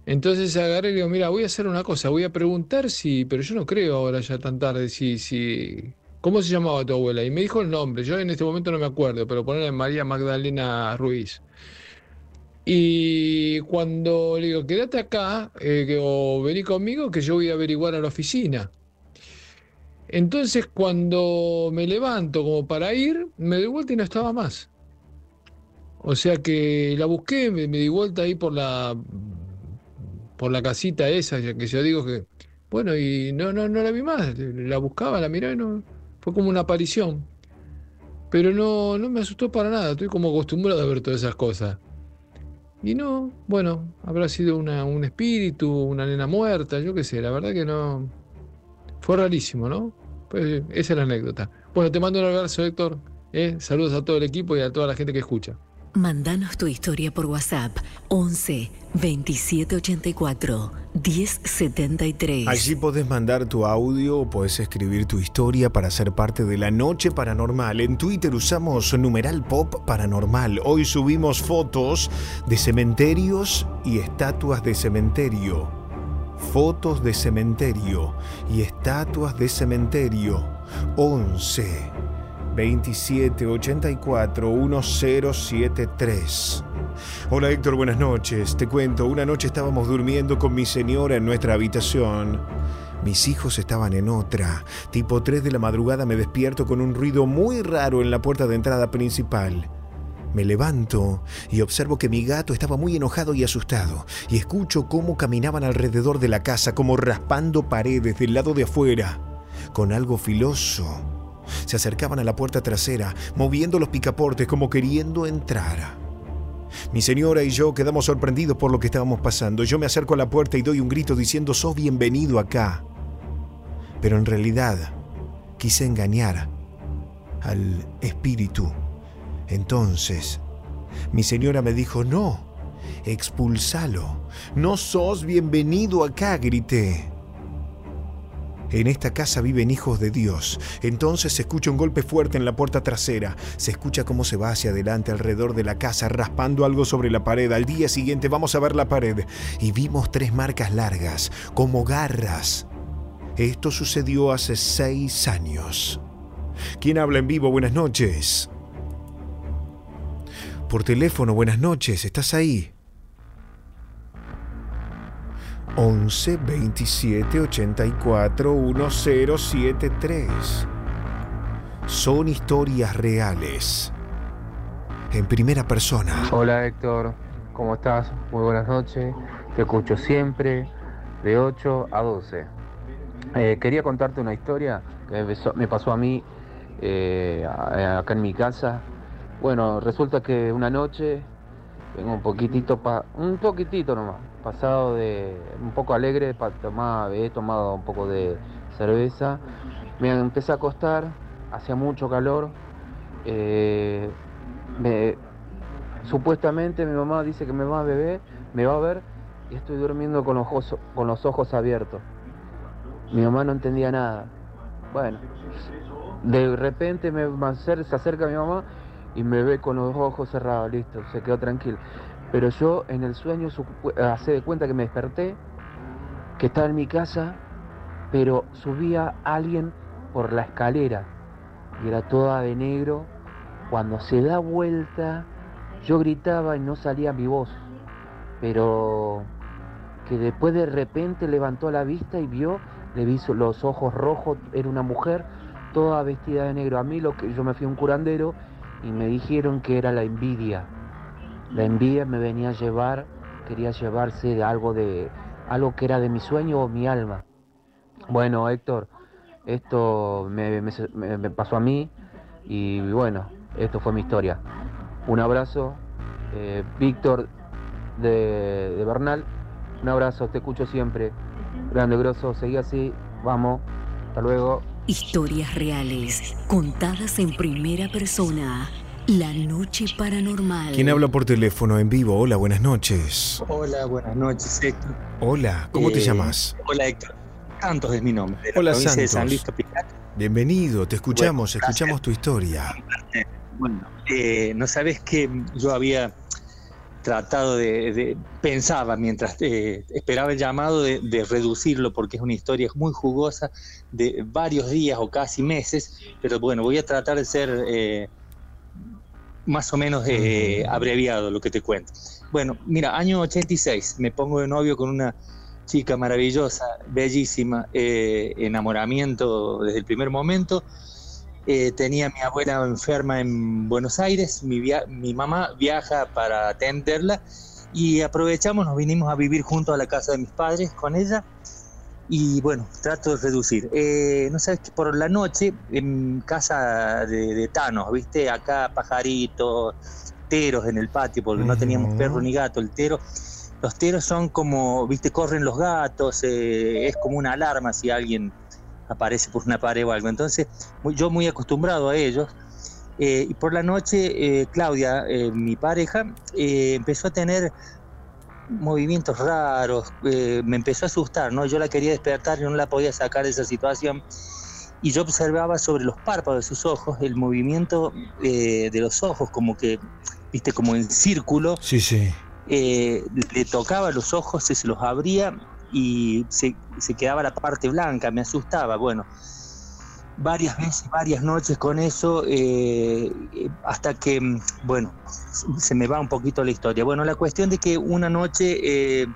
S48: entonces agarré y le digo, mira, voy a hacer una cosa, voy a preguntar si, pero yo no creo ahora ya tan tarde, si, si, ¿cómo se llamaba tu abuela? Y me dijo el nombre, yo en este momento no me acuerdo, pero ponerle María Magdalena Ruiz. Y cuando le digo, quédate acá, eh, o vení conmigo, que yo voy a averiguar a la oficina. Entonces cuando me levanto como para ir, me doy vuelta y no estaba más. O sea que la busqué, me, di vuelta ahí por la por la casita esa, ya que yo digo que, bueno, y no, no, no la vi más, la buscaba, la y no, fue como una aparición. Pero no, no me asustó para nada, estoy como acostumbrado a ver todas esas cosas. Y no, bueno, habrá sido una, un espíritu, una nena muerta, yo qué sé, la verdad que no. Fue rarísimo, ¿no? Pues esa es la anécdota. Bueno, te mando un abrazo, Héctor. ¿eh? Saludos a todo el equipo y a toda la gente que escucha.
S17: Mandanos tu historia por WhatsApp 11 2784 1073.
S4: Allí podés mandar tu audio o podés escribir tu historia para ser parte de la noche paranormal. En Twitter usamos numeral pop paranormal. Hoy subimos fotos de cementerios y estatuas de cementerio. Fotos de cementerio y estatuas de cementerio. 11 27 84 1073. Hola Héctor, buenas noches. Te cuento, una noche estábamos durmiendo con mi señora en nuestra habitación. Mis hijos estaban en otra. Tipo 3 de la madrugada me despierto con un ruido muy raro en la puerta de entrada principal. Me levanto y observo que mi gato estaba muy enojado y asustado, y escucho cómo caminaban alrededor de la casa, como raspando paredes del lado de afuera, con algo filoso. Se acercaban a la puerta trasera, moviendo los picaportes como queriendo entrar. Mi señora y yo quedamos sorprendidos por lo que estábamos pasando. Yo me acerco a la puerta y doy un grito diciendo, sos bienvenido acá. Pero en realidad quise engañar al espíritu. Entonces, mi señora me dijo, no, expulsalo. No sos bienvenido acá, grité. En esta casa viven hijos de Dios. Entonces se escucha un golpe fuerte en la puerta trasera. Se escucha cómo se va hacia adelante alrededor de la casa raspando algo sobre la pared. Al día siguiente vamos a ver la pared y vimos tres marcas largas, como garras. Esto sucedió hace seis años. ¿Quién habla en vivo? Buenas noches. Por teléfono, buenas noches. ¿Estás ahí? 11 27 84 1073. Son historias reales. En primera persona.
S49: Hola Héctor, ¿cómo estás? Muy buenas noches. Te escucho siempre de 8 a 12. Eh, quería contarte una historia que me pasó, a mí eh, acá en mi casa. Bueno, resulta que una noche vengo un poquitito, pa- un poquitito nomás, pasado de un poco alegre, tomar, he tomado un poco de cerveza. Me empecé a acostar, hacía mucho calor. eh, me
S50: supuestamente mi mamá dice que me va a beber, me va a ver y estoy durmiendo con los ojos, con los ojos abiertos. Mi mamá no entendía nada. Bueno, de repente me se acerca mi mamá y me ve con los ojos cerrados, listo, se quedó tranquilo. Pero yo en el sueño supu- hace de cuenta que me desperté, que estaba en mi casa, pero subía alguien por la escalera y era toda de negro. Cuando se da vuelta, yo gritaba y no salía mi voz, pero que después de repente levantó la vista y vio, le vi los ojos rojos, era una mujer toda vestida de negro. A mí lo que yo me fui a un curandero y me dijeron que era la envidia. La envidia me venía a llevar, quería llevarse de algo de algo que era de mi sueño o mi alma. Bueno, Héctor, esto me, pasó a mí y bueno, esto fue mi historia. Un abrazo, eh, Víctor de, de Bernal, un abrazo, te escucho siempre. Grande, grosso, seguí así, vamos, hasta luego.
S34: Historias reales, contadas en primera persona. La noche paranormal.
S4: ¿Quién habla por teléfono en vivo? Hola, buenas noches.
S51: Hola, buenas noches, Héctor.
S4: Hola, ¿cómo te
S51: Eh,
S4: llamas?
S51: Hola, Héctor. Santos es mi nombre. de la
S4: Hola,
S51: provincia de San
S4: Santos.
S51: Luis Capital.
S4: Bienvenido, te escuchamos,
S51: Bueno,
S4: escuchamos tu historia.
S51: Bueno, eh, no sabes que yo había tratado de, de- pensaba mientras eh, esperaba el llamado de, de reducirlo porque es una historia muy jugosa de varios días o casi meses, pero bueno, voy a tratar de ser eh, más o menos eh, abreviado lo que te cuento. Bueno, mira, año 86, me pongo de novio con una chica maravillosa, bellísima, eh, enamoramiento desde el primer momento. Eh, tenía a mi abuela enferma en Buenos Aires, mi, via- mi mamá viaja para atenderla y aprovechamos, nos vinimos a vivir juntos a la casa de mis padres con ella y bueno, trato de reducir. Eh, no sabes que por la noche en casa de, de Thanos, viste, acá pajaritos, teros en el patio, porque no teníamos perro ni gato, el tero. Los teros son como, viste, corren los gatos, eh, es como una alarma si alguien aparece por una pared o algo. Entonces, muy- yo muy acostumbrado a ellos. Eh, y por la noche, eh, Claudia, eh, mi pareja, eh, empezó a tener movimientos raros, eh, me empezó a asustar, ¿no? Yo la quería despertar y no la podía sacar de esa situación. Y yo observaba sobre los párpados de sus ojos el movimiento eh, de los ojos, como que, viste, como en círculo.
S4: Sí, sí.
S51: Eh, le tocaba los ojos, se, se los abría y se, se quedaba la parte blanca, me asustaba. Bueno, varias veces, varias noches con eso, eh, eh, hasta que, mm, bueno, se me va un poquito la historia. Bueno, la cuestión de que una noche eh,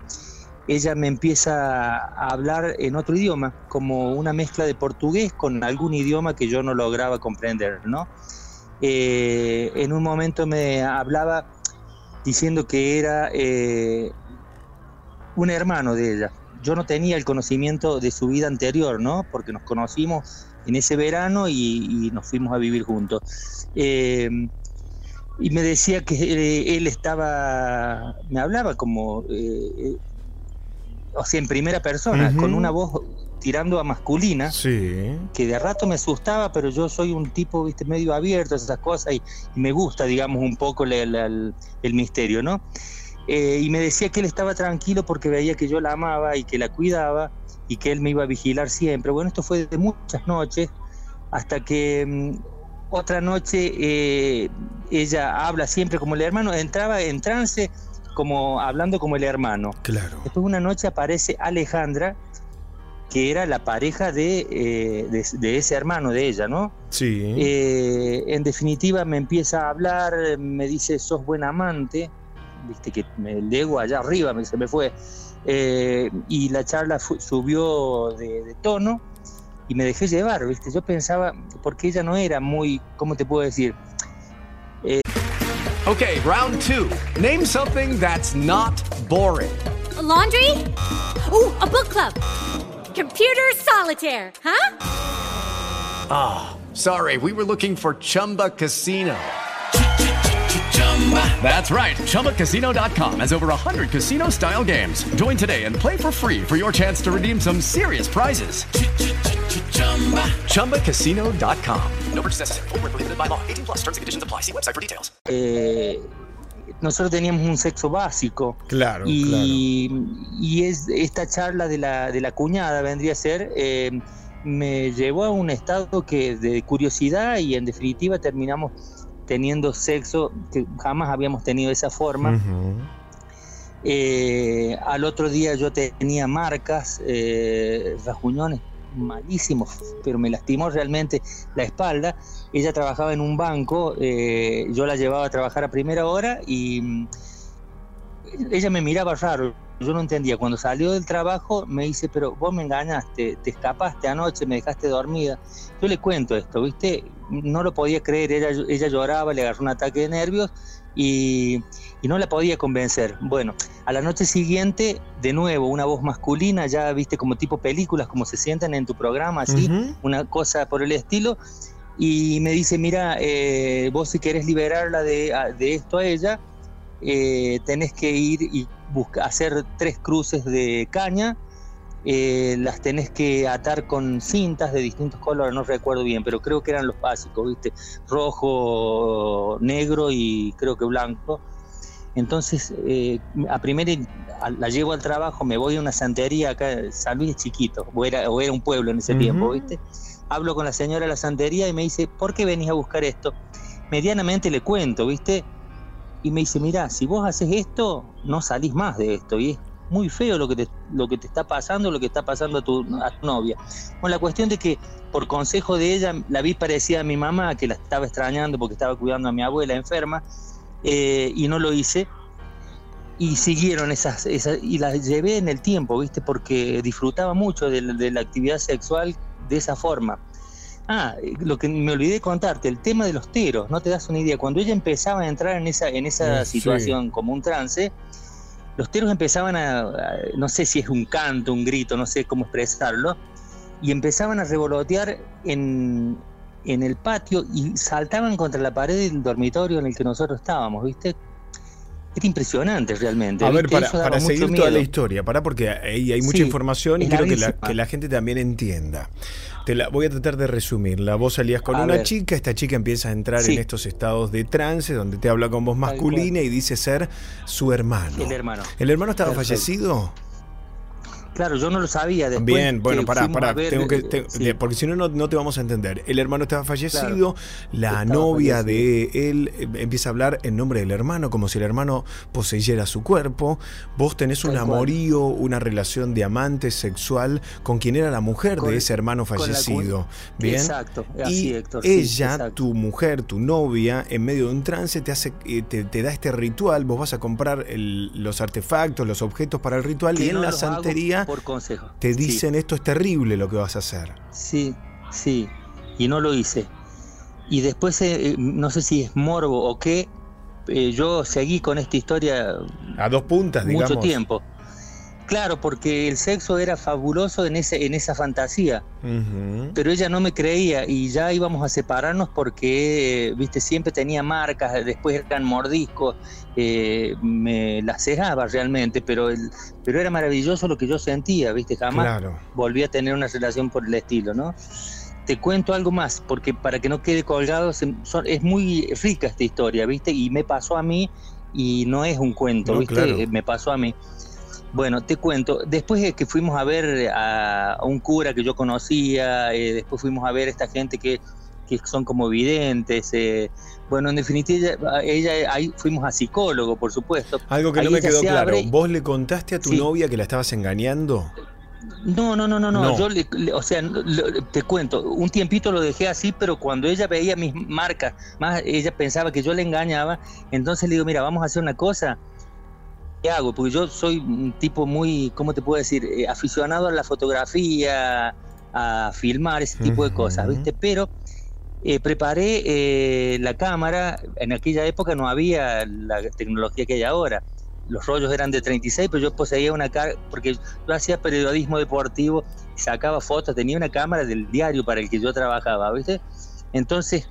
S51: ella me empieza a hablar en otro idioma, como una mezcla de portugués con algún idioma que yo no lograba comprender, ¿no? En un momento me hablaba diciendo que era un hermano de ella. Yo no tenía el conocimiento de su vida anterior, ¿no? Porque nos conocimos en ese verano y, y nos fuimos a vivir juntos. Eh, y me decía que eh, él estaba, me hablaba como, eh, eh, o sea, en primera persona, con una voz tirando a masculina,
S4: Sí.
S51: que de rato me asustaba, pero yo soy un tipo, viste, medio abierto a esas cosas y, y me gusta, digamos, un poco la- la- el, el misterio, ¿no? Eh, y me decía que él estaba tranquilo porque veía que yo la amaba y que la cuidaba y que él me iba a vigilar siempre. Bueno, esto fue de muchas noches hasta que mm, otra noche eh, ella habla siempre como el hermano, entraba en trance como hablando como el hermano.
S4: Claro.
S51: Después una noche aparece Alejandra, que era la pareja de, eh, de, de ese hermano de ella, ¿no?
S4: Sí.
S51: Eh, en definitiva me empieza a hablar, me dice, sos buen amante, viste que me el ego allá arriba me, se me fue, Eh, y la charla fu- subió de, de tono y me dejé llevar, viste, yo pensaba, porque ella no era muy, ¿cómo te puedo decir?
S39: Okay, round two. Name something that's not boring.
S52: A laundry? Ooh, a book club. Computer solitaire, huh?
S39: Ah, sorry, we were looking for Chumba Casino. That's right. ChumbaCasino.com has over 100 casino style games. Join today and play for free for your chance to redeem some serious prizes. ChumbaCasino.com.
S53: No purchase necessary. Void where prohibited by law. 18 plus terms and conditions apply. See website for details.
S51: Eh, nosotros teníamos un sexo básico.
S4: Claro,
S51: y, y es esta charla de la, de la cuñada vendría a ser, eh, me llevó a un estado que de curiosidad y en definitiva terminamos teniendo sexo que jamás habíamos tenido esa forma. Eh, al otro día yo tenía marcas, eh, rasguñones malísimos, pero me lastimó realmente la espalda. Ella trabajaba en un banco, eh, yo la llevaba a trabajar a primera hora y ella me miraba raro. Yo no entendía. Cuando salió del trabajo me dice, pero vos me engañaste, te escapaste anoche, me dejaste dormida. Yo le cuento esto, ¿viste? No lo podía creer, ella, ella lloraba, le agarró un ataque de nervios y, y no la podía convencer. Bueno, a la noche siguiente, de nuevo, una voz masculina, ya viste como tipo películas, como se sienten en tu programa, así, una cosa por el estilo. Y me dice, mira, eh, vos si querés liberarla de esto a ella, eh, tenés que ir y busca, hacer tres cruces de caña, eh, las tenés que atar con cintas de distintos colores, no recuerdo bien, pero creo que eran los básicos, ¿viste? Rojo, negro y creo que blanco. Entonces, eh, a primera la llevo al trabajo, me voy a una santería acá, San Luis es chiquito, o era, o era un pueblo en ese
S4: Ujú.
S51: tiempo, ¿viste? Hablo con la señora de la santería y me dice, ¿por qué venís a buscar esto? Medianamente le cuento, ¿viste? Y me dice, mira, si vos haces esto, no salís más de esto. Y es muy feo lo que te, lo que te está pasando, lo que está pasando a tu, a tu novia. Bueno, la cuestión de que por consejo de ella, la vi parecida a mi mamá, que la estaba extrañando porque estaba cuidando a mi abuela enferma, eh, y no lo hice. Y siguieron esas, esas, y las llevé en el tiempo, ¿viste? Porque disfrutaba mucho de la actividad sexual de esa forma. Ah, eh, lo que me olvidé contarte, el tema de los teros, no te das una idea. Cuando ella empezaba a entrar en esa, en esa
S4: Eh, sí.
S51: situación como un trance, los teros empezaban a, a- no sé si es un canto, un grito, no sé cómo expresarlo, y empezaban a revolotear en, en el patio y saltaban contra la pared del dormitorio en el que nosotros estábamos, ¿viste? Era impresionante realmente.
S4: A ver,
S51: ¿viste?
S4: para, para seguir toda la historia, para porque ahí hay mucha
S51: Sí,
S4: información y
S51: es
S4: quiero que la, que la gente también entienda. Te la voy a tratar de resumirla. Vos salías con
S51: A
S4: una
S51: ver.
S4: chica, esta chica empieza a entrar
S51: Sí.
S4: en estos estados de trance donde te habla con voz masculina y dice ser su hermano.
S51: El hermano.
S4: ¿El hermano estaba
S51: Perfecto.
S4: fallecido?
S51: Claro, yo no lo sabía. Después
S4: Bien, bueno, pará, pará,
S51: ver,
S4: tengo que, te-
S51: sí.
S4: porque si no, no, te vamos a entender. El hermano estaba fallecido, la novia de él eh, empieza a hablar en nombre del hermano, como si el hermano poseyera su cuerpo. Vos tenés un
S51: Tal cual.
S4: amorío, una relación de amante sexual con quien era la mujer
S51: Con-
S4: de ese hermano fallecido. Bien.
S51: Exacto, así,
S4: y
S51: Héctor, sí,
S4: ella,
S51: exacto.
S4: tu mujer, tu novia, en medio de un trance te hace, eh, te, te da este ritual. Vos vas a comprar el- los artefactos, los objetos para el ritual
S51: Que
S4: y en
S51: no
S4: la
S51: hago por consejo.
S4: te
S51: Sí.
S4: dicen esto es terrible lo que vas a hacer.
S51: Sí, sí, y no lo hice. Y después, eh, eh, no sé si es morbo o qué, eh, yo seguí con esta historia
S4: A dos puntas, digamos.
S51: mucho tiempo. Claro, porque el sexo era fabuloso en, ese, en esa fantasía, pero ella no me creía y ya íbamos a separarnos porque, eh, viste, siempre tenía marcas, después eran mordiscos, eh, me las cegaba realmente, pero, el, pero era maravilloso lo que yo sentía, viste, jamás
S4: Claro.
S51: volví a tener una relación por el estilo, ¿no? Te cuento algo más, porque para que no quede colgado, se- son- es muy rica esta historia, ¿viste? Y me pasó a mí y no es un cuento,
S4: No,
S51: ¿viste?
S4: claro.
S51: Me pasó a mí. Bueno, te cuento, después de que fuimos a ver a, a un cura que yo conocía, eh, después fuimos a ver a esta gente que, que son como videntes, eh, bueno, en definitiva, ella, ella- ahí fuimos a psicólogo, por supuesto.
S4: Algo que
S51: Ahí
S4: no me quedó claro.
S51: abre-
S4: ¿Vos le contaste a tu
S51: Sí.
S4: novia que la estabas engañando?
S51: No, no, no, no, no. Yo le, le- o sea, te cuento, un tiempito lo dejé así, pero cuando ella veía mis marcas, más ella pensaba que yo le engañaba, entonces le digo, mira, vamos a hacer una cosa. ¿Qué hago? Porque yo soy un tipo muy, ¿cómo te puedo decir? Eh, aficionado a la fotografía, a filmar, ese tipo de cosas, ¿viste? Pero eh, preparé eh, la cámara, en aquella época no había la tecnología que hay ahora. Los rollos eran de 36, pero yo poseía una cámara, porque yo hacía periodismo deportivo, sacaba fotos, tenía una cámara del diario para el que yo trabajaba, ¿viste? Entonces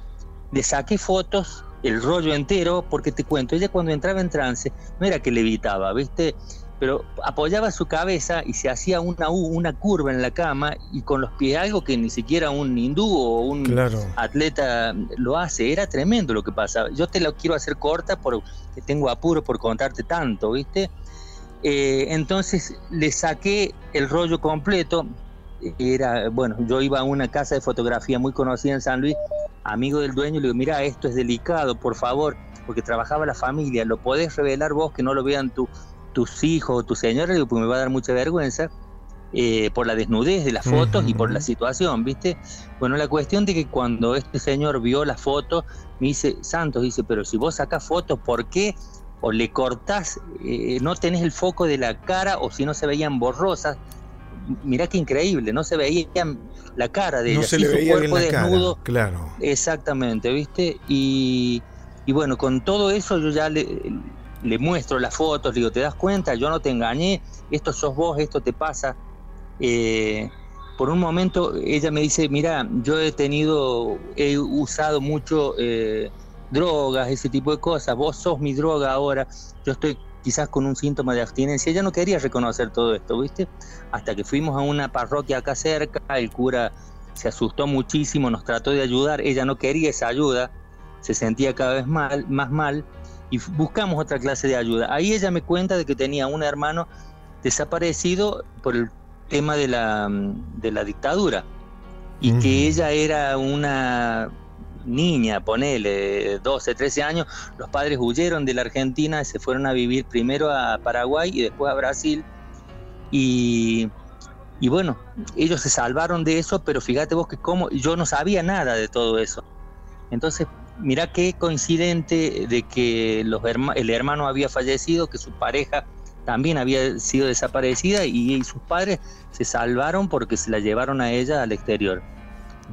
S51: le saqué fotos, el rollo entero, porque te cuento, ella cuando entraba en trance, no era que levitaba, ¿viste? pero apoyaba su cabeza y se hacía una U, una curva en la cama y con los pies, algo que ni siquiera un hindú o un
S4: Claro.
S51: atleta lo hace. Era tremendo lo que pasaba. Yo te lo quiero hacer corta porque tengo apuro por contarte tanto, ¿viste? Eh, entonces le saqué el rollo completo. Era, bueno, yo iba a una casa de fotografía muy conocida en San Luis, amigo del dueño, le digo, mira, esto es delicado, por favor, porque trabajaba la familia, ¿lo podés revelar vos que no lo vean tu- tus hijos o tu señora? Le digo, porque me va a dar mucha vergüenza. eh, por la desnudez de las fotos y por la situación, ¿viste? Bueno, la cuestión de que cuando este señor vio las fotos, me dice, Santos, dice, pero si vos sacás fotos, ¿por qué? O le cortás, eh, no tenés el foco de la cara, o si no se veían borrosas. Mirá qué increíble, no se veía la cara de
S4: No
S51: ella,
S4: se
S51: sí,
S4: le
S51: su
S4: veía
S51: cuerpo
S4: la cara.
S51: desnudo,
S4: Claro.
S51: Exactamente, ¿viste? Y, y bueno, con todo eso yo ya le, le muestro las fotos, le digo, ¿te das cuenta? Yo no te engañé, esto sos vos, esto te pasa. Eh, por un momento ella me dice, mira, yo he tenido, he usado mucho eh, drogas, ese tipo de cosas, vos sos mi droga ahora, yo estoy quizás con un síntoma de abstinencia. Ella no quería reconocer todo esto, ¿viste? Hasta que fuimos a una parroquia acá cerca, el cura se asustó muchísimo, nos trató de ayudar, ella no quería esa ayuda, se sentía cada vez mal, más mal y buscamos otra clase de ayuda. Ahí ella me cuenta de que tenía un hermano desaparecido por el tema de la, mm, de la dictadura y que ella era una niña, ponele 12, 13 años, los padres huyeron de la Argentina y se fueron a vivir primero a Paraguay y después a Brasil y, y bueno, ellos se salvaron de eso, pero fíjate vos que como yo no sabía nada de todo eso. Entonces, mira qué coincidente de que los el hermano había fallecido, que su pareja también había sido desaparecida y sus padres se salvaron porque se la llevaron a ella al exterior.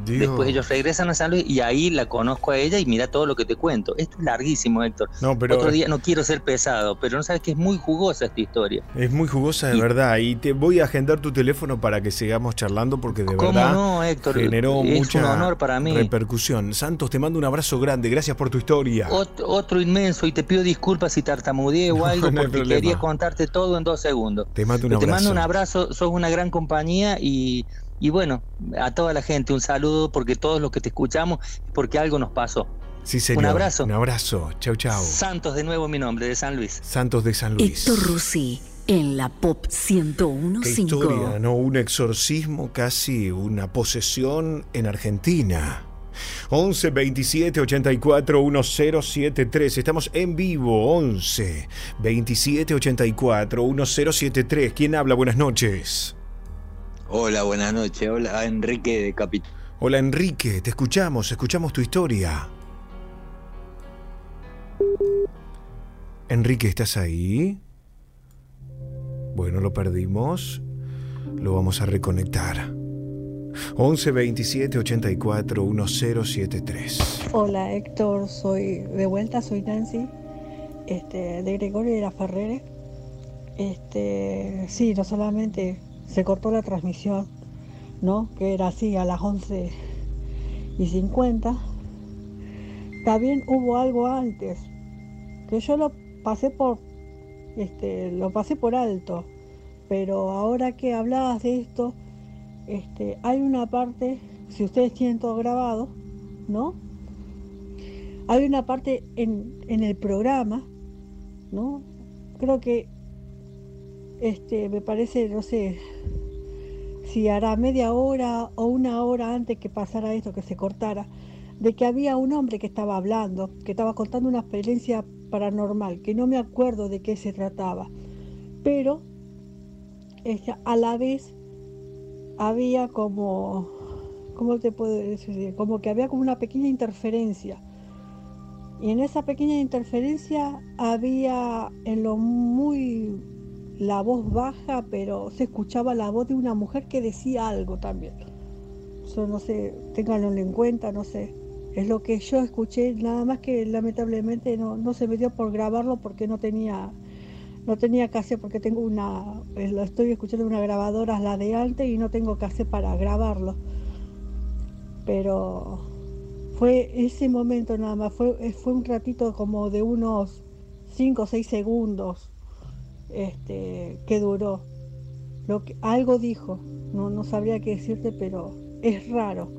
S4: Dios.
S51: Después ellos regresan a San Luis y ahí la conozco a ella y mira todo lo que te cuento. Esto es larguísimo, Héctor.
S4: No, pero-
S51: Otro día no quiero ser pesado, pero no sabes que es muy jugosa esta historia.
S4: Es muy jugosa de verdad y te voy a agendar tu teléfono para que sigamos charlando porque de
S51: ¿Cómo
S4: verdad
S51: no, Héctor?
S4: generó
S51: Es un
S4: mucha
S51: honor para mí.
S4: repercusión. Santos, te mando un abrazo grande, gracias por tu historia.
S51: Ot- otro inmenso y te pido disculpas si tartamudeé o algo
S4: no
S51: porque quería contarte todo en dos segundos.
S4: Te mando un
S51: Pero Te
S4: abrazo.
S51: mando un abrazo, sos una gran compañía y, y bueno, a toda la gente un saludo porque todos los que te escuchamos, porque algo nos pasó.
S4: Sí, señor.
S51: Un abrazo.
S4: Un abrazo. Chau, chau.
S51: Santos de nuevo mi nombre, de San Luis.
S4: Santos de San Luis.
S17: Héctor Rossi en la Pop
S4: Qué
S17: 1015.
S4: historia, ¿no? Un exorcismo, casi una posesión en Argentina. 11 27 84 1073. Estamos en vivo. 11 27 84 1073. ¿Quién habla? Buenas noches.
S54: Hola, buenas noches. Hola, Enrique de Capital.
S4: Hola Enrique, te escuchamos, escuchamos tu historia. Enrique, ¿estás ahí? Bueno, lo perdimos. Lo vamos a reconectar. 11 27 84 1073.
S55: Hola Héctor, soy de vuelta, soy Nancy, este, de Gregorio de la Ferrere. Este, sí, no solamente se cortó la transmisión, ¿no? Que era así a las 11 y 50. También hubo algo antes, que yo lo pasé por, este, lo pasé por alto, pero ahora que hablabas de esto, este, hay una parte, si ustedes tienen todo grabado, ¿no? Hay una parte en, en el programa, ¿no? Creo que, este, me parece, no sé, si hará media hora o una hora antes que pasara esto, que se cortara, de que había un hombre que estaba hablando, que estaba contando una experiencia paranormal, que no me acuerdo de qué se trataba, pero a la vez había como, ¿cómo te puedo decir? Como que había como una pequeña interferencia. Y en esa pequeña interferencia había en lo muy la voz baja, pero se escuchaba la voz de una mujer que decía algo también. Eso no sé, ténganlo en cuenta, no sé. Es lo que yo escuché, nada más que lamentablemente no, no se me dio por grabarlo porque no tenía no tenía cassette porque tengo una, eh, lo estoy escuchando una grabadora, la de antes, y no tengo cassette para grabarlo. Pero fue ese momento nada más, fue, fue un ratito como de unos 5 o 6 segundos. Este, que duró. Lo que, algo dijo, no, no sabría qué decirte, pero es raro.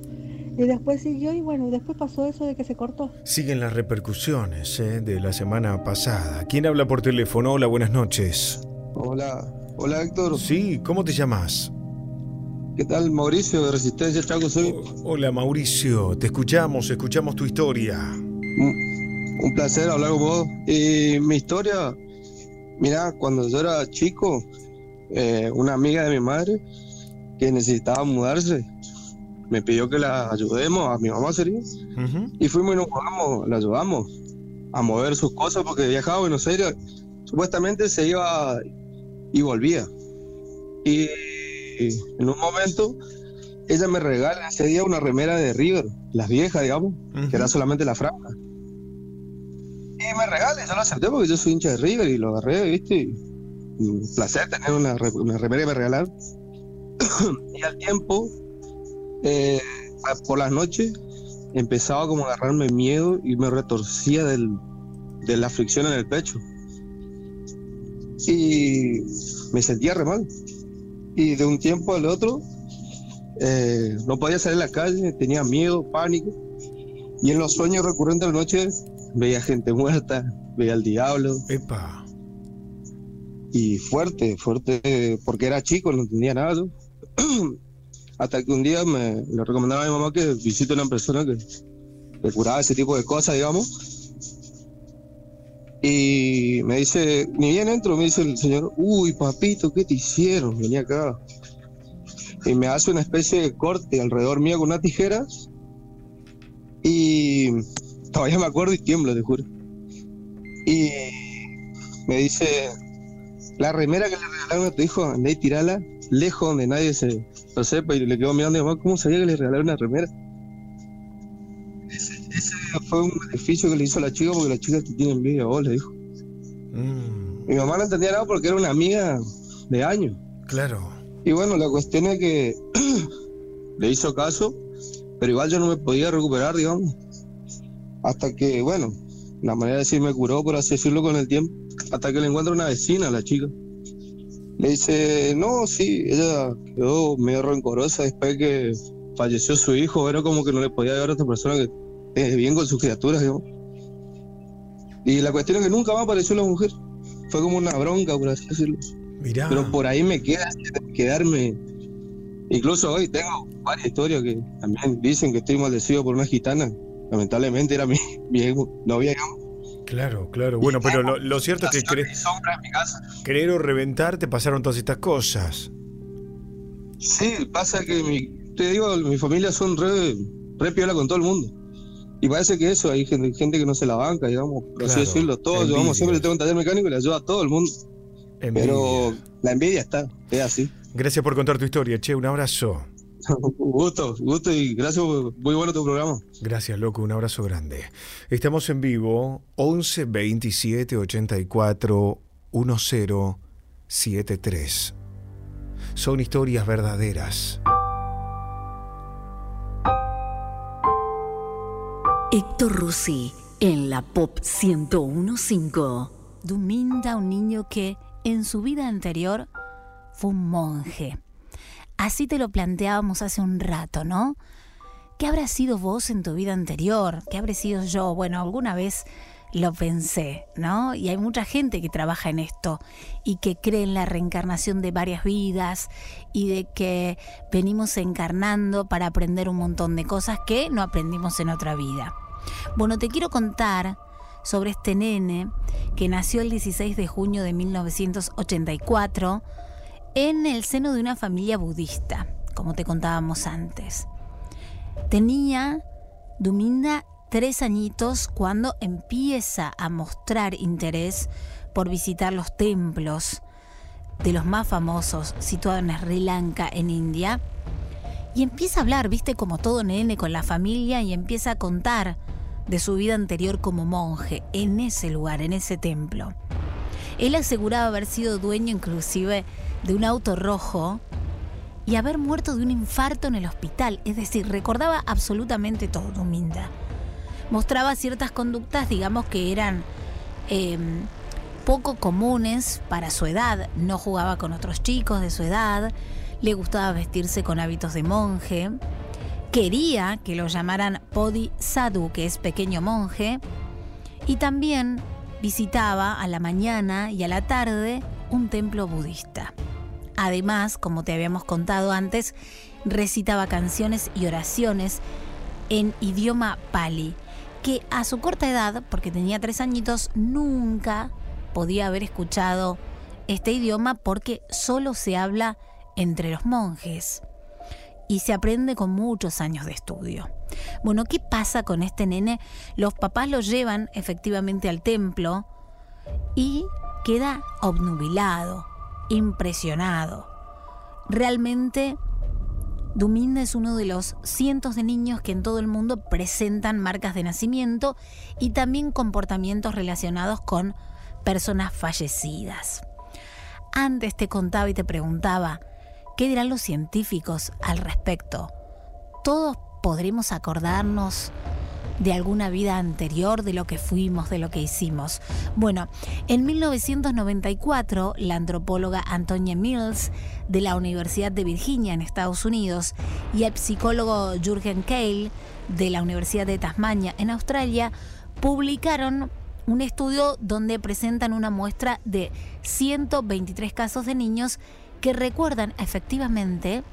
S55: Y después siguió y bueno, después pasó eso de que se cortó.
S4: Siguen las repercusiones eh, de la semana pasada. ¿Quién habla por teléfono? Hola, buenas noches.
S36: Hola, hola Héctor.
S4: Sí, ¿cómo te llamas?
S36: ¿Qué tal Mauricio de Resistencia Chaco? Soy
S4: Hola Mauricio, te escuchamos, escuchamos tu historia.
S36: un, un placer hablar con vos. Y mi historia, mira, cuando yo era chico, eh, una amiga de mi madre que necesitaba mudarse, me pidió que la ayudemos, a mi mamá sería, y fuimos y nos mudamos, la ayudamos a mover sus cosas porque viajaba a Buenos Aires, supuestamente se iba y volvía. Y en un momento ella me regala ese día una remera de River, las viejas, digamos, que era solamente la franja. Y me regala, y yo lo acepté porque yo soy hincha de River y lo agarré, ¿viste? Un placer tener una, una remera que me regalaron. <coughs> y al tiempo, eh, por las noches, empezaba como a agarrarme miedo y me retorcía del, de la fricción en el pecho. Y me sentía re mal. Y de un tiempo al otro, eh, no podía salir a la calle, tenía miedo, pánico. Y en los sueños recurrentes de la noche veía gente muerta, veía al diablo.
S4: Epa.
S36: Y fuerte, fuerte, porque era chico, no entendía nada. yo. <clears throat> Hasta que un día me le recomendaba a mi mamá que visite una persona que, que curaba ese tipo de cosas, digamos. Y me dice, ni bien entro, me dice el señor, uy, papito, ¿qué te hicieron? Venía acá. Y me hace una especie de corte alrededor mío con una tijera. Y todavía me acuerdo y tiemblo, te juro. Y me dice, la remera que le regalaron a tu hijo, andá y tirala lejos donde nadie se lo sepa. Y le quedó mirando mamá, ¿cómo sabía que le regalaron una remera? Ese, ese fue un beneficio que le hizo a la chica porque la chica te tiene envidia vos, le dijo. Mi mamá no entendía nada porque era una amiga de años.
S4: Claro.
S36: Y bueno, la cuestión es que <clears throat> le hizo caso, pero igual yo no me podía recuperar, digamos. Hasta que, bueno, la manera de decir me curó, por así decirlo, con el tiempo. Hasta que le encuentra una vecina, la chica. Le dice, no, sí, ella quedó medio rencorosa después que falleció su hijo. Era como que no le podía ayudar a otra persona que esté bien con sus criaturas, digamos. Y la cuestión es que nunca más apareció la mujer. Fue como una bronca, por así decirlo.
S4: Mirá.
S36: Pero por ahí me queda quedarme. Incluso hoy tengo varias historias que también dicen que estoy maldecido por una gitana. Lamentablemente era mi, <laughs> mi novia, digamos.
S4: Claro, claro. Bueno, pero lo, lo cierto es que cre- creer o reventar te pasaron todas estas cosas.
S36: Sí, pasa que mi, te digo, mi familia son re, re piola con todo el mundo. Y parece que eso, hay gente, gente que no se la banca, digamos, por así
S4: Claro,
S36: decirlo. Todos,
S4: envidia.
S36: llevamos siempre le tengo un taller mecánico y le ayuda a todo el mundo. Pero la envidia está, es así.
S4: Gracias por contar tu historia, che, un abrazo. <laughs>
S36: gusto, gusto y gracias, muy bueno tu programa.
S4: Gracias, loco, un abrazo grande. Estamos en vivo, 11 27 84 10 73. Son historias verdaderas.
S17: Héctor Rossi en la Pop 1015.
S34: Duminda, un niño que en su vida anterior fue un monje. Así te lo planteábamos hace un rato, ¿no? ¿Qué habrá sido vos en tu vida anterior? ¿Qué habré sido yo? Bueno, alguna vez lo pensé, ¿no? Y hay mucha gente que trabaja en esto y que cree en la reencarnación de varias vidas y de que venimos encarnando para aprender un montón de cosas que no aprendimos en otra vida. Bueno, te quiero contar sobre este nene que nació el 16 de junio de 1984 en el seno de una familia budista, como te contábamos antes. Tenía Duminda tres añitos cuando empieza a mostrar interés por visitar los templos de los más famosos situados en Sri Lanka, en India. Y empieza a hablar, viste, como todo nene con la familia y empieza a contar de su vida anterior como monje en ese lugar, en ese templo. Él aseguraba haber sido dueño inclusive de un auto rojo y haber muerto de un infarto en el hospital. Es decir, recordaba absolutamente todo, Dominda. Mostraba ciertas conductas, digamos, que eran eh, poco comunes para su edad. No jugaba con otros chicos de su edad, le gustaba vestirse con hábitos de monje, quería que lo llamaran Podi Sadhu, que es pequeño monje, y también visitaba a la mañana y a la tarde un templo budista. Además, como te habíamos contado antes, recitaba canciones y oraciones en idioma pali, que a su corta edad, porque tenía tres añitos, nunca podía haber escuchado este idioma porque solo se habla entre los monjes y se aprende con muchos años de estudio. Bueno, ¿qué pasa con este nene? Los papás lo llevan efectivamente al templo y queda obnubilado, impresionado. Realmente, Duminda es uno de los cientos de niños que en todo el mundo presentan marcas de nacimiento y también comportamientos relacionados con personas fallecidas. Antes te contaba y te preguntaba, ¿qué dirán los científicos al respecto? Todos podremos acordarnos de alguna vida anterior, de lo que fuimos, de lo que hicimos. Bueno, en 1994, la antropóloga Antonia Mills de la Universidad de Virginia en Estados Unidos y el psicólogo Jürgen Keil de la Universidad de Tasmania en Australia publicaron un estudio donde presentan una muestra de 123 casos de niños que recuerdan efectivamente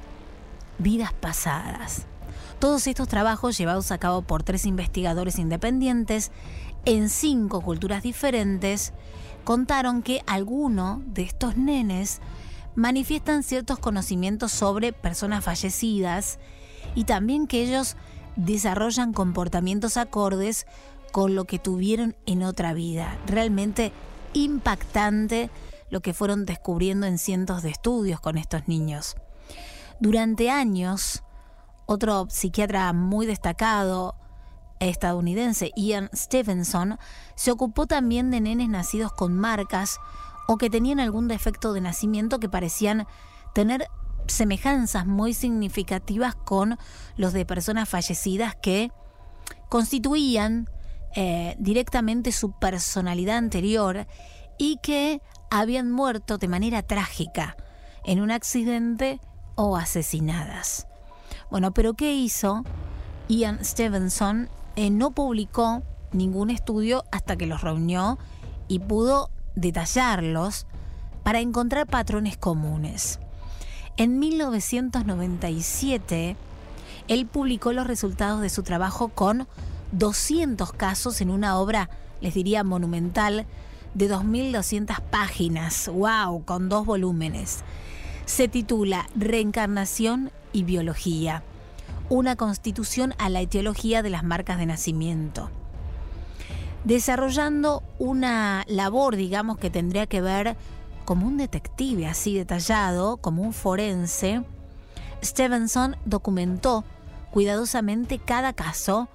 S34: vidas pasadas. Todos estos trabajos llevados a cabo por tres investigadores independientes en cinco culturas diferentes contaron que algunos de estos nenes manifiestan ciertos conocimientos sobre personas fallecidas y también que ellos desarrollan comportamientos acordes con lo que tuvieron en otra vida. Realmente impactante lo que fueron descubriendo en cientos de estudios con estos niños. Durante años, otro psiquiatra muy destacado estadounidense, Ian Stevenson, se ocupó también de nenes nacidos con marcas o que tenían algún defecto de nacimiento que parecían tener semejanzas muy significativas con los de personas fallecidas que constituían eh, directamente su personalidad anterior y que habían muerto de manera trágica en un accidente o asesinadas. Bueno, pero ¿qué hizo? Ian Stevenson eh, no publicó ningún estudio hasta que los reunió y pudo detallarlos para encontrar patrones comunes. En 1997, él publicó los resultados de su trabajo con 200 casos en una obra, les diría, monumental de 2.200 páginas, wow, con dos volúmenes. Se titula Reencarnación y Biología, una constitución a la etiología de las marcas de nacimiento. Desarrollando una labor, digamos, que tendría que ver como un detective así detallado, como un forense, Stevenson documentó cuidadosamente cada caso,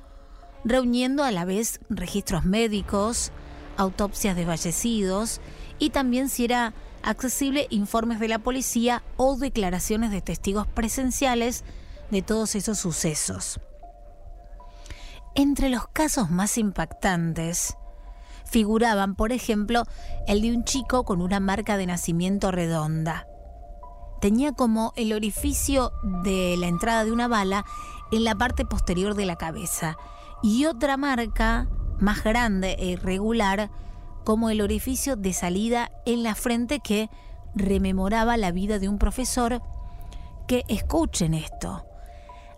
S34: reuniendo a la vez registros médicos, autopsias de fallecidos y también si era accesible informes de la policía o declaraciones de testigos presenciales de todos esos sucesos. Entre los casos más impactantes figuraban, por ejemplo, el de un chico con una marca de nacimiento redonda. Tenía como el orificio de la entrada de una bala en la parte posterior de la cabeza y otra marca más grande e irregular como el orificio de salida en la frente que rememoraba la vida de un profesor que, escuchen esto,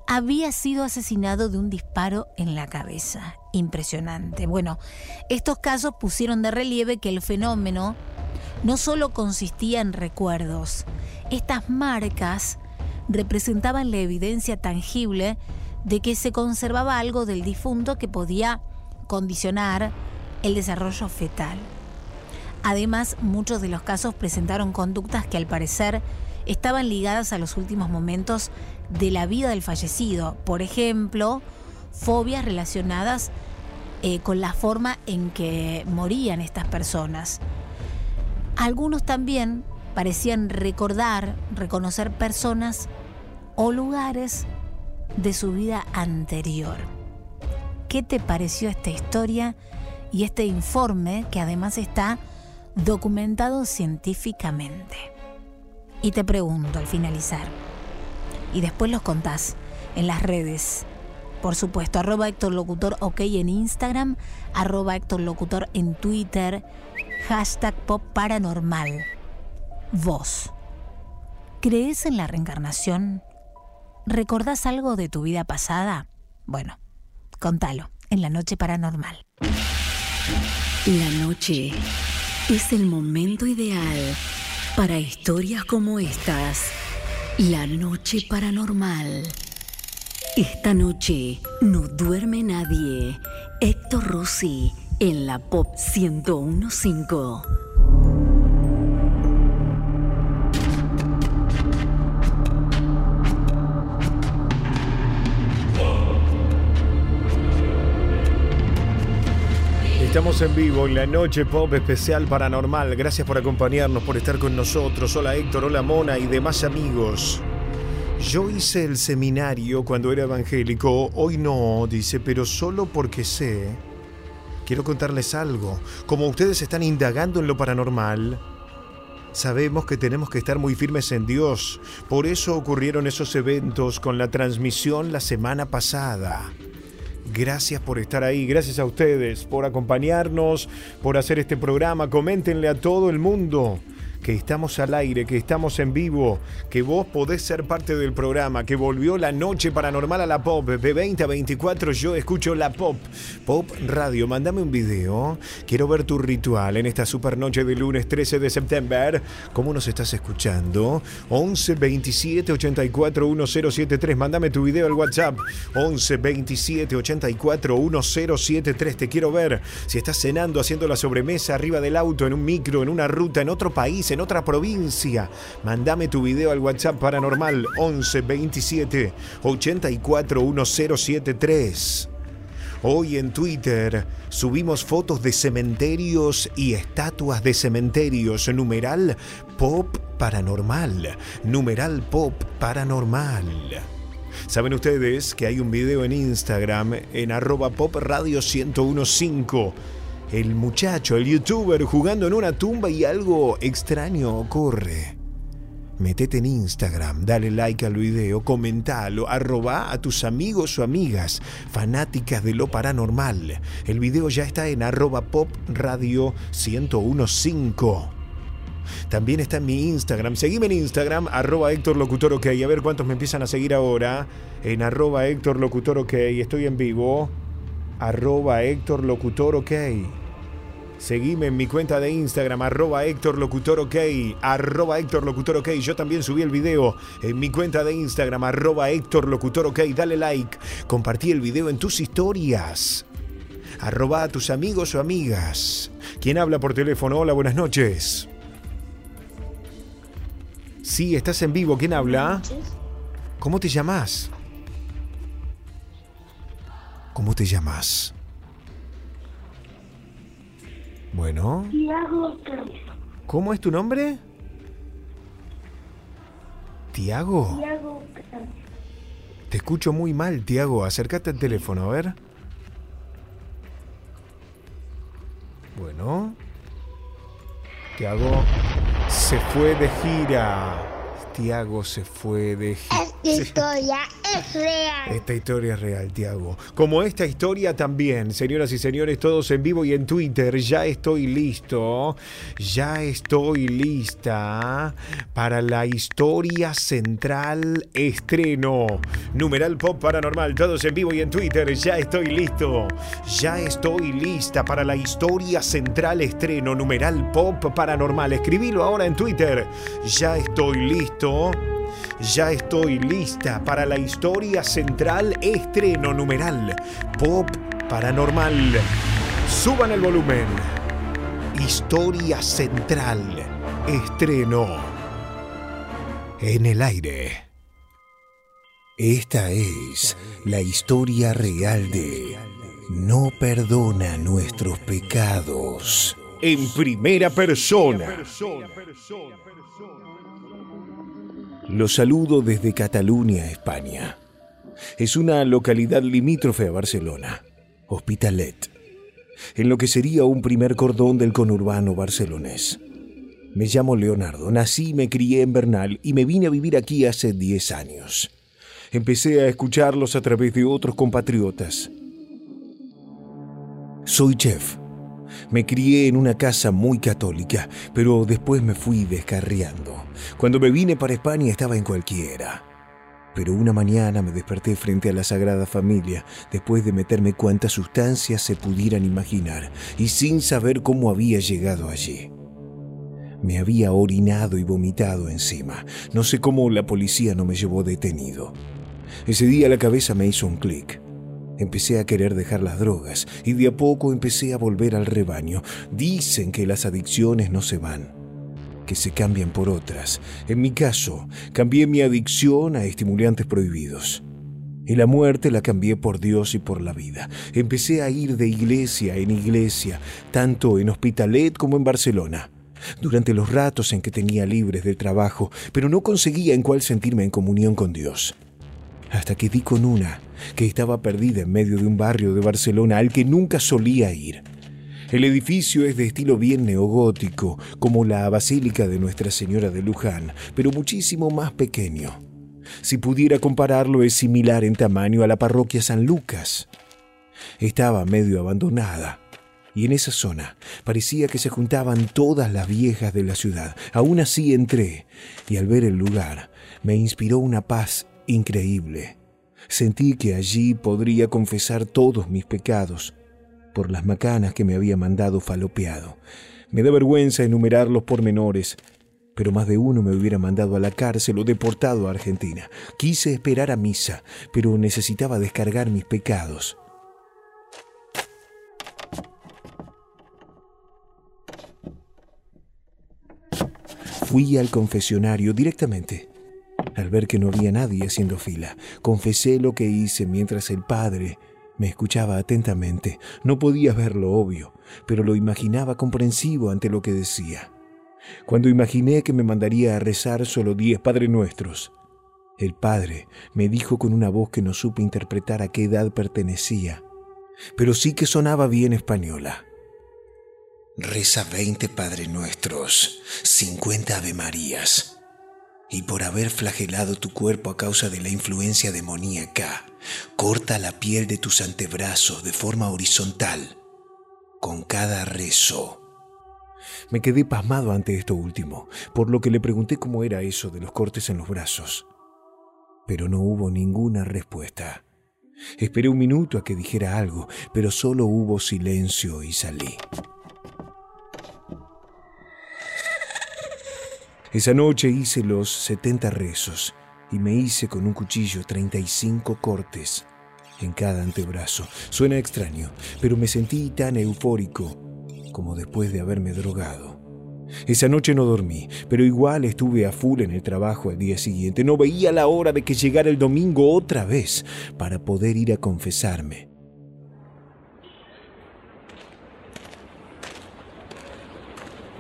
S34: había sido asesinado de un disparo en la cabeza. Impresionante. Bueno, estos casos pusieron de relieve que el fenómeno no solo consistía en recuerdos, estas marcas representaban la evidencia tangible de que se conservaba algo del difunto que podía condicionar el desarrollo fetal. Además, muchos de los casos presentaron conductas que al parecer estaban ligadas a los últimos momentos de la vida del fallecido. Por ejemplo, fobias relacionadas eh, con la forma en que morían estas personas. Algunos también parecían recordar, reconocer personas o lugares de su vida anterior. ¿Qué te pareció esta historia y este informe que además está documentado científicamente. Y te pregunto al finalizar, y después los contás en las redes. Por supuesto, arroba Héctor Locutor OK en Instagram, arroba Héctor Locutor en Twitter, hashtag Pop Paranormal. Vos, ¿crees en la reencarnación? ¿Recordás algo de tu vida pasada? Bueno, contalo en la noche paranormal.
S17: La noche es el momento ideal para historias como estas. La noche paranormal. Esta noche no duerme nadie. Héctor Rossi en la Pop 1015.
S4: Estamos en vivo en la noche pop especial paranormal. Gracias por acompañarnos, por estar con nosotros. Hola Héctor, hola Mona y demás amigos. Yo hice el seminario cuando era evangélico, hoy no, dice, pero solo porque sé. Quiero contarles algo. Como ustedes están indagando en lo paranormal, sabemos que tenemos que estar muy firmes en Dios. Por eso ocurrieron esos eventos con la transmisión la semana pasada. Gracias por estar ahí, gracias a ustedes por acompañarnos, por hacer este programa. Coméntenle a todo el mundo que estamos al aire, que estamos en vivo, que vos podés ser parte del programa, que volvió la noche paranormal a la pop. De 20 a 24 yo escucho la pop. Pop Radio, mándame un video. Quiero ver tu ritual en esta super noche de lunes 13 de septiembre. ¿Cómo nos estás escuchando? 11 27 84 1073. Mándame tu video al WhatsApp. 11 27 84 1073. Te quiero ver. Si estás cenando, haciendo la sobremesa arriba del auto, en un micro, en una ruta, en otro país, en otra provincia. Mándame tu video al WhatsApp paranormal 11 27 84 1073. Hoy en Twitter subimos fotos de cementerios y estatuas de cementerios. Numeral Pop Paranormal. Numeral Pop Paranormal. Saben ustedes que hay un video en Instagram en arroba pop radio 1015 el muchacho, el youtuber, jugando en una tumba y algo extraño ocurre. Metete en Instagram, dale like al video, comentalo, arroba a tus amigos o amigas fanáticas de lo paranormal. El video ya está en arroba pop radio 1015. También está en mi Instagram. Seguime en Instagram, arroba Héctor Locutor. A ver cuántos me empiezan a seguir ahora. En arroba Héctor Locutor. Estoy en vivo. Arroba Héctor Locutor OK. Seguime en mi cuenta de Instagram, arroba Héctor Locutor OK, arroba Héctor Locutor OK. Yo también subí el video en mi cuenta de Instagram, arroba Héctor Locutor OK. Dale like, compartí el video en tus historias. Arroba a tus amigos o amigas. ¿Quién habla por teléfono? Hola, buenas noches. Sí, estás en vivo. ¿Quién habla? ¿Cómo te llamas? ¿Cómo te llamas? Bueno.
S56: Tiago
S4: ¿Cómo es tu nombre? Tiago.
S56: Tiago
S4: Te escucho muy mal, Tiago. Acércate al teléfono, a ver. Bueno. Tiago se fue de gira. Tiago se fue de.
S56: Esta <laughs> historia es real.
S4: Esta historia es real, Tiago. Como esta historia también, señoras y señores, todos en vivo y en Twitter, ya estoy listo, ya estoy lista para la historia central estreno. Numeral Pop Paranormal, todos en vivo y en Twitter, ya estoy listo, ya estoy lista para la historia central estreno. Numeral Pop Paranormal, escribilo ahora en Twitter, ya estoy listo. Ya estoy lista para la historia central estreno numeral Pop Paranormal. Suban el volumen. Historia central estreno en el aire.
S44: Esta es la historia real de No perdona nuestros pecados.
S4: En primera persona.
S44: Los saludo desde Cataluña, España. Es una localidad limítrofe a Barcelona, Hospitalet.
S4: en lo que sería un primer cordón del conurbano barcelonés. Me llamo Leonardo, nací y me crié en Bernal y me vine a vivir aquí hace 10 años. Empecé a escucharlos a través de otros compatriotas. Soy chef. Me crié en una casa muy católica, pero después me fui descarriando. Cuando me vine para España estaba en cualquiera. Pero una mañana me desperté frente a la Sagrada Familia después de meterme cuantas sustancias se pudieran imaginar y sin saber cómo había llegado allí. Me había orinado y vomitado encima. No sé cómo la policía no me llevó detenido. Ese día la cabeza me hizo un clic. Empecé a querer dejar las drogas y de a poco empecé a volver al rebaño. Dicen que las adicciones no se van, que se cambian por otras. En mi caso, cambié mi adicción a estimulantes prohibidos. Y la muerte la cambié por Dios y por la vida. Empecé a ir de iglesia en iglesia, tanto en Hospitalet como en Barcelona, durante los ratos en que tenía libres del trabajo, pero no conseguía en cuál sentirme en comunión con Dios. Hasta que di con una que estaba perdida en medio de un barrio de Barcelona al que nunca solía ir. El edificio es de estilo bien neogótico, como la Basílica de Nuestra Señora de Luján, pero muchísimo más pequeño. Si pudiera compararlo, es similar en tamaño a la parroquia San Lucas. Estaba medio abandonada, y en esa zona parecía que se juntaban todas las viejas de la ciudad. Aún así entré, y al ver el lugar me inspiró una paz increíble. Sentí que allí podría confesar todos mis pecados por las macanas que me había mandado falopeado. Me da vergüenza enumerar los pormenores, pero más de uno me hubiera mandado a la cárcel o deportado a Argentina. Quise esperar a misa, pero necesitaba descargar mis pecados. Fui al confesionario directamente. Al ver que no había nadie haciendo fila, confesé lo que hice mientras el padre me escuchaba atentamente. No podía ver lo obvio, pero lo imaginaba comprensivo ante lo que decía. Cuando imaginé que me mandaría a rezar solo diez Padre Nuestros, el padre me dijo con una voz que no supe interpretar a qué edad pertenecía, pero sí que sonaba bien española. Reza veinte Padre Nuestros, cincuenta Ave Marías y por haber flagelado tu cuerpo a causa de la influencia demoníaca, corta la piel de tus antebrazos de forma horizontal con cada rezo. Me quedé pasmado ante esto último, por lo que le pregunté cómo era eso de los cortes en los brazos. Pero no hubo ninguna respuesta. Esperé un minuto a que dijera algo, pero solo hubo silencio y salí. Esa noche hice los 70 rezos y me hice con un cuchillo 35 cortes en cada antebrazo. Suena extraño, pero me sentí tan eufórico como después de haberme drogado. Esa noche no dormí, pero igual estuve a full en el trabajo al día siguiente. No veía la hora de que llegara el domingo otra vez para poder ir a confesarme.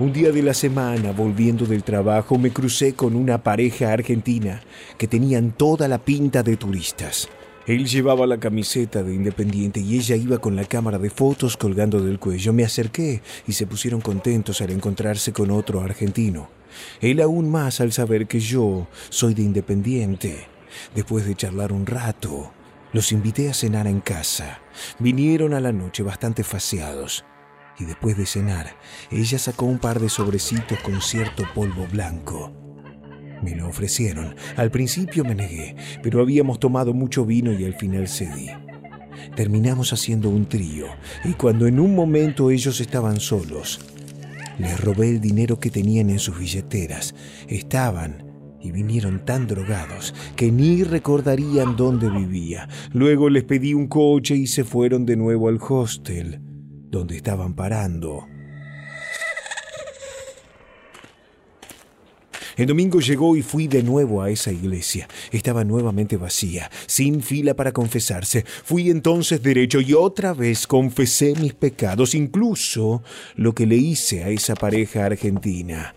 S4: Un día de la semana, volviendo del trabajo, me crucé con una pareja argentina que tenían toda la pinta de turistas. Él llevaba la camiseta de Independiente y ella iba con la cámara de fotos colgando del cuello. Me acerqué y se pusieron contentos al encontrarse con otro argentino. Él aún más al saber que yo soy de Independiente. Después de charlar un rato, los invité a cenar en casa. Vinieron a la noche bastante faciados y después de cenar, ella sacó un par de sobrecitos con cierto polvo blanco. Me lo ofrecieron. Al principio me negué, pero habíamos tomado mucho vino y al final cedí. Terminamos haciendo un trío, y cuando en un momento ellos estaban solos, les robé el dinero que tenían en sus billeteras. Estaban y vinieron tan drogados que ni recordarían dónde vivía. Luego les pedí un coche y se fueron de nuevo al hostel donde estaban parando. El domingo llegó y fui de nuevo a esa iglesia. Estaba nuevamente vacía, sin fila para confesarse. Fui entonces derecho y otra vez confesé mis pecados, incluso lo que le hice a esa pareja argentina.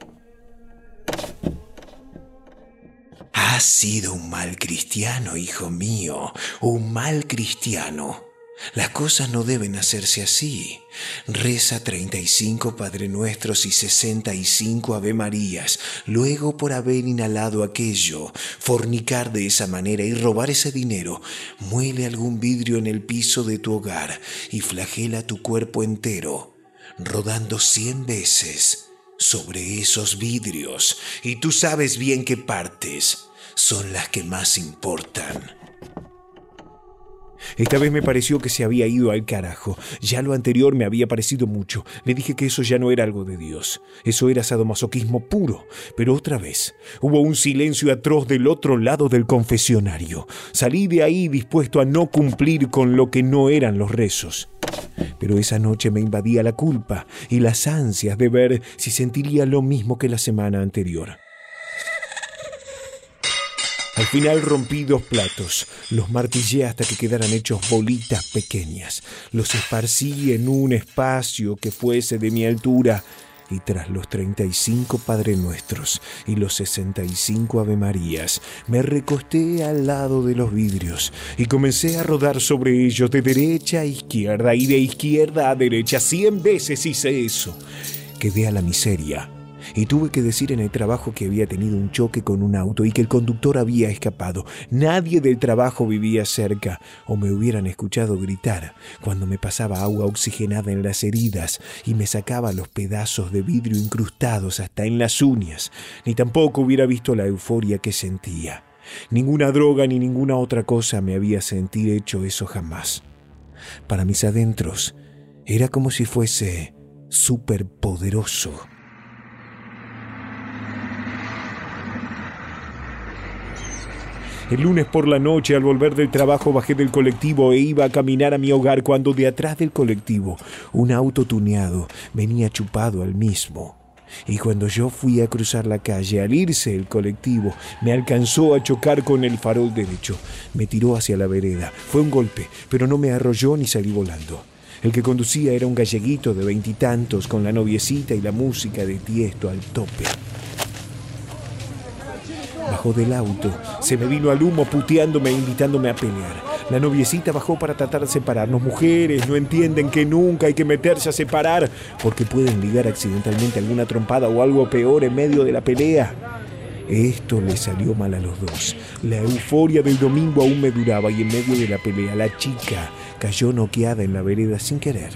S4: Has sido un mal cristiano, hijo mío, un mal cristiano. Las cosas no deben hacerse así. Reza 35 Padre Nuestros y 65 Ave Marías. Luego, por haber inhalado aquello, fornicar de esa manera y robar ese dinero, muele algún vidrio en el piso de tu hogar y flagela tu cuerpo entero, rodando cien veces sobre esos vidrios. Y tú sabes bien qué partes son las que más importan. Esta vez me pareció que se había ido al carajo. Ya lo anterior me había parecido mucho. Le dije que eso ya no era algo de Dios. Eso era sadomasoquismo puro. Pero otra vez hubo un silencio atroz del otro lado del confesionario. Salí de ahí dispuesto a no cumplir con lo que no eran los rezos. Pero esa noche me invadía la culpa y las ansias de ver si sentiría lo mismo que la semana anterior. Al final rompí dos platos, los martillé hasta que quedaran hechos bolitas pequeñas, los esparcí en un espacio que fuese de mi altura y tras los 35 Padre Nuestros y los 65 Ave Marías, me recosté al lado de los vidrios y comencé a rodar sobre ellos de derecha a izquierda y de izquierda a derecha. Cien veces hice eso. Quedé a la miseria y tuve que decir en el trabajo que había tenido un choque con un auto y que el conductor había escapado. Nadie del trabajo vivía cerca o me hubieran escuchado gritar cuando me pasaba agua oxigenada en las heridas y me sacaba los pedazos de vidrio incrustados hasta en las uñas, ni tampoco hubiera visto la euforia que sentía. Ninguna droga ni ninguna otra cosa me había sentido hecho eso jamás. Para mis adentros era como si fuese superpoderoso. El lunes por la noche, al volver del trabajo, bajé del colectivo e iba a caminar a mi hogar cuando de atrás del colectivo un auto tuneado venía chupado al mismo. Y cuando yo fui a cruzar la calle, al irse el colectivo, me alcanzó a chocar con el farol derecho. Me tiró hacia la vereda. Fue un golpe, pero no me arrolló ni salí volando. El que conducía era un galleguito de veintitantos con la noviecita y la música de tiesto al tope. Bajó del auto, se me vino al humo puteándome e invitándome a pelear. La noviecita bajó para tratar de separarnos. Mujeres no entienden que nunca hay que meterse a separar porque pueden ligar accidentalmente alguna trompada o algo peor en medio de la pelea. Esto le salió mal a los dos. La euforia del domingo aún me duraba y en medio de la pelea la chica cayó noqueada en la vereda sin querer.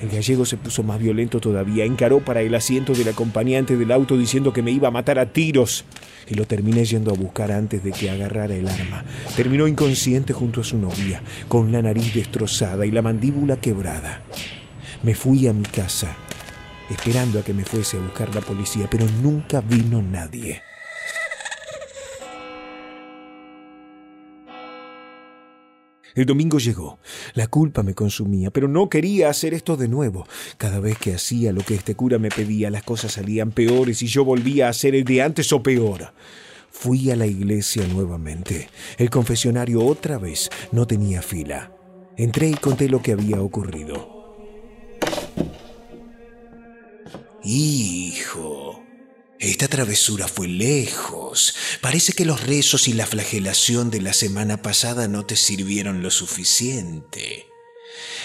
S4: El gallego se puso más violento todavía, encaró para el asiento del acompañante del auto diciendo que me iba a matar a tiros. Y lo terminé yendo a buscar antes de que agarrara el arma. Terminó inconsciente junto a su novia, con la nariz destrozada y la mandíbula quebrada. Me fui a mi casa, esperando a que me fuese a buscar la policía, pero nunca vino nadie. El domingo llegó. La culpa me consumía, pero no quería hacer esto de nuevo. Cada vez que hacía lo que este cura me pedía, las cosas salían peores y yo volvía a hacer el de antes o peor. Fui a la iglesia nuevamente. El confesionario otra vez no tenía fila. Entré y conté lo que había ocurrido. Hijo, esta travesura fue lejos. Parece que los rezos y la flagelación de la semana pasada no te sirvieron lo suficiente.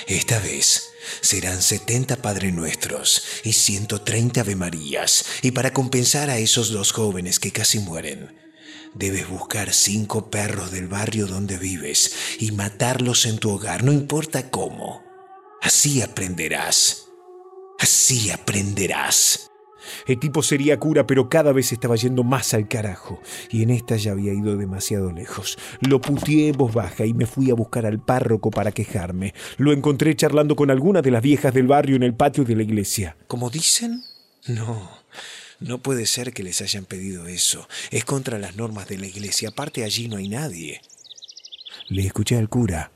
S4: Esta vez serán 70 Padre Nuestros y 130 Ave Marías, y para compensar a esos dos jóvenes que casi mueren, debes buscar cinco perros del barrio donde vives y matarlos en tu hogar, no importa cómo. Así aprenderás. Así aprenderás. El tipo sería cura, pero cada vez estaba yendo más al carajo. Y en esta ya había ido demasiado lejos. Lo puteé en voz baja y me fui a buscar al párroco para quejarme. Lo encontré charlando con alguna de las viejas del barrio en el patio de la iglesia. ¿Como dicen? No. No puede ser que les hayan pedido eso. Es contra las normas de la iglesia. Aparte allí no hay nadie. Le escuché al cura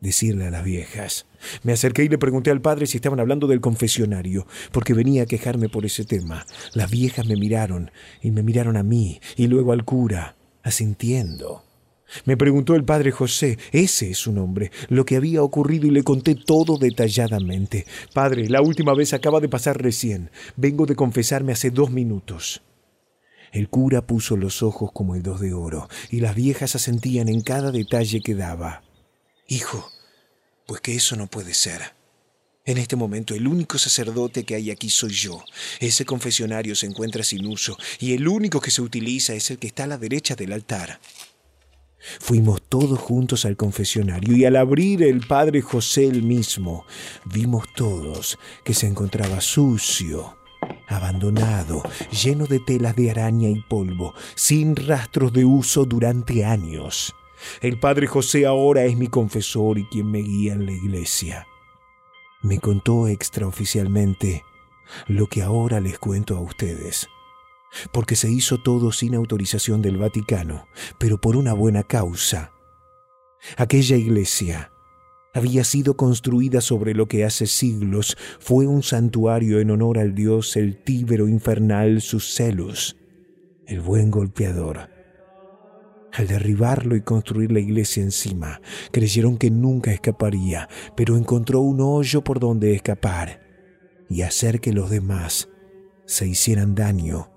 S4: decirle a las viejas. Me acerqué y le pregunté al padre si estaban hablando del confesionario, porque venía a quejarme por ese tema. Las viejas me miraron y me miraron a mí y luego al cura, asintiendo. Me preguntó el padre José, ese es su nombre, lo que había ocurrido y le conté todo detalladamente. Padre, la última vez acaba de pasar recién. Vengo de confesarme hace dos minutos. El cura puso los ojos como el dos de oro, y las viejas asentían en cada detalle que daba. Hijo, Pues que eso no puede ser. En este momento el único sacerdote que hay aquí soy yo. Ese confesionario se encuentra sin uso y el único que se utiliza es el que está a la derecha del altar. Fuimos todos juntos al confesionario y al abrir el padre José el mismo, vimos todos que se encontraba sucio, abandonado, lleno de telas de araña y polvo, sin rastros de uso durante años. El padre José ahora es mi confesor y quien me guía en la iglesia. Me contó extraoficialmente lo que ahora les cuento a ustedes, porque se hizo todo sin autorización del Vaticano, pero por una buena causa. Aquella iglesia había sido construida sobre lo que hace siglos fue un santuario en honor al dios el tíbero infernal Sucelus, el buen golpeador. Al derribarlo y construir la iglesia encima, creyeron que nunca escaparía, pero encontró un hoyo por donde escapar y hacer que los demás se hicieran daño,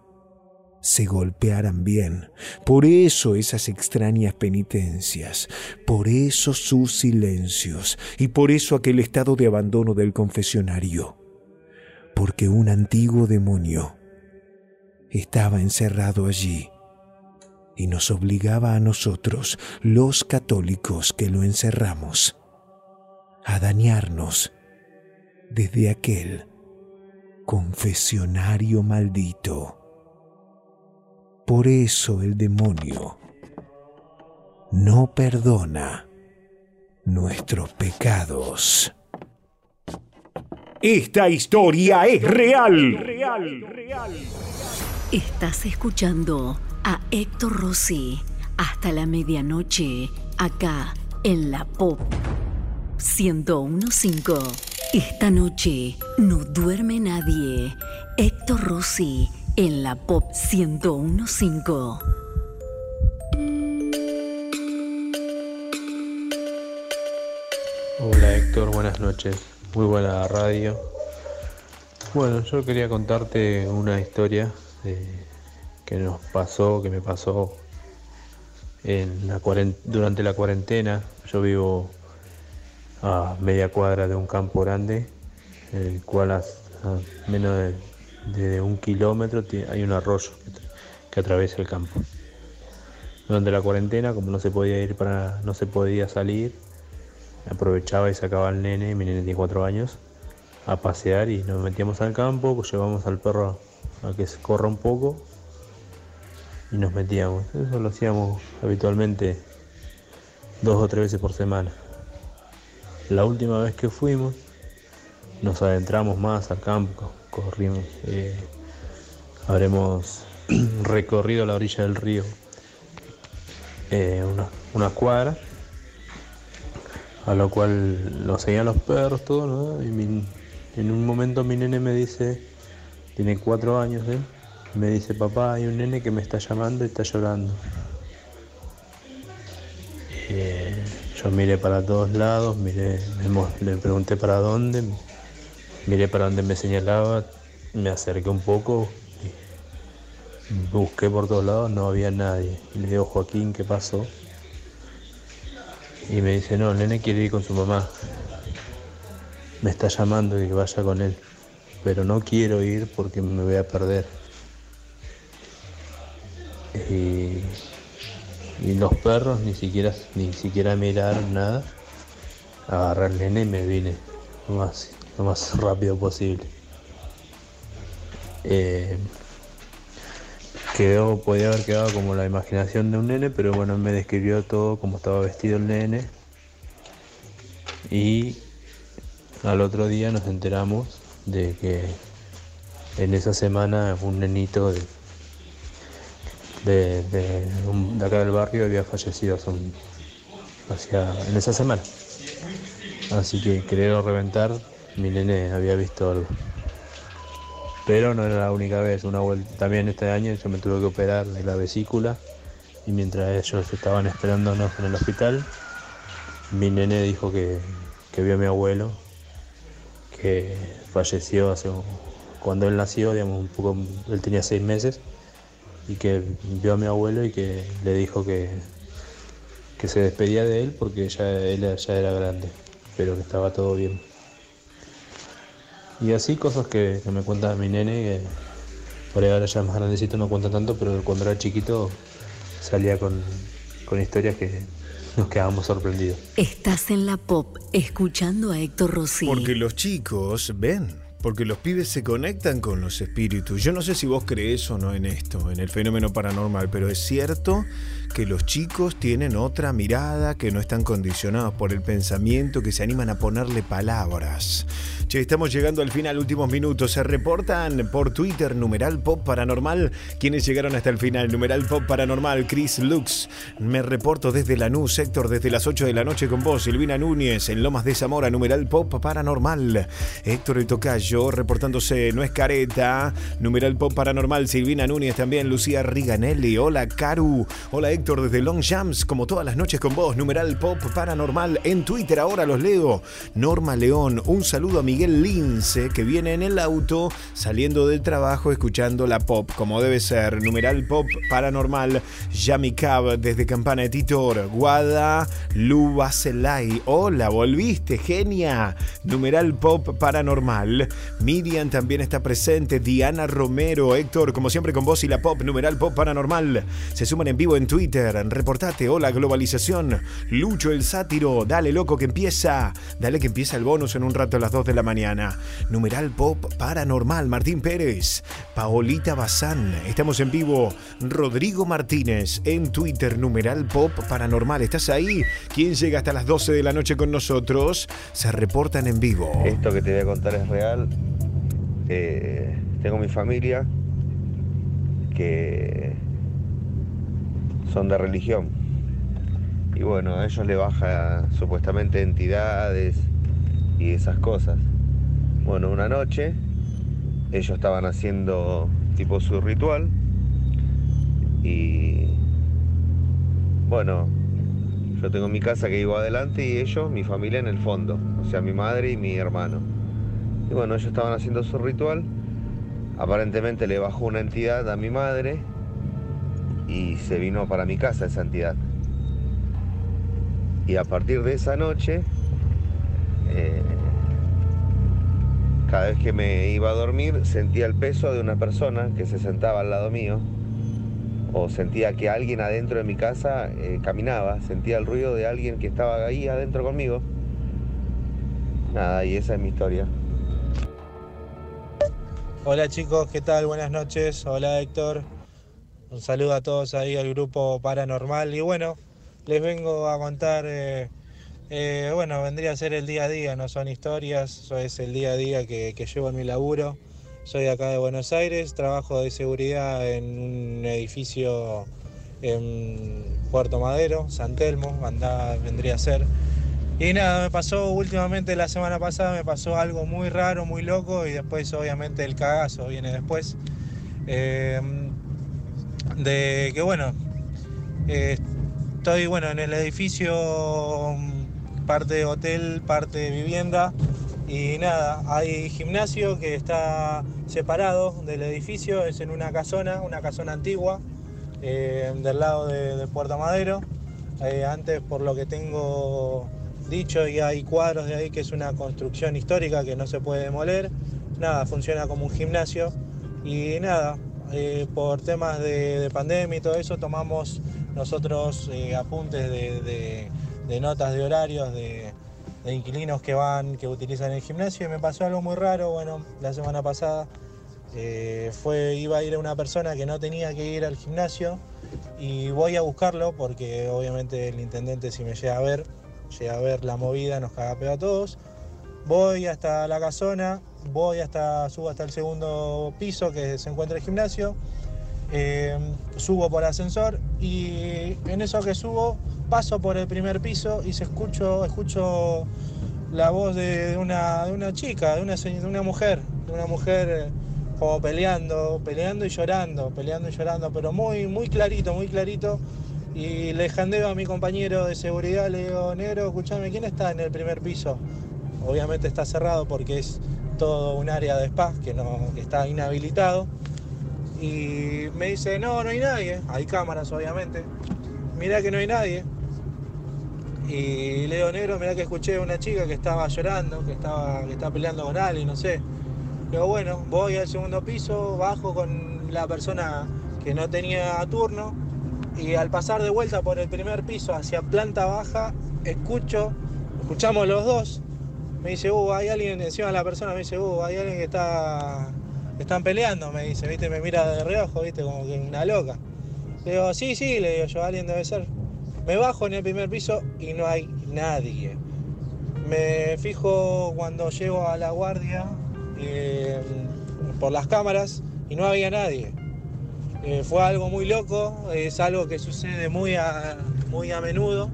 S4: se golpearan bien. Por eso esas extrañas penitencias, por eso sus silencios y por eso aquel estado de abandono del confesionario. Porque un antiguo demonio estaba encerrado allí y nos obligaba a nosotros, los católicos que lo encerramos, a dañarnos desde aquel confesionario maldito. Por eso el demonio no perdona nuestros pecados.
S57: Esta historia es real.
S34: Estás escuchando a Héctor Rossi hasta la medianoche, acá en la Pop 1015. Esta noche no duerme nadie. Héctor Rossi en la Pop 1015.
S49: Hola Héctor, buenas noches. Muy buena radio. Bueno, yo quería contarte una historia eh, que nos pasó, que me pasó en la durante la cuarentena. Yo vivo a media cuadra de un campo grande, el cual a, menos de, un kilómetro hay un arroyo que atraviesa el campo. Durante la cuarentena, como no se podía ir para, no se podía salir, aprovechaba y sacaba al nene, mi nene tiene cuatro años, a pasear y nos metíamos al campo, pues llevamos al perro a que se corra un poco y nos metíamos. Eso lo hacíamos habitualmente dos o tres veces por semana. La última vez que fuimos, nos adentramos más al campo, corrimos, eh, habremos <clears throat> recorrido la orilla del río eh, una, una cuadra, a lo cual nos seguían los perros, todo, ¿no? Y mi- en un momento mi nene me dice, tiene cuatro años él, me dice, papá, hay un nene que me está llamando y está llorando. Eh, yo miré para todos lados, miré, me le pregunté para dónde, miré para dónde me señalaba, me acerqué un poco, busqué por todos lados, no había nadie. Y le digo, Joaquín, ¿qué pasó? Y me dice, no, el nene quiere ir con su mamá. Me está llamando y que vaya con él. Pero no quiero ir porque me voy a perder. Y, los perros ni siquiera, ni siquiera miraron nada. Agarré al nene y me vine lo más, lo más <laughs> rápido posible. Eh, quedó, podía haber quedado como la imaginación de un nene, pero bueno, me describió todo como estaba vestido el nene. Y al otro día nos enteramos de que en esa semana un nenito de, de, de acá del barrio había fallecido hace hacia- en esa semana. Así que creo reventar, mi nene había visto algo. Pero no era la única vez, una vuelta también este año yo me tuve que operar de la vesícula y mientras ellos estaban esperándonos en el hospital, mi nene dijo que, que vio a mi abuelo, que falleció hace cuando él nació, digamos, un poco, él tenía seis meses, y que vio a mi abuelo y que le dijo que, que se despedía de él porque ya él ya era grande. pero que estaba todo bien. Y así cosas que, que me cuenta mi nene, que por ahí ahora ya más grandecito no cuenta tanto, pero cuando era chiquito salía con, con historias que nos quedábamos sorprendidos.
S34: Estás en la pop escuchando a Héctor Rossi.
S4: Porque los chicos ven. Porque los pibes se conectan con los espíritus. Yo no sé si vos crees o no en esto, en el fenómeno paranormal, pero es cierto que los chicos tienen otra mirada, que no están condicionados por el pensamiento, que se animan a ponerle palabras. Che, estamos llegando al final, últimos minutos. Se reportan por Twitter, numeral pop paranormal. Quienes llegaron hasta el final, numeral pop paranormal, Chris Lux. Me reporto desde Lanús, Héctor, desde las 8 de la noche con vos, Silvina Núñez, en Lomas de Zamora, numeral pop paranormal. Héctor el Tocayo, reportándose, no es careta, numeral pop paranormal, Silvina Núñez también, Lucía Riganelli. Hola, Caru. Hola, Héctor, desde Long Jams, como todas las noches con vos, numeral pop paranormal. En Twitter ahora los leo. Norma León, un saludo a Miguel Lince, que viene en el auto, saliendo del trabajo, escuchando la pop, como debe ser. Numeral pop paranormal, Yami Cab, desde Campana de Titor. Guada, Luba Celay. Hola, volviste, genia. Numeral pop paranormal. Miriam también está presente. Diana Romero, Héctor, como siempre con vos y la pop, numeral pop paranormal. Se suman en vivo en Twitter. Reportate, hola globalización. Lucho el sátiro, dale loco que empieza. Dale que empieza el bonus en un rato a las 2 de la mañana. Numeral pop paranormal, Martín Pérez. Paolita Bazán, estamos en vivo. Rodrigo Martínez en Twitter, numeral pop paranormal. ¿Estás ahí? ¿Quién llega hasta las 12 de la noche con nosotros? Se reportan en vivo.
S58: Esto que te voy a contar es real. Eh, tengo mi familia que son de religión. Y bueno, a ellos le baja supuestamente entidades y esas cosas. Bueno, una noche ellos estaban haciendo tipo su ritual y bueno, yo tengo mi casa que vivo adelante y ellos, mi familia en el fondo, o sea, mi madre y mi hermano. Y bueno, ellos estaban haciendo su ritual, aparentemente le bajó una entidad a mi madre y se vino para mi casa esa entidad. Y a partir de esa noche, eh, cada vez que me iba a dormir sentía el peso de una persona que se sentaba al lado mío o sentía que alguien adentro de mi casa eh, caminaba, sentía el ruido de alguien que estaba ahí adentro conmigo. Nada, y esa es mi historia.
S35: Hola chicos, ¿qué tal? Buenas noches. Hola Héctor. Un saludo a todos ahí al grupo Paranormal. Y bueno, les vengo a contar, eh, eh, bueno, vendría a ser el día a día, no son historias, es el día a día que, llevo en mi laburo. Soy acá de Buenos Aires, trabajo de seguridad en un edificio en Puerto Madero, San Telmo, vendría a ser. Y nada, me pasó últimamente la semana pasada, me pasó algo muy raro, muy loco y después obviamente el cagazo viene después. Eh, de que bueno, eh, estoy bueno en el edificio, parte hotel, parte vivienda. Y nada, hay gimnasio que está separado del edificio, es en una casona, una casona antigua, eh, del lado de, de Puerto Madero. Eh, antes, por lo que tengo dicho, y hay cuadros de ahí que es una construcción histórica que no se puede demoler. Nada, funciona como un gimnasio. Y nada, eh, por temas de, de pandemia y todo eso, tomamos nosotros eh, apuntes de, notas de horarios de, de inquilinos que van, que utilizan el gimnasio y me pasó algo muy raro, bueno, la semana pasada eh, fue, iba a ir una persona que no tenía que ir al gimnasio y voy a buscarlo porque obviamente el intendente si me llega a ver, llega a ver la movida, nos caga pedo a todos. Voy hasta la casona, voy hasta, subo hasta el segundo piso que se encuentra el gimnasio, eh, subo por ascensor y en eso que subo paso por el primer piso y se escucho, escucho la voz de, una, de una chica, de una, de una mujer, de una mujer eh, como peleando, peleando y llorando, peleando y llorando, pero muy, muy clarito, muy clarito. Y le jandeo a mi compañero de seguridad, le digo, negro, escúchame, ¿quién está en el primer piso? Obviamente está cerrado porque es todo un área de spa que, no, está inhabilitado. Y me dice, no, no hay nadie. Hay cámaras, obviamente. Mira que no hay nadie. Y le digo, negro, mirá que escuché a una chica que estaba llorando, que estaba, que estaba peleando con alguien, no sé. Le digo, bueno, voy al segundo piso, bajo con la persona que no tenía turno. Y al pasar de vuelta por el primer piso hacia planta baja, escucho, escuchamos los dos. Me dice, uh, hay alguien encima de la persona, me dice, uh, hay alguien que está, están peleando, me dice, viste, me mira de reojo, viste, como que una loca. Le digo, sí, sí, le digo yo, alguien debe ser. Me bajo en el primer piso y no hay nadie. Me fijo cuando llego a la guardia eh, por las cámaras y no había nadie. Eh, fue algo muy loco, es algo que sucede muy a, muy a menudo.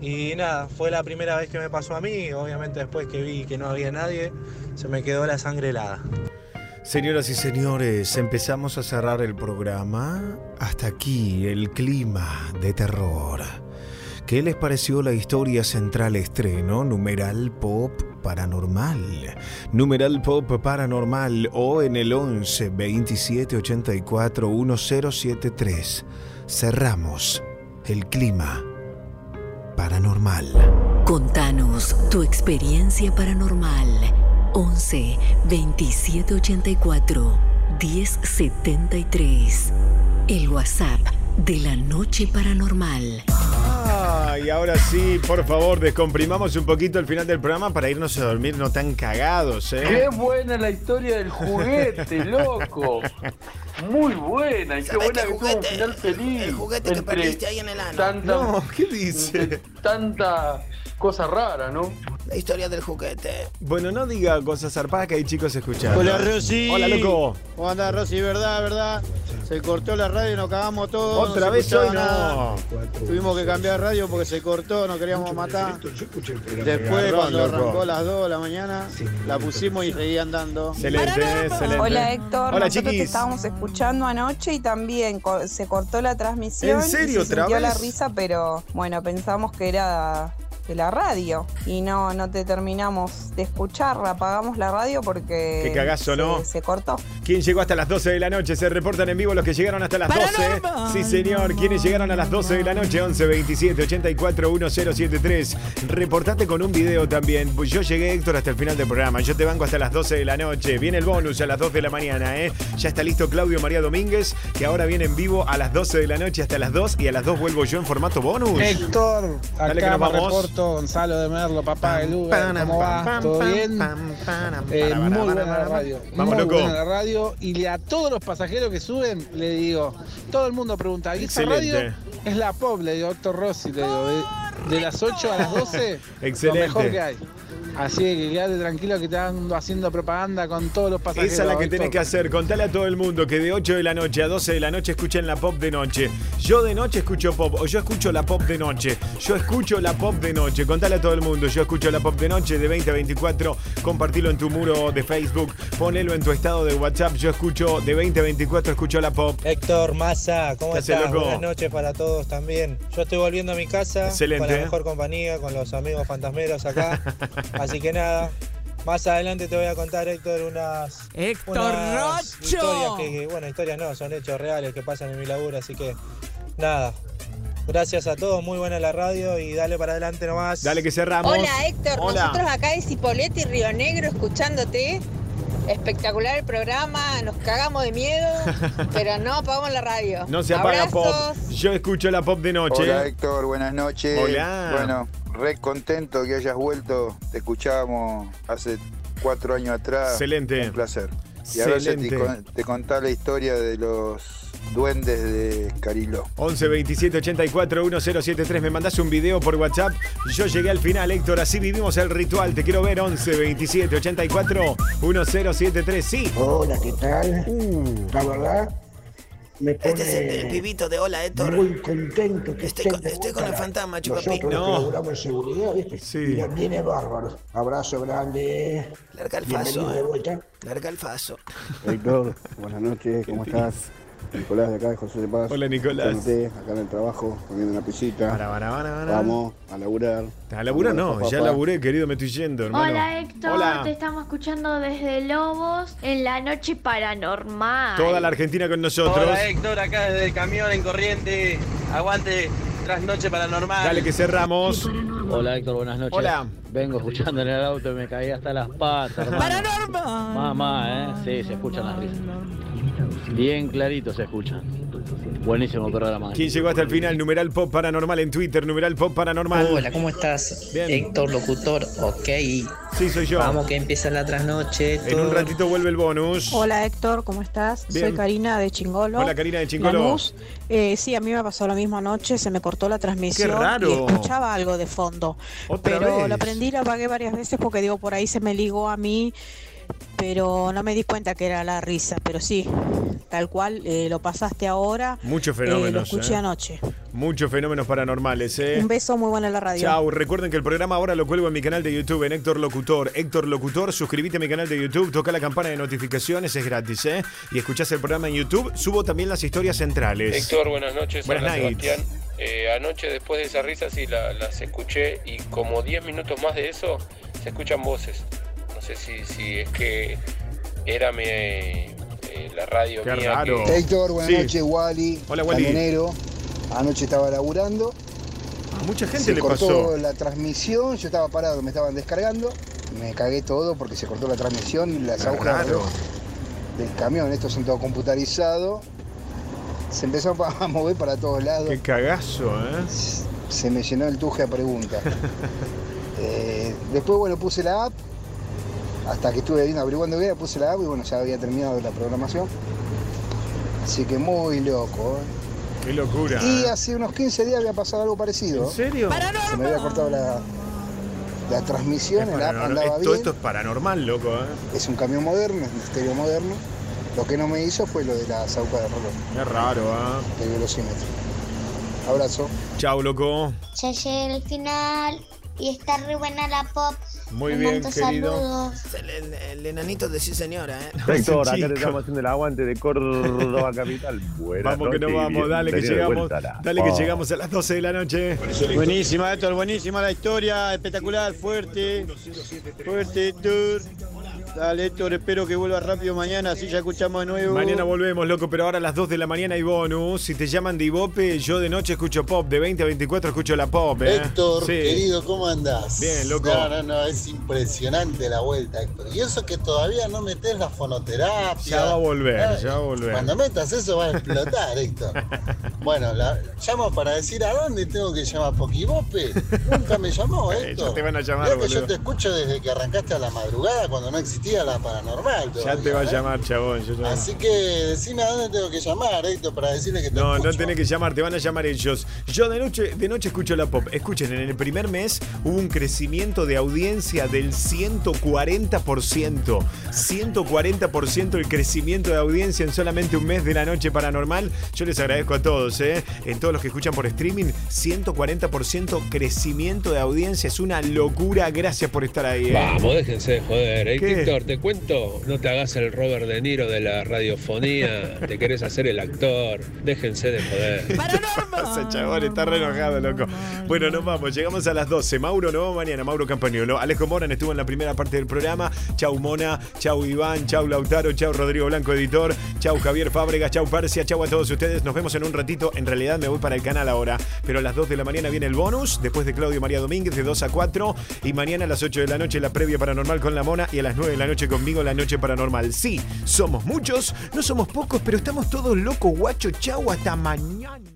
S35: Y nada, fue la primera vez que me pasó a mí. Obviamente después que vi que no había nadie, se me quedó la sangre helada.
S4: Señoras y señores, empezamos a cerrar el programa. Hasta aquí el clima de terror. ¿Qué les pareció la historia central estreno? Numeral Pop Paranormal. Numeral Pop Paranormal o en el 11 27 84 1073. Cerramos el clima paranormal.
S34: Contanos tu experiencia paranormal. 11 27 84 1073. El WhatsApp de la noche paranormal.
S4: Ah, y ahora sí, por favor, descomprimamos un poquito el final del programa para irnos a dormir no tan cagados, ¿eh?
S48: Qué buena la historia del juguete, loco. Muy buena, y qué buena que tuvo un final feliz. El
S59: juguete que perdiste ahí en el ano.
S48: Tanta,
S4: No, ¿qué dice?
S48: Tanta cosa rara, ¿no?
S59: La historia del juguete.
S4: Bueno, no diga cosas zarpadas que hay chicos escuchando.
S24: Hola Rosy.
S4: Hola, loco.
S24: ¿Cómo andás Rosy? ¿Verdad, verdad? Se cortó la radio y nos cagamos todos.
S4: Otra
S24: no
S4: vez hoy no.
S24: Tuvimos que cambiar radio porque se cortó, no queríamos matar. Después, cuando arrancó a las 2 de la mañana, la pusimos y seguían dando.
S4: Excelente, excelente.
S60: Hola Héctor,
S4: Hola
S60: nosotros te
S4: chiquis.
S60: estábamos escuchando anoche y también co- se cortó la transmisión.
S4: ¿En serio,
S60: y se sintió la risa, pero bueno, pensamos que era de la radio y no, no te terminamos de escuchar, apagamos la radio porque
S4: Qué cagazo,
S60: se,
S4: ¿no?
S60: se cortó.
S4: ¿Quién llegó hasta las 12 de la noche? Se reportan en vivo los que llegaron hasta las 12. Sí, señor. ¿Quiénes llegaron a las 12 de la noche? 11 27 84 1073. Reportate con un video también. Pues yo llegué, Héctor, hasta el final del programa. Yo te banco hasta las 12 de la noche. Viene el bonus a las 2 de la mañana, ¿eh? Ya está listo Claudio María Domínguez, que ahora viene en vivo a las 12 de la noche hasta las 2 y a las 2 vuelvo yo en formato bonus.
S61: Héctor,
S4: Dale que nos vamos.
S61: Reporto Gonzalo de Merlo, papá de Lugar, ¿cómo va? ¿Todo bien? Eh, muy buena la radio,
S4: Vamos,
S61: muy
S4: loco.
S61: buena la radio y a todos los pasajeros que suben le digo, todo el mundo pregunta, ¿y esa
S4: Excelente.
S61: radio? Es la pop, le digo, Héctor Rossi, le digo, de, de las 8 a las 12,
S4: Excelente.
S61: lo mejor que hay. Así que quédate tranquilo que te ando haciendo propaganda con todos los pasajeros.
S4: Esa es la que tenés que hacer. Contale a todo el mundo que de 8 de la noche a 12 de la noche escuchen la pop de noche. Yo de noche escucho pop o yo escucho la pop de noche. Yo escucho la pop de noche. Contale a todo el mundo. Yo escucho la pop de noche de 20 a 24. Compartilo en tu muro de Facebook. Ponelo en tu estado de WhatsApp. Yo escucho de 20 a 24. Escucho la pop.
S35: Héctor Massa, ¿cómo
S4: ¿Qué haces,
S35: estás?
S4: loco?
S35: Buenas noches para todos también. Yo estoy volviendo a mi casa
S4: Excelente.
S35: con la mejor compañía, con los amigos fantasmeros acá. <laughs> Así que nada, más adelante te voy a contar, Héctor, unas,
S62: Héctor
S35: unas
S62: Rocho.
S35: historias que, que- bueno, historias no, son hechos reales que pasan en mi laburo, así que nada. Gracias a todos, muy buena la radio y dale para adelante nomás.
S4: Dale que cerramos.
S63: Hola Héctor,
S35: Hola.
S63: nosotros acá de Cipolletti, Río Negro, escuchándote. Espectacular el programa, nos cagamos de miedo, <laughs> pero no apagamos la radio.
S4: No se apaga
S63: Abrazos.
S4: pop. Yo escucho la pop de noche.
S64: Hola Héctor, buenas noches.
S4: Hola.
S64: Bueno, re contento que hayas vuelto. Te escuchábamos hace cuatro años atrás.
S4: Excelente.
S64: Un placer. Y a ver si
S4: Excelente.
S64: te, te contás la historia de los duendes de Cariló.
S4: 11 27 84 1073. Me mandás un video por WhatsApp. Yo llegué al final, Héctor. Así vivimos el ritual. Te quiero ver. 11 27 84 1073. Sí.
S30: Hola, ¿qué tal?
S4: Uh.
S30: La verdad, me pone
S59: Este es el, el pibito de hola, Héctor.
S30: muy contento que
S59: Estoy con, estoy con el fantasma, chupapi.
S30: Laburamos en seguridad, ¿viste?
S4: Sí.
S30: Viene, viene bárbaro. Abrazo grande.
S59: Larga el
S30: Bienvenido
S59: faso,
S30: de
S59: eh.
S30: vuelta.
S59: Larga el faso.
S65: Héctor, buenas noches, ¿cómo estás? Nicolás de acá de José de Paz.
S4: Hola, Nicolás.
S65: Acá en el trabajo, comiendo una pisita.
S4: Para, para, para, para.
S65: Vamos a laburar.
S4: A laburar no, ya
S65: papá.
S4: laburé, querido, me estoy yendo, hermano.
S66: Hola Héctor,
S4: Hola.
S66: te estamos escuchando desde Lobos en la noche paranormal.
S4: Toda la Argentina con nosotros.
S67: Hola Héctor, acá desde el camión en corriente. Aguante
S68: trasnoche paranormal.
S4: Dale que cerramos.
S69: Hola Héctor, buenas noches.
S4: Hola.
S69: Vengo escuchando en el auto y me caí hasta las patas. hermano. Mamá, ¿eh? Sí, se escuchan las risas. Bien clarito se escuchan. Buenísimo programa.
S4: ¿Quién llegó hasta el final? Numeral Pop Paranormal en Twitter, numeral Pop Paranormal.
S70: Hola, ¿cómo estás?
S4: Bien.
S70: Héctor, locutor, ok.
S4: Sí, soy yo.
S70: Vamos que empieza la trasnoche.
S4: En un ratito vuelve el bonus.
S60: Hola Héctor, ¿cómo estás?
S4: Bien.
S60: Soy Karina de Chingolo.
S4: Hola, Karina de Chingolo.
S60: Eh, sí, a mí me pasó la misma noche, se me cortó la transmisión
S4: Qué raro.
S60: y escuchaba algo de fondo.
S4: Otra
S60: pero
S4: vez.
S60: lo aprendí, lo apagué varias veces porque digo, por ahí se me ligó a mí, pero no me di cuenta que era la risa. Pero sí, tal cual, eh, lo pasaste ahora.
S4: Muchos
S60: eh, lo
S4: fenómenos.
S60: escuché
S4: ¿eh?
S60: anoche.
S4: Muchos fenómenos paranormales, ¿eh?
S60: Un beso muy bueno en la radio.
S4: Chau, recuerden que el programa ahora lo cuelgo en mi canal de YouTube, en Héctor Locutor. Héctor Locutor, suscríbete a mi canal de YouTube, toca la campana de notificaciones, es gratis, ¿eh? Y escuchás el programa en YouTube, subo también las historias centrales.
S71: Héctor, buenas noches.
S4: Buenas.
S71: Sebastián. Eh, anoche, después de esa risa, sí la- las escuché y como 10 minutos más de eso, se escuchan voces. No sé si, si es que era mi, eh, la radio
S4: Qué
S71: mía.
S4: raro.
S71: que-
S64: Héctor, buenas
S71: Sí.
S64: noches, Wally.
S4: Hola, Wally.
S64: Camionero. Anoche estaba laburando.
S4: A mucha gente
S64: se
S4: le
S64: cortó
S4: pasó.
S64: la transmisión, yo estaba parado, me estaban descargando. Me cagué todo porque se cortó la transmisión y las
S4: Qué
S64: agujas
S4: raro.
S64: del camión. Estos son todo computarizados. Se empezó a <laughs> mover para todos lados.
S4: Qué cagazo, ¿eh?
S64: Se me llenó el tuje a preguntas. <laughs> Eh, después, bueno, puse la app. Hasta que estuve bien averiguando qué era, puse la app y bueno, ya había terminado la programación. Así que muy loco. ¿eh?
S4: Qué locura.
S64: Y
S4: ¿eh?
S64: hace unos 15 días había pasado algo parecido.
S4: ¿En serio?
S64: Se me había cortado la, la transmisión, el app andaba
S4: esto,
S64: bien.
S4: esto es paranormal, loco, ¿eh?
S64: Es un camión moderno, es un estéreo moderno. Lo que no me hizo fue lo de las agujas de reloj,
S4: Qué raro, ¿eh?
S64: del velocímetro. Abrazo.
S4: Chau, loco.
S72: Ya llegué al final y está re buena la pop.
S4: Muy bien, querido.
S72: saludos.
S73: El, el- el enanito de sí señora, ¿eh?
S74: Héctor, acá te estamos haciendo el aguante de Córdoba Capital. Buenas
S4: Vamos que no vamos, dale que
S74: de
S4: llegamos.
S74: la
S4: Dale que llegamos a las 12 de la noche.
S75: Buenísima, Héctor, buenísima la historia, espectacular, fuerte, fuerte, Héctor. Dale, Héctor, espero que vuelvas rápido mañana, así ya escuchamos de nuevo.
S4: Mañana volvemos, loco, pero ahora a las 2 de la mañana hay bonus. Si te llaman de Ibope, yo de noche escucho pop. De 20 a 24 escucho la pop, ¿eh?
S58: Héctor,
S4: Sí.
S58: querido, ¿cómo andás?
S4: Bien, loco.
S58: No, no, no, es impresionante la vuelta, Héctor. Y eso que todavía no metes la fonoterapia.
S4: Ya va a volver, ya va a volver.
S58: Cuando metas eso va a explotar, Héctor. <laughs> Bueno, la, llamo para decir a dónde tengo que llamar, Poquibope. Nunca me llamó, <laughs> Héctor.
S4: ya te van a llamar,
S58: Mirá que yo te escucho desde que arrancaste a la madrugada cuando no existía la paranormal.
S4: Ya te va a
S58: ¿eh?
S4: llamar, chabón. yo ya-
S58: Así que decime a dónde tengo que llamar, Héctor, para decirle que te
S4: No, no
S58: escucho.
S4: tenés que llamar, te van a llamar ellos. Yo de noche, de noche escucho la pop. Escuchen, en el primer mes hubo un crecimiento de audiencia del 140%. 140% el crecimiento de audiencia en solamente un mes de la noche paranormal. Yo les agradezco a todos, ¿eh? En todos los que escuchan por streaming, 140% crecimiento de audiencia. Es una locura. Gracias por estar ahí, ¿eh?
S76: Vamos, déjense de joder. ¿eh?
S4: ¿Qué?
S76: Víctor, te cuento, no te hagas el Robert De Niro de la radiofonía, te querés hacer el actor, déjense de joder. <laughs>
S4: Ese chabón está re enojado, loco. Bueno, nos vamos, llegamos a las 12. Mauro, nos vamos mañana. Mauro Campañolo. Alejo Moran estuvo en la primera parte del programa. Chau Mona, chau Iván, chau Lautaro, chau Rodrigo Blanco, editor, chau Javier Fábregas, chau Persia, chau a todos ustedes. Nos vemos en un ratito. En realidad me voy para el canal ahora, pero a las 2 de la mañana viene el bonus, después de Claudio María Domínguez, de 2 a 4. Y mañana a las 8 de la noche la previa paranormal con la Mona y a las 9 la noche conmigo la noche paranormal. Sí, somos muchos, no somos pocos, pero estamos todos locos, guacho. Chau, hasta mañana.